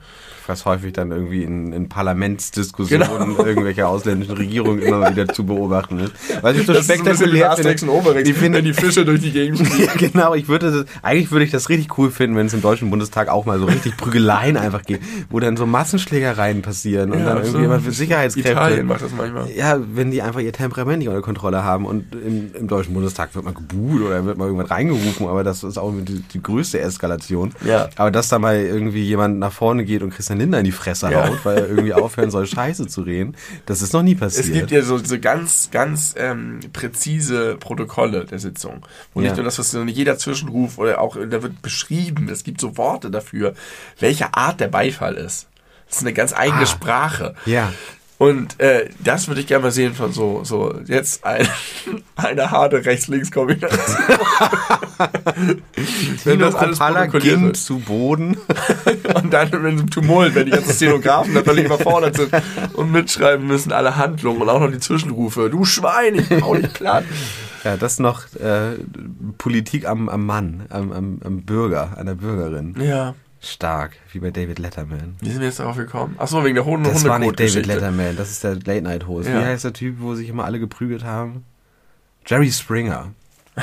Was häufig dann irgendwie in, in Parlamentsdiskussionen Genau. irgendwelcher ausländischen Regierungen immer wieder zu beobachten ist. Was ich so Das ist ein spektakulär Asterix und finde. Obelix, Ich finde- wenn die Fische durch die Gegend fliegen. Genau, ich würde das, eigentlich würde ich das richtig cool finden, wenn es im Deutschen Bundestag auch mal so richtig Prügeleien einfach geht, wo dann so Massenschlägereien passieren und Ja, dann irgendwie immer für Sicherheitskräfte. Italien macht das manchmal. Ja, wenn die einfach ihr Temperament nicht unter Kontrolle haben und im, im Deutschen Bundestag wird mal gebuht oder wird mal irgendwann reingerufen, aber das ist auch die, die größte Eskalation. Ja. Aber dass da mal irgendwie jemand nach vorne geht und Christian Lindner in die Fresse Ja. haut, weil er irgendwie aufhören soll, Scheiße zu reden, das ist noch nie passiert. Es gibt ja so, so ganz, ganz ähm, präzise Protokolle der Sitzung. Wo Ja. nicht nur das, was jeder Zwischenruf oder auch, da wird beschrieben, es gibt so Worte dafür, welche Art der Beifall ist. Das ist eine ganz eigene Ah. Sprache. ja. Und äh, das würde ich gerne mal sehen von so, so jetzt ein, eine harte Rechts-Links-Kombination. Wenn das alles ging wird. zu Boden. Und dann, wenn im Tumult, wenn die ganzen Szenografen da völlig überfordert sind und mitschreiben müssen, alle Handlungen und auch noch die Zwischenrufe. Du Schwein, ich hau dich platt. Ja, das noch äh, Politik am, am Mann, am, am, am Bürger, an der Bürgerin. Ja. Stark, wie bei David Letterman. Wie sind wir jetzt darauf gekommen? Achso, wegen der Hunde Das war nicht David. Letterman, das ist der Late-Night-Host. Ja. Wie heißt der Typ, wo sich immer alle geprügelt haben? Jerry Springer.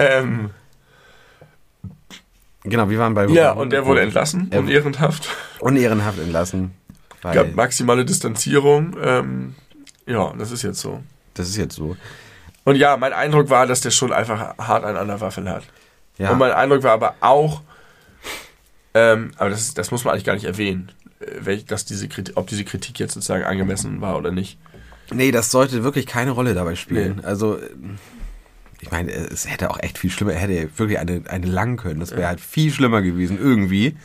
Ähm, Genau, wir waren bei... ja, und der wurde entlassen, Er- unehrenhaft. Unehrenhaft entlassen. Gab maximale Distanzierung. Ähm, ja, das ist jetzt so. das ist jetzt so. Und ja, mein Eindruck war, dass der schon einfach hart an der Waffel hat. Ja, Und mein Eindruck war aber auch, ähm, aber das, das muss man eigentlich gar nicht erwähnen, äh, welch, dass diese Kritik, ob diese Kritik jetzt sozusagen angemessen war oder nicht. nee, das sollte wirklich keine Rolle dabei spielen. Also, ich meine, es hätte auch echt viel schlimmer, er hätte wirklich eine, eine lang können. Das wäre halt viel schlimmer gewesen, irgendwie.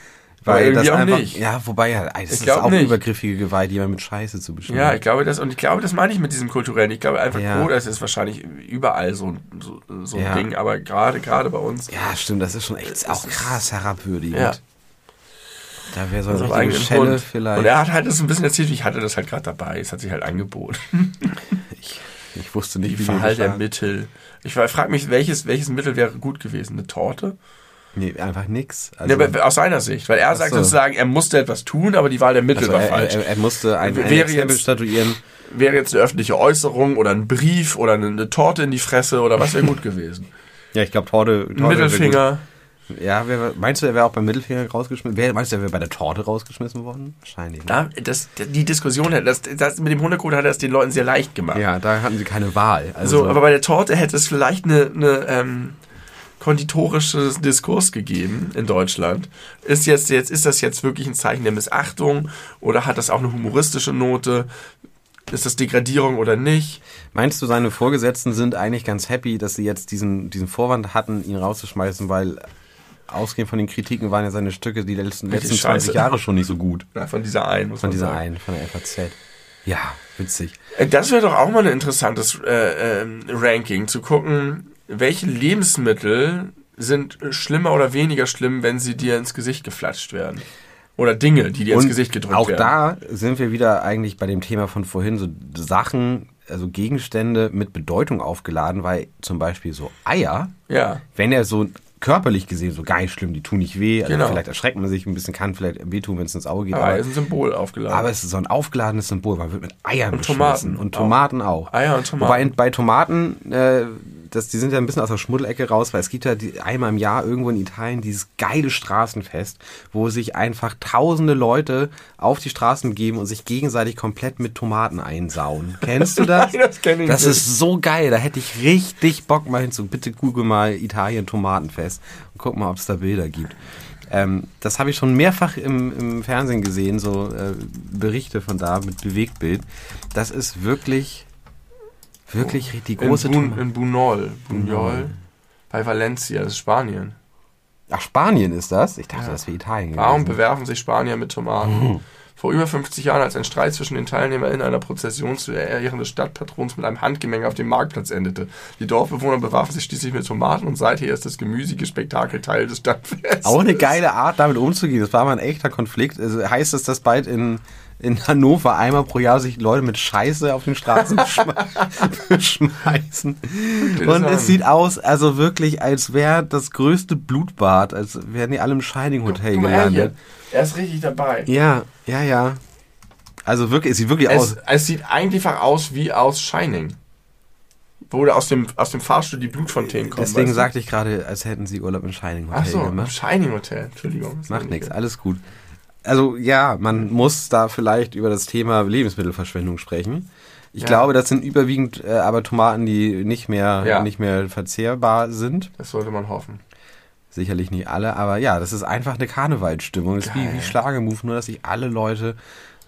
Weil das einfach, nicht. ja, wobei ja, das ist auch nicht. übergriffige Gewalt, jemand mit Scheiße zu bestimmen. Ja, ich glaube das, und ich glaube, das meine ich mit diesem kulturellen. Ich glaube einfach, Ja. oh, das ist wahrscheinlich überall so, ein- so, so ein Ja. Ding, aber gerade, gerade bei uns. Ja, stimmt, das ist schon echt auch krass herabwürdigend. Ja. Da wäre so Also eine richtige eigenen Schelle vielleicht. Und er hat halt das ein bisschen erzählt, ich hatte das halt gerade dabei. Es hat sich halt angeboten. ich, ich wusste nicht, Die wie Verhalt der. Mittel. Ich frage mich, welches, welches Mittel wäre gut gewesen? Eine Torte? Nee, einfach nix. Also, aber aus seiner Sicht. Weil er sagt so. sozusagen, er musste etwas tun, aber die Wahl der Mittel also war er, falsch. er, er musste ein, ein Wäre Exempel jetzt- statuieren. wäre jetzt eine öffentliche Äußerung oder ein Brief oder eine, eine Torte in die Fresse oder was wäre gut gewesen. Ja, ich glaube, Torte, Torte Ein Mittelfinger. Ja, wer, meinst du, er wäre auch beim Mittelfinger rausgeschmissen? Wer, meinst du, er wäre bei der Torte rausgeschmissen worden? Wahrscheinlich. Ne? Da, das, die Diskussion, das, das, mit dem Hundekoter hat er es den Leuten sehr leicht gemacht. Ja, da hatten sie keine Wahl. Also, so, aber bei der Torte hätte es vielleicht eine, eine ähm, konditorisches Diskurs gegeben in Deutschland. Ist jetzt, jetzt, ist das jetzt wirklich ein Zeichen der Missachtung oder hat das auch eine humoristische Note? Ist das Degradierung oder nicht? Meinst du, seine Vorgesetzten sind eigentlich ganz happy, dass sie jetzt diesen, diesen Vorwand hatten, ihn rauszuschmeißen, weil ausgehend von den Kritiken waren ja seine Stücke die letzten, letzten 20 Jahre schon nicht so gut. Ja, von dieser einen, muss Von dieser sagen. einen, von der FAZ. Ja, witzig. Äh, Das wäre doch auch mal ein interessantes äh, ähm, Ranking, zu gucken, welche Lebensmittel sind schlimmer oder weniger schlimm, wenn sie dir ins Gesicht geflatscht werden. Oder Dinge, die dir ins Und Gesicht gedrückt auch werden. da sind wir wieder eigentlich bei dem Thema von vorhin, so Sachen, also Gegenstände mit Bedeutung aufgeladen, weil zum Beispiel so Eier, Ja. wenn er so körperlich gesehen so gar nicht schlimm, die tun nicht weh, also Genau. vielleicht erschreckt man sich ein bisschen, kann vielleicht wehtun, wenn es ins Auge geht, Aber aber, ist ein Symbol aufgeladen. aber es ist so ein aufgeladenes Symbol, man wird mit Eiern Und beschmissen. Tomaten und auch. Tomaten auch. Eier und Tomaten. Wobei bei Tomaten, äh, das, die sind ja ein bisschen aus der Schmuddelecke raus, weil es gibt ja die, einmal im Jahr irgendwo in Italien dieses geile Straßenfest, wo sich einfach tausende Leute auf die Straßen geben und sich gegenseitig komplett mit Tomaten einsauen. Kennst du das? Nein, das kenn ich Das nicht. ist so geil, da hätte ich richtig Bock mal hinzu. Bitte google mal Italien Tomatenfest und guck mal, ob es da Bilder gibt. Ähm, das habe ich schon mehrfach im, im Fernsehen gesehen, so äh, Berichte von da mit Bewegtbild. Das ist wirklich, wirklich die große in, Bun, in Bunol. Bunol. Bei Valencia, das ist Spanien. Ach, Spanien ist das? Ich dachte, Ja. das wäre Italien Warum gewesen. bewerfen sich Spanier mit Tomaten? Vor über 50 Jahren, als ein Streit zwischen den Teilnehmern in einer Prozession zu Ehren des Stadtpatrons mit einem Handgemenge auf dem Marktplatz endete. Die Dorfbewohner bewarfen sich schließlich mit Tomaten und seither ist das gemüsige Spektakel Teil des Stadtfests. Auch eine geile Art, damit umzugehen. Das war mal ein echter Konflikt. Also heißt es, dass bald in, in Hannover einmal pro Jahr sich Leute mit Scheiße auf den Straßen beschme beschmeißen. Und es sieht aus, also wirklich, als wäre das größte Blutbad, als wären die alle im Shining Hotel er, gelandet. er ist richtig dabei. Ja, ja, ja. Also wirklich, es sieht wirklich Es, aus. es sieht einfach aus wie aus Shining. Wo aus dem, aus dem Fahrstuhl die Blutfontänen kommen. Deswegen weißt du? sagte ich gerade, als hätten sie Urlaub im Shining Hotel Ach so, im gemacht. Shining Hotel. Entschuldigung. Macht nichts, nicht- alles gut. Also ja, man muss da vielleicht über das Thema Lebensmittelverschwendung sprechen. Ich Ja. glaube, das sind überwiegend äh, aber Tomaten, die nicht mehr, Ja. nicht mehr verzehrbar sind. Das sollte man hoffen. Sicherlich nicht alle, aber ja, das ist einfach eine Karnevalsstimmung. Das ist wie, wie Schlagemove, nur dass sich alle Leute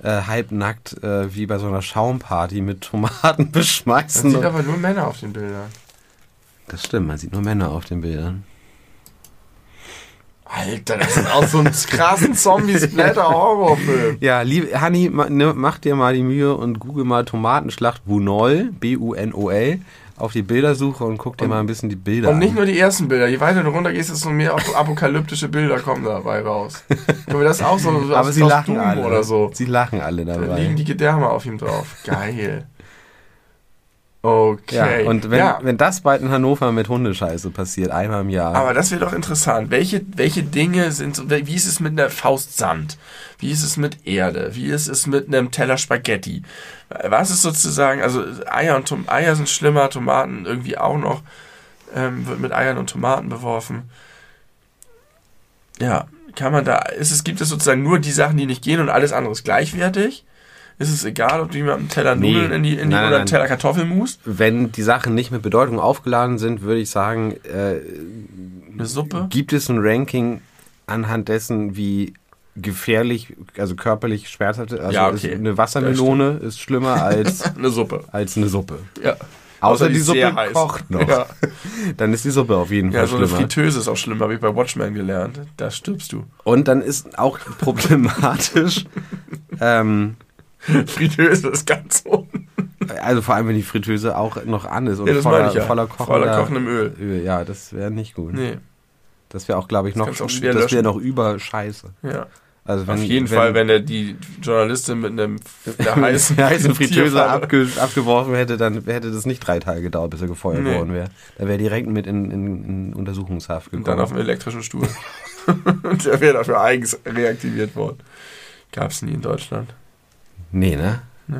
äh, halbnackt äh, wie bei so einer Schaumparty mit Tomaten Man beschmeißen. sieht aber nur Männer auf den Bildern. das stimmt, man sieht nur Männer auf den Bildern. Alter, das ist auch so ein krassen Zombie-Splatter-Horrorfilm. Ja, liebe Hanni, ma, ne, mach dir mal die Mühe und google mal Tomatenschlacht Bunol, B-U-N-O-L, auf die Bildersuche und guck dir mal ein bisschen die Bilder Und nicht an. nur die ersten Bilder. Je weiter du runter gehst, desto mehr ap- apokalyptische Bilder kommen dabei raus. Können wir das auch so aus, Aber sie aus lachen Doom alle. oder so? Sie lachen alle Da dabei. liegen die Gedärme auf ihm drauf. Geil. Okay. Ja, und wenn, Ja, wenn das bald in Hannover mit Hundescheiße passiert, einmal im Jahr. aber das wäre doch interessant. Welche, welche Dinge sind so, wie ist es mit einer Faust Sand? Wie ist es mit Erde? Wie ist es mit einem Teller Spaghetti? Was ist sozusagen, also Eier und Tom Eier sind schlimmer, Tomaten irgendwie auch noch, ähm, wird mit Eiern und Tomaten beworfen. Ja, kann man da, ist es, gibt es sozusagen nur die Sachen, die nicht gehen und alles andere ist gleichwertig? Ist es egal, ob du jemandem einen Teller Nee. Nudeln in die, in die Nein, oder einen Teller Kartoffelmus? wenn die Sachen nicht mit Bedeutung aufgeladen sind, würde ich sagen, äh, Eine Suppe? gibt es ein Ranking anhand dessen, wie gefährlich, also körperlich schmerzhaft, also Ja, okay. ist eine Wassermelone ist schlimmer als, Eine Suppe. als eine Suppe. Ja. Außer, die, ist sehr Suppe kocht noch. Ja, Dann ist die Suppe auf jeden ja Fall so eine schlimmer. Fritteuse ist auch schlimm, habe ich bei Watchmen gelernt. Da stirbst du. Und dann ist auch problematisch, ähm, Fritteuse ist ganz unten. also vor allem wenn die Fritteuse auch noch an ist und Ja, das voller, ja. voller, kochender, Voller kochendem Öl. Öl. Ja, das wäre nicht gut. Nee, Das wäre auch, glaube ich, noch, das wäre löschen. noch über Scheiße. ja. Also wenn, Auf jeden wenn, Fall, wenn er die Journalistin mit einem der heißen, heißen Fritteuse abge, abgeworfen hätte, dann hätte das nicht drei Tage gedauert, bis er gefeuert Nee. worden wäre. Da wäre direkt mit in, in, in Untersuchungshaft gekommen. Und dann auf dem elektrischen Stuhl. Und der wäre dafür eigens reaktiviert worden. Gab's nie in Deutschland. Nee, ne? Nee.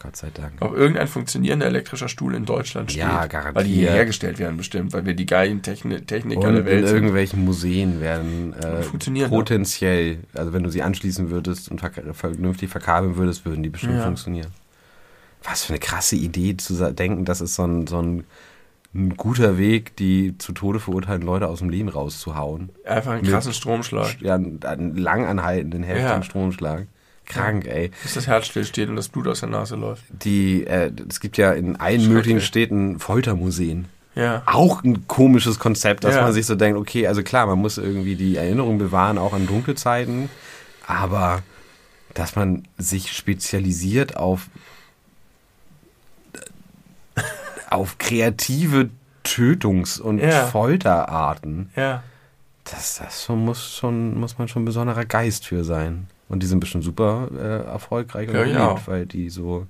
Gott sei Dank. Ob irgendein funktionierender elektrischer Stuhl in Deutschland steht. Ja, garantiert. Weil die hier hergestellt werden bestimmt, weil wir die geilen Techni Techniker Und der in Welt sind. irgendwelchen Museen werden äh, Funktionieren potenziell, also wenn du sie anschließen würdest und vernünftig verkabeln würdest, würden die bestimmt Ja. funktionieren. Was für eine krasse Idee zu denken, das ist so ein, so ein, ein guter Weg, die zu Tode verurteilten Leute aus dem Leben rauszuhauen. Einfach einen Mit- krassen Stromschlag. Ja, einen, einen lang anhaltenden, heftigen Ja. Stromschlag. Krank, ey. Bis das Herz stillsteht und das Blut aus der Nase läuft. Die, äh, es gibt ja in allen möglichen Städten Foltermuseen. Ja. auch ein komisches Konzept, dass Ja. man sich so denkt, okay, also klar, man muss irgendwie die Erinnerung bewahren, auch an dunkle Zeiten, aber dass man sich spezialisiert auf auf kreative Tötungs- und Ja. Folterarten, Ja. das, das muss schon muss man schon ein besonderer Geist für sein. Und die sind bestimmt super äh, erfolgreich und Ja, beliebt, auch. weil die so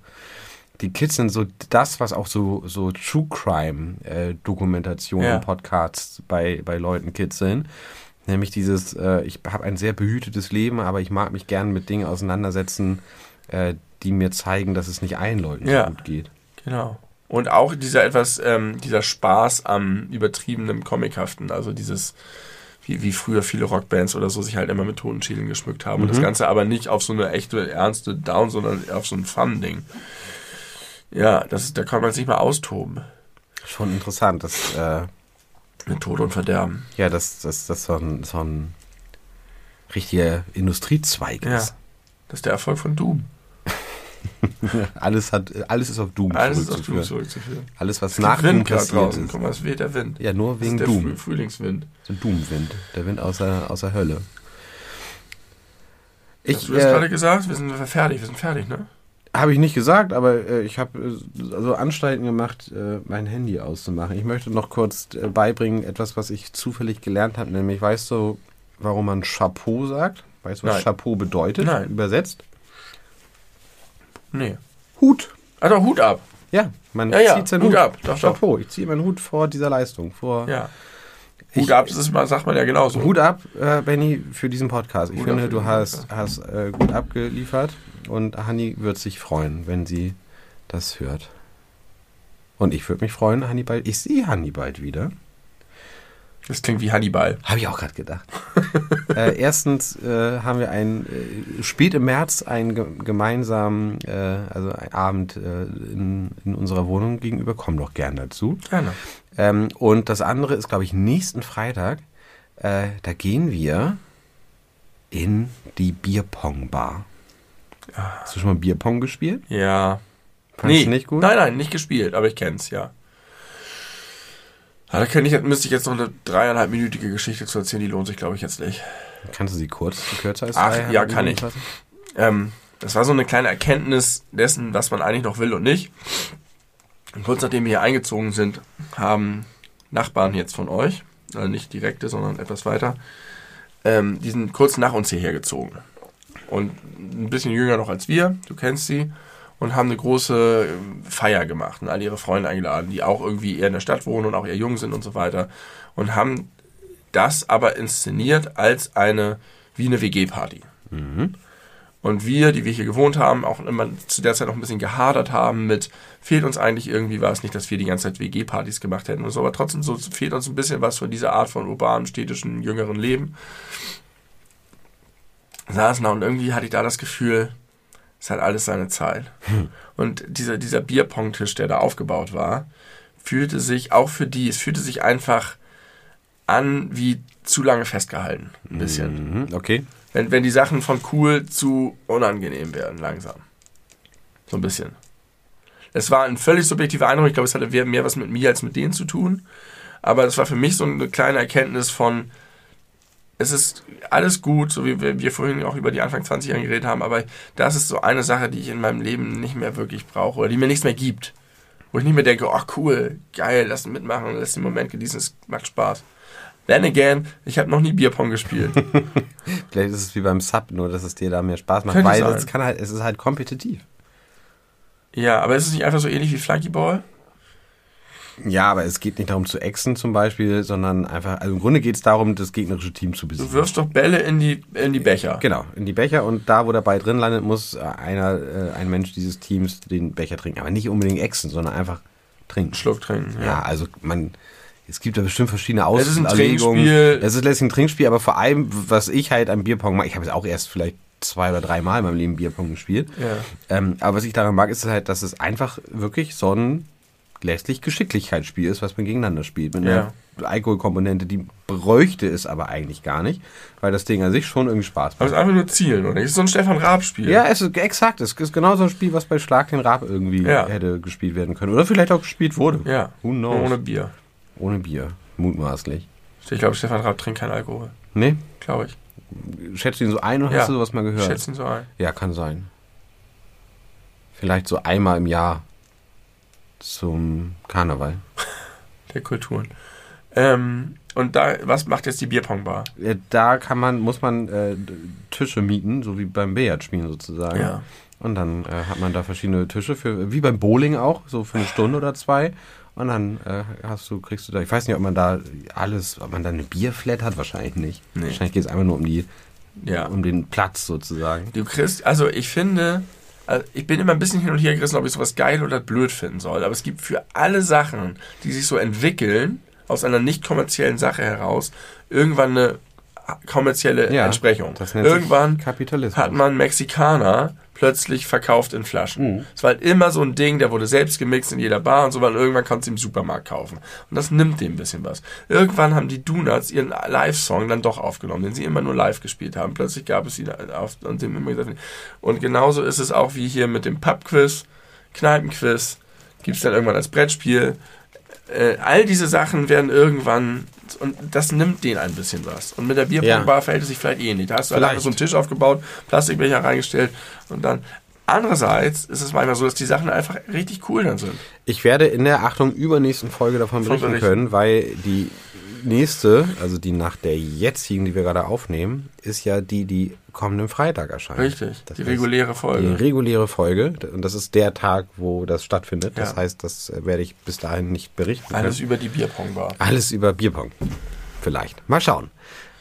die Kids sind so das, was auch so, so True Crime äh, Ja. Podcasts bei, bei Leuten Kids sind. Nämlich dieses, äh, ich habe ein sehr behütetes Leben, aber ich mag mich gern mit Dingen auseinandersetzen, äh, die mir zeigen, dass es nicht allen Leuten Ja. so gut geht. Genau. Und auch dieser etwas, ähm, dieser Spaß am übertriebenen Comichaften, also dieses, wie, wie früher viele Rockbands oder so sich halt immer mit Totenschädeln geschmückt haben. Und das Mhm. Ganze aber nicht auf so eine echte, ernste Down, sondern auf so ein Fun-Ding. Ja, das, da kann man sich mal austoben. Schon interessant, dass, äh, Mit Tod und Verderben. ja, dass das, das so, ein, so ein richtiger Industriezweig Ja. ist. Das ist der Erfolg von Doom. Alles, hat, alles ist auf Doom Alles ist auf Doom zurückzuführen. Alles, was Es nach Doom Wind passiert draußen. ist. Guck mal, es weht der Wind. Ja, nur Das wegen ist der Doom. Früh Frühlingswind. Der Doomwind. Der Wind aus der, aus der Hölle. Hast Ich du das äh, gerade gesagt? Wir sind fertig, wir sind fertig, ne? habe ich nicht gesagt, aber äh, ich habe äh, also Anstalten gemacht, äh, mein Handy auszumachen. Ich möchte noch kurz äh, beibringen, etwas, was ich zufällig gelernt habe, nämlich weißt du, warum man Chapeau sagt? Weißt du, was Nein. Chapeau bedeutet? Nein. Übersetzt? Nee. Hut. Also Hut ab. Ja, man Ja, ja, zieht seinen Hut Hut, ab. Doch, doch. Chapeau. Ich ziehe meinen Hut vor dieser Leistung. Vor Ja. Ich- Hut ab, das ist, mal- sagt man ja genauso. Hut ab, äh, Benny, für diesen Podcast. Ich Hut finde, du hast, hast äh, gut abgeliefert und Hanni wird sich freuen, wenn sie das hört. Und ich würde mich freuen, Hanni bald. Ich sehe Hanni bald wieder. Das klingt wie Hannibal. Habe ich auch gerade gedacht. äh, erstens äh, haben wir ein äh, spät im März einen ge gemeinsamen, äh, also einen Abend äh, in, in unserer Wohnung gegenüber. Komm doch gern dazu. Gerne. Ähm, und das andere ist, glaube ich, nächsten Freitag. Äh, da gehen wir in die Bierpong-Bar. Hast du schon mal Bierpong gespielt? Ja. Fandest du nicht gut? Nein, nein, nicht gespielt, aber ich kenn's, ja. Ah, da könnte ich, müsste ich jetzt noch eine dreieinhalbminütige Geschichte zu erzählen, die lohnt sich, glaube ich, jetzt nicht. Kannst du sie kurz, kürzer als Ach, ja, kann ich. Ähm, das war so eine kleine Erkenntnis dessen, was man eigentlich noch will und nicht. Und kurz nachdem wir hier eingezogen sind, haben Nachbarn jetzt von euch, also nicht direkte, sondern etwas weiter, ähm, die sind kurz nach uns hierher gezogen. Und ein bisschen jünger noch als wir, du kennst sie, und haben eine große ähm, Feier gemacht und all ihre Freunde eingeladen, die auch irgendwie eher in der Stadt wohnen und auch eher jung sind und so weiter. Und haben das aber inszeniert als eine, wie eine WG-Party. Und wir, die wir hier gewohnt haben, auch immer zu der Zeit noch ein bisschen gehadert haben mit, fehlt uns eigentlich irgendwie was, nicht, dass wir die ganze Zeit WG-Partys gemacht hätten und so, aber trotzdem so fehlt uns ein bisschen was von dieser Art von urbanen, städtischen, jüngeren Leben. Saßen da und irgendwie hatte ich da das Gefühl, es hat alles seine Zeit. Und dieser, dieser Bierpong-Tisch, der da aufgebaut war, fühlte sich auch für die, es fühlte sich einfach an wie zu lange festgehalten. Ein bisschen Mhm, okay. wenn, wenn die Sachen von cool zu unangenehm werden, langsam. So ein bisschen. Es war ein völlig subjektiver Eindruck. Ich glaube, es hatte mehr mehr was mit mir als mit denen zu tun. Aber es war für mich so eine kleine Erkenntnis von, es ist alles gut, so wie wir, wir vorhin auch über die Anfang 20-Jährigen geredet haben, aber das ist so eine Sache, die ich in meinem Leben nicht mehr wirklich brauche oder die mir nichts mehr gibt. Wo ich nicht mehr denke, oh cool, geil, lass mitmachen, lass den Moment genießen, es macht Spaß. Then again, ich habe noch nie Bierpong gespielt. Vielleicht ist es wie beim Sub, nur dass es dir da mehr Spaß macht, Könnte weil es kann halt, es ist halt kompetitiv. Ja, aber ist es nicht einfach so ähnlich wie Flunkyball? Ja, aber es geht nicht darum zu exen zum Beispiel, sondern einfach, also im Grunde geht es darum, das gegnerische Team zu Du besiegen. wirfst doch Bälle in die, in die Becher. Genau, in die Becher und da, wo der Ball drin landet, muss äh, einer, äh, ein Mensch dieses Teams den Becher trinken. Aber nicht unbedingt exen, sondern einfach trinken. Schluck trinken. Ja, also man, es gibt da bestimmt verschiedene Es ist ein Auslegungen. Trinkspiel. Es ist letztlich ein Trinkspiel, aber vor allem, was ich halt am Bierpong mag, ich habe es auch erst vielleicht zwei oder drei Mal in meinem Leben Bierpong gespielt. Ja. Ähm, aber was ich daran mag, ist halt, dass es einfach wirklich so ein letztlich Geschicklichkeitsspiel ist, was man gegeneinander spielt. Mit einer Alkoholkomponente, die bräuchte es aber eigentlich gar nicht, weil das Ding an sich schon irgendwie Spaß Aber macht. es ist einfach nur Zielen, oder? Es ist so ein Stefan Raab-Spiel. Ja, es ist exakt. Es ist genau so ein Spiel, was bei Schlag den Rab irgendwie Ja. hätte gespielt werden können. Oder vielleicht auch gespielt wurde. Ja. Who knows? Ohne Bier. Ohne Bier. Mutmaßlich. Ich glaube, Stefan Raab trinkt keinen Alkohol. Nee? Glaube ich. Schätzt ihn so ein oder Ja. hast du sowas mal gehört? schätze ihn so ein. Ja, kann sein. Vielleicht so einmal im Jahr zum Karneval. Der Kulturen. Ähm, und da, was macht jetzt die Bierpongbar? Da kann man, muss man äh, Tische mieten, so wie beim Billardspielen sozusagen. Ja. Und dann äh, hat man da verschiedene Tische für, wie beim Bowling auch, so für eine Stunde oder zwei. Und dann äh, hast du, kriegst du da, ich weiß nicht, ob man da alles, ob man da eine Bierflat hat, wahrscheinlich nicht. Nee. Wahrscheinlich geht es einfach nur um die, Ja. um den Platz sozusagen. Du kriegst, also ich finde, also ich bin immer ein bisschen hin und her gerissen, ob ich sowas geil oder blöd finden soll. Aber es gibt für alle Sachen, die sich so entwickeln, aus einer nicht kommerziellen Sache heraus, irgendwann eine kommerzielle Ja, Entsprechung. Irgendwann hat man Mexikaner plötzlich verkauft in Flaschen. Es war halt immer so ein Ding, der wurde selbst gemixt in jeder Bar und so, weil irgendwann kannst du im Supermarkt kaufen. Und das nimmt dem ein bisschen was. Irgendwann haben die Donuts ihren Live-Song dann doch aufgenommen, den sie immer nur live gespielt haben. Plötzlich gab es sie auf und dem immer gesagt. Und genauso ist es auch wie hier mit dem Pub-Quiz, Kneipenquiz, gibt es dann irgendwann als Brettspiel. Äh, all diese Sachen werden irgendwann und das nimmt denen ein bisschen was. Und mit der Bierpongbar verhält es sich vielleicht ähnlich. Da hast du einfach so einen Tisch aufgebaut, Plastikbecher reingestellt und dann. Andererseits ist es manchmal so, dass die Sachen einfach richtig cool dann sind. Ich werde in der Achtung übernächsten Folge davon Von berichten berichten. können, weil die nächste, also die nach der jetzigen, die wir gerade aufnehmen, ist ja die, die kommenden Freitag erscheint. Richtig. Das die heißt, reguläre Die Folge. reguläre Folge. Und das ist der Tag, wo das stattfindet. Das Ja. heißt, das äh, werde ich bis dahin nicht berichten können. Alles über die Bierpongbar. Alles über Bierpong. Vielleicht. Mal schauen.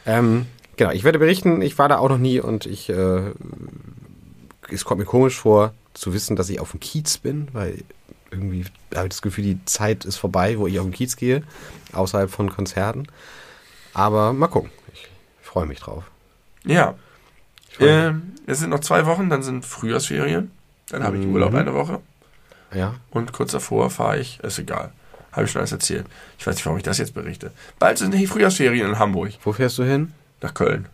Ähm, genau, ich werde berichten. Ich war da auch noch nie und ich, äh, es kommt mir komisch vor, zu wissen, dass ich auf dem Kiez bin, weil irgendwie habe ich das Gefühl, die Zeit ist vorbei, wo ich auf den Kiez gehe, außerhalb von Konzerten. Aber mal gucken. Ich freue mich drauf. Ja. Ähm, es sind noch zwei Wochen, dann sind Frühjahrsferien. Dann habe ich Mhm. Urlaub eine Woche. Ja. Und kurz davor fahre ich, ist egal. Habe ich schon alles erzählt. Ich weiß nicht, warum ich das jetzt berichte. Bald sind die Frühjahrsferien in Hamburg. Wo fährst du hin? Nach Köln.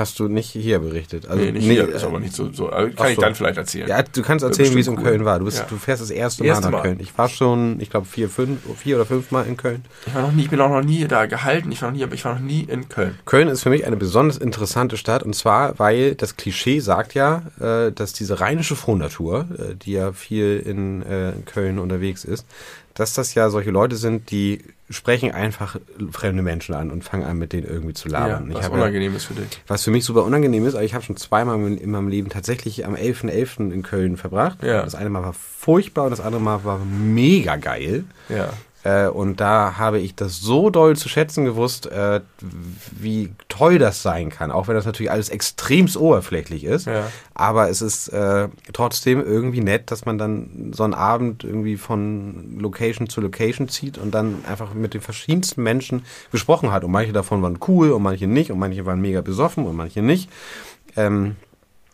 Hast du nicht hier berichtet? Also, nee, nicht hier, ist äh, aber nicht so. so ach kann ich so. dann vielleicht erzählen. Ja, du kannst erzählen, wie es in cool. Köln war. Du, bist, Ja. du fährst das erste, Erste Mal nach Mal. Köln. Ich war schon, ich glaube, vier, fünf, vier oder fünf Mal in Köln. Ich, war noch nie, ich bin auch noch nie da gehalten. Ich war noch nie, aber ich war noch nie in Köln. Köln ist für mich eine besonders interessante Stadt und zwar, weil das Klischee sagt ja, äh, dass diese rheinische Frohnatur, äh, die ja viel in Köln unterwegs ist, dass das ja solche Leute sind, die sprechen einfach fremde Menschen an und fangen an, mit denen irgendwie zu labern. Ja, was ja, unangenehm ist für dich. was für mich super unangenehm ist, aber ich habe schon zweimal in in meinem Leben tatsächlich am 11.11. in Köln verbracht. Ja. Das eine Mal war furchtbar und das andere Mal war mega geil. Ja. Äh, und da habe ich das so doll zu schätzen gewusst, äh, wie toll das sein kann. Auch wenn das natürlich alles extremst oberflächlich ist. Ja. Aber es ist äh, trotzdem irgendwie nett, dass man dann so einen Abend irgendwie von Location zu Location zieht und dann einfach mit den verschiedensten Menschen gesprochen hat. Und manche davon waren cool und manche nicht. Und manche waren mega besoffen und manche nicht. Ähm,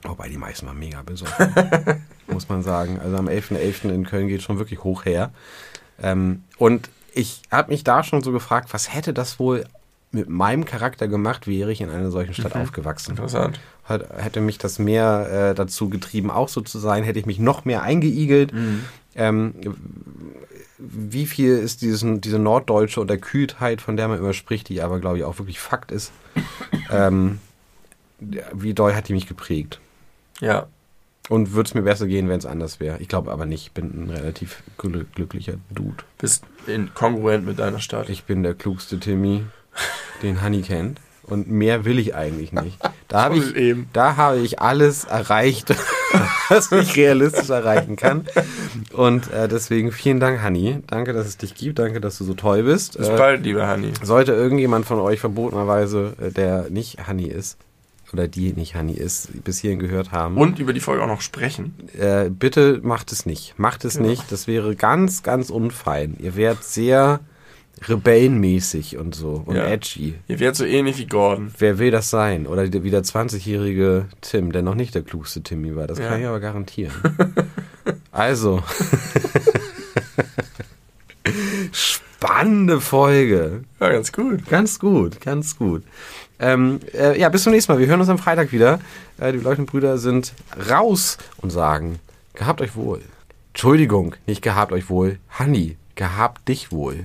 wobei die meisten waren mega besoffen, muss man sagen. Also am 11.11. in Köln geht schon wirklich hoch her. Ähm, und ich habe mich da schon so gefragt, was hätte das wohl mit meinem Charakter gemacht, wäre ich in einer solchen Stadt aufgewachsen. Interessant. Hat, hätte mich das mehr äh, dazu getrieben, auch so zu sein, hätte ich mich noch mehr eingeigelt. Ähm, wie viel ist diesen, diese norddeutsche Unterkühltheit, von der man immer spricht, die aber, glaube ich, auch wirklich Fakt ist, ähm, wie doll hat die mich geprägt? Ja. Und würde es mir besser gehen, wenn es anders wäre? Ich glaube aber nicht. Ich bin ein relativ gl glücklicher Dude. Bist in, kongruent mit deiner Stadt. Ich bin der klugste Timmy, den Honey kennt. Und mehr will ich eigentlich nicht. Da habe ich, eben. da habe ich alles erreicht, was ich realistisch erreichen kann. Und äh, deswegen vielen Dank, Hanni. Danke, dass es dich gibt. Danke, dass du so toll bist. Bis Äh, bald, lieber Hanni. sollte irgendjemand von euch verbotenerweise, äh, der nicht Hanni ist, oder die nicht Hanni ist, bis hierhin gehört haben, Und über die Folge auch noch sprechen. äh, bitte macht es nicht. Macht es nicht. Das wäre ganz, ganz unfein. Ihr wärt sehr rebellenmäßig und so und Ja. edgy. Ihr werdet so ähnlich wie Gordon. Wer will das sein? Oder der- wie der 20-jährige Tim, der noch nicht der klugste Timmy war. Das Ja. kann ich aber garantieren. also. Spannende Folge. Ja, ganz gut. Ganz gut, ganz gut. Ähm, äh, ja, bis zum nächsten Mal. Wir hören uns am Freitag wieder. Äh, die Leuchtenbrüder sind raus und sagen, gehabt euch wohl. Entschuldigung, nicht gehabt euch wohl. Hanni, gehabt dich wohl.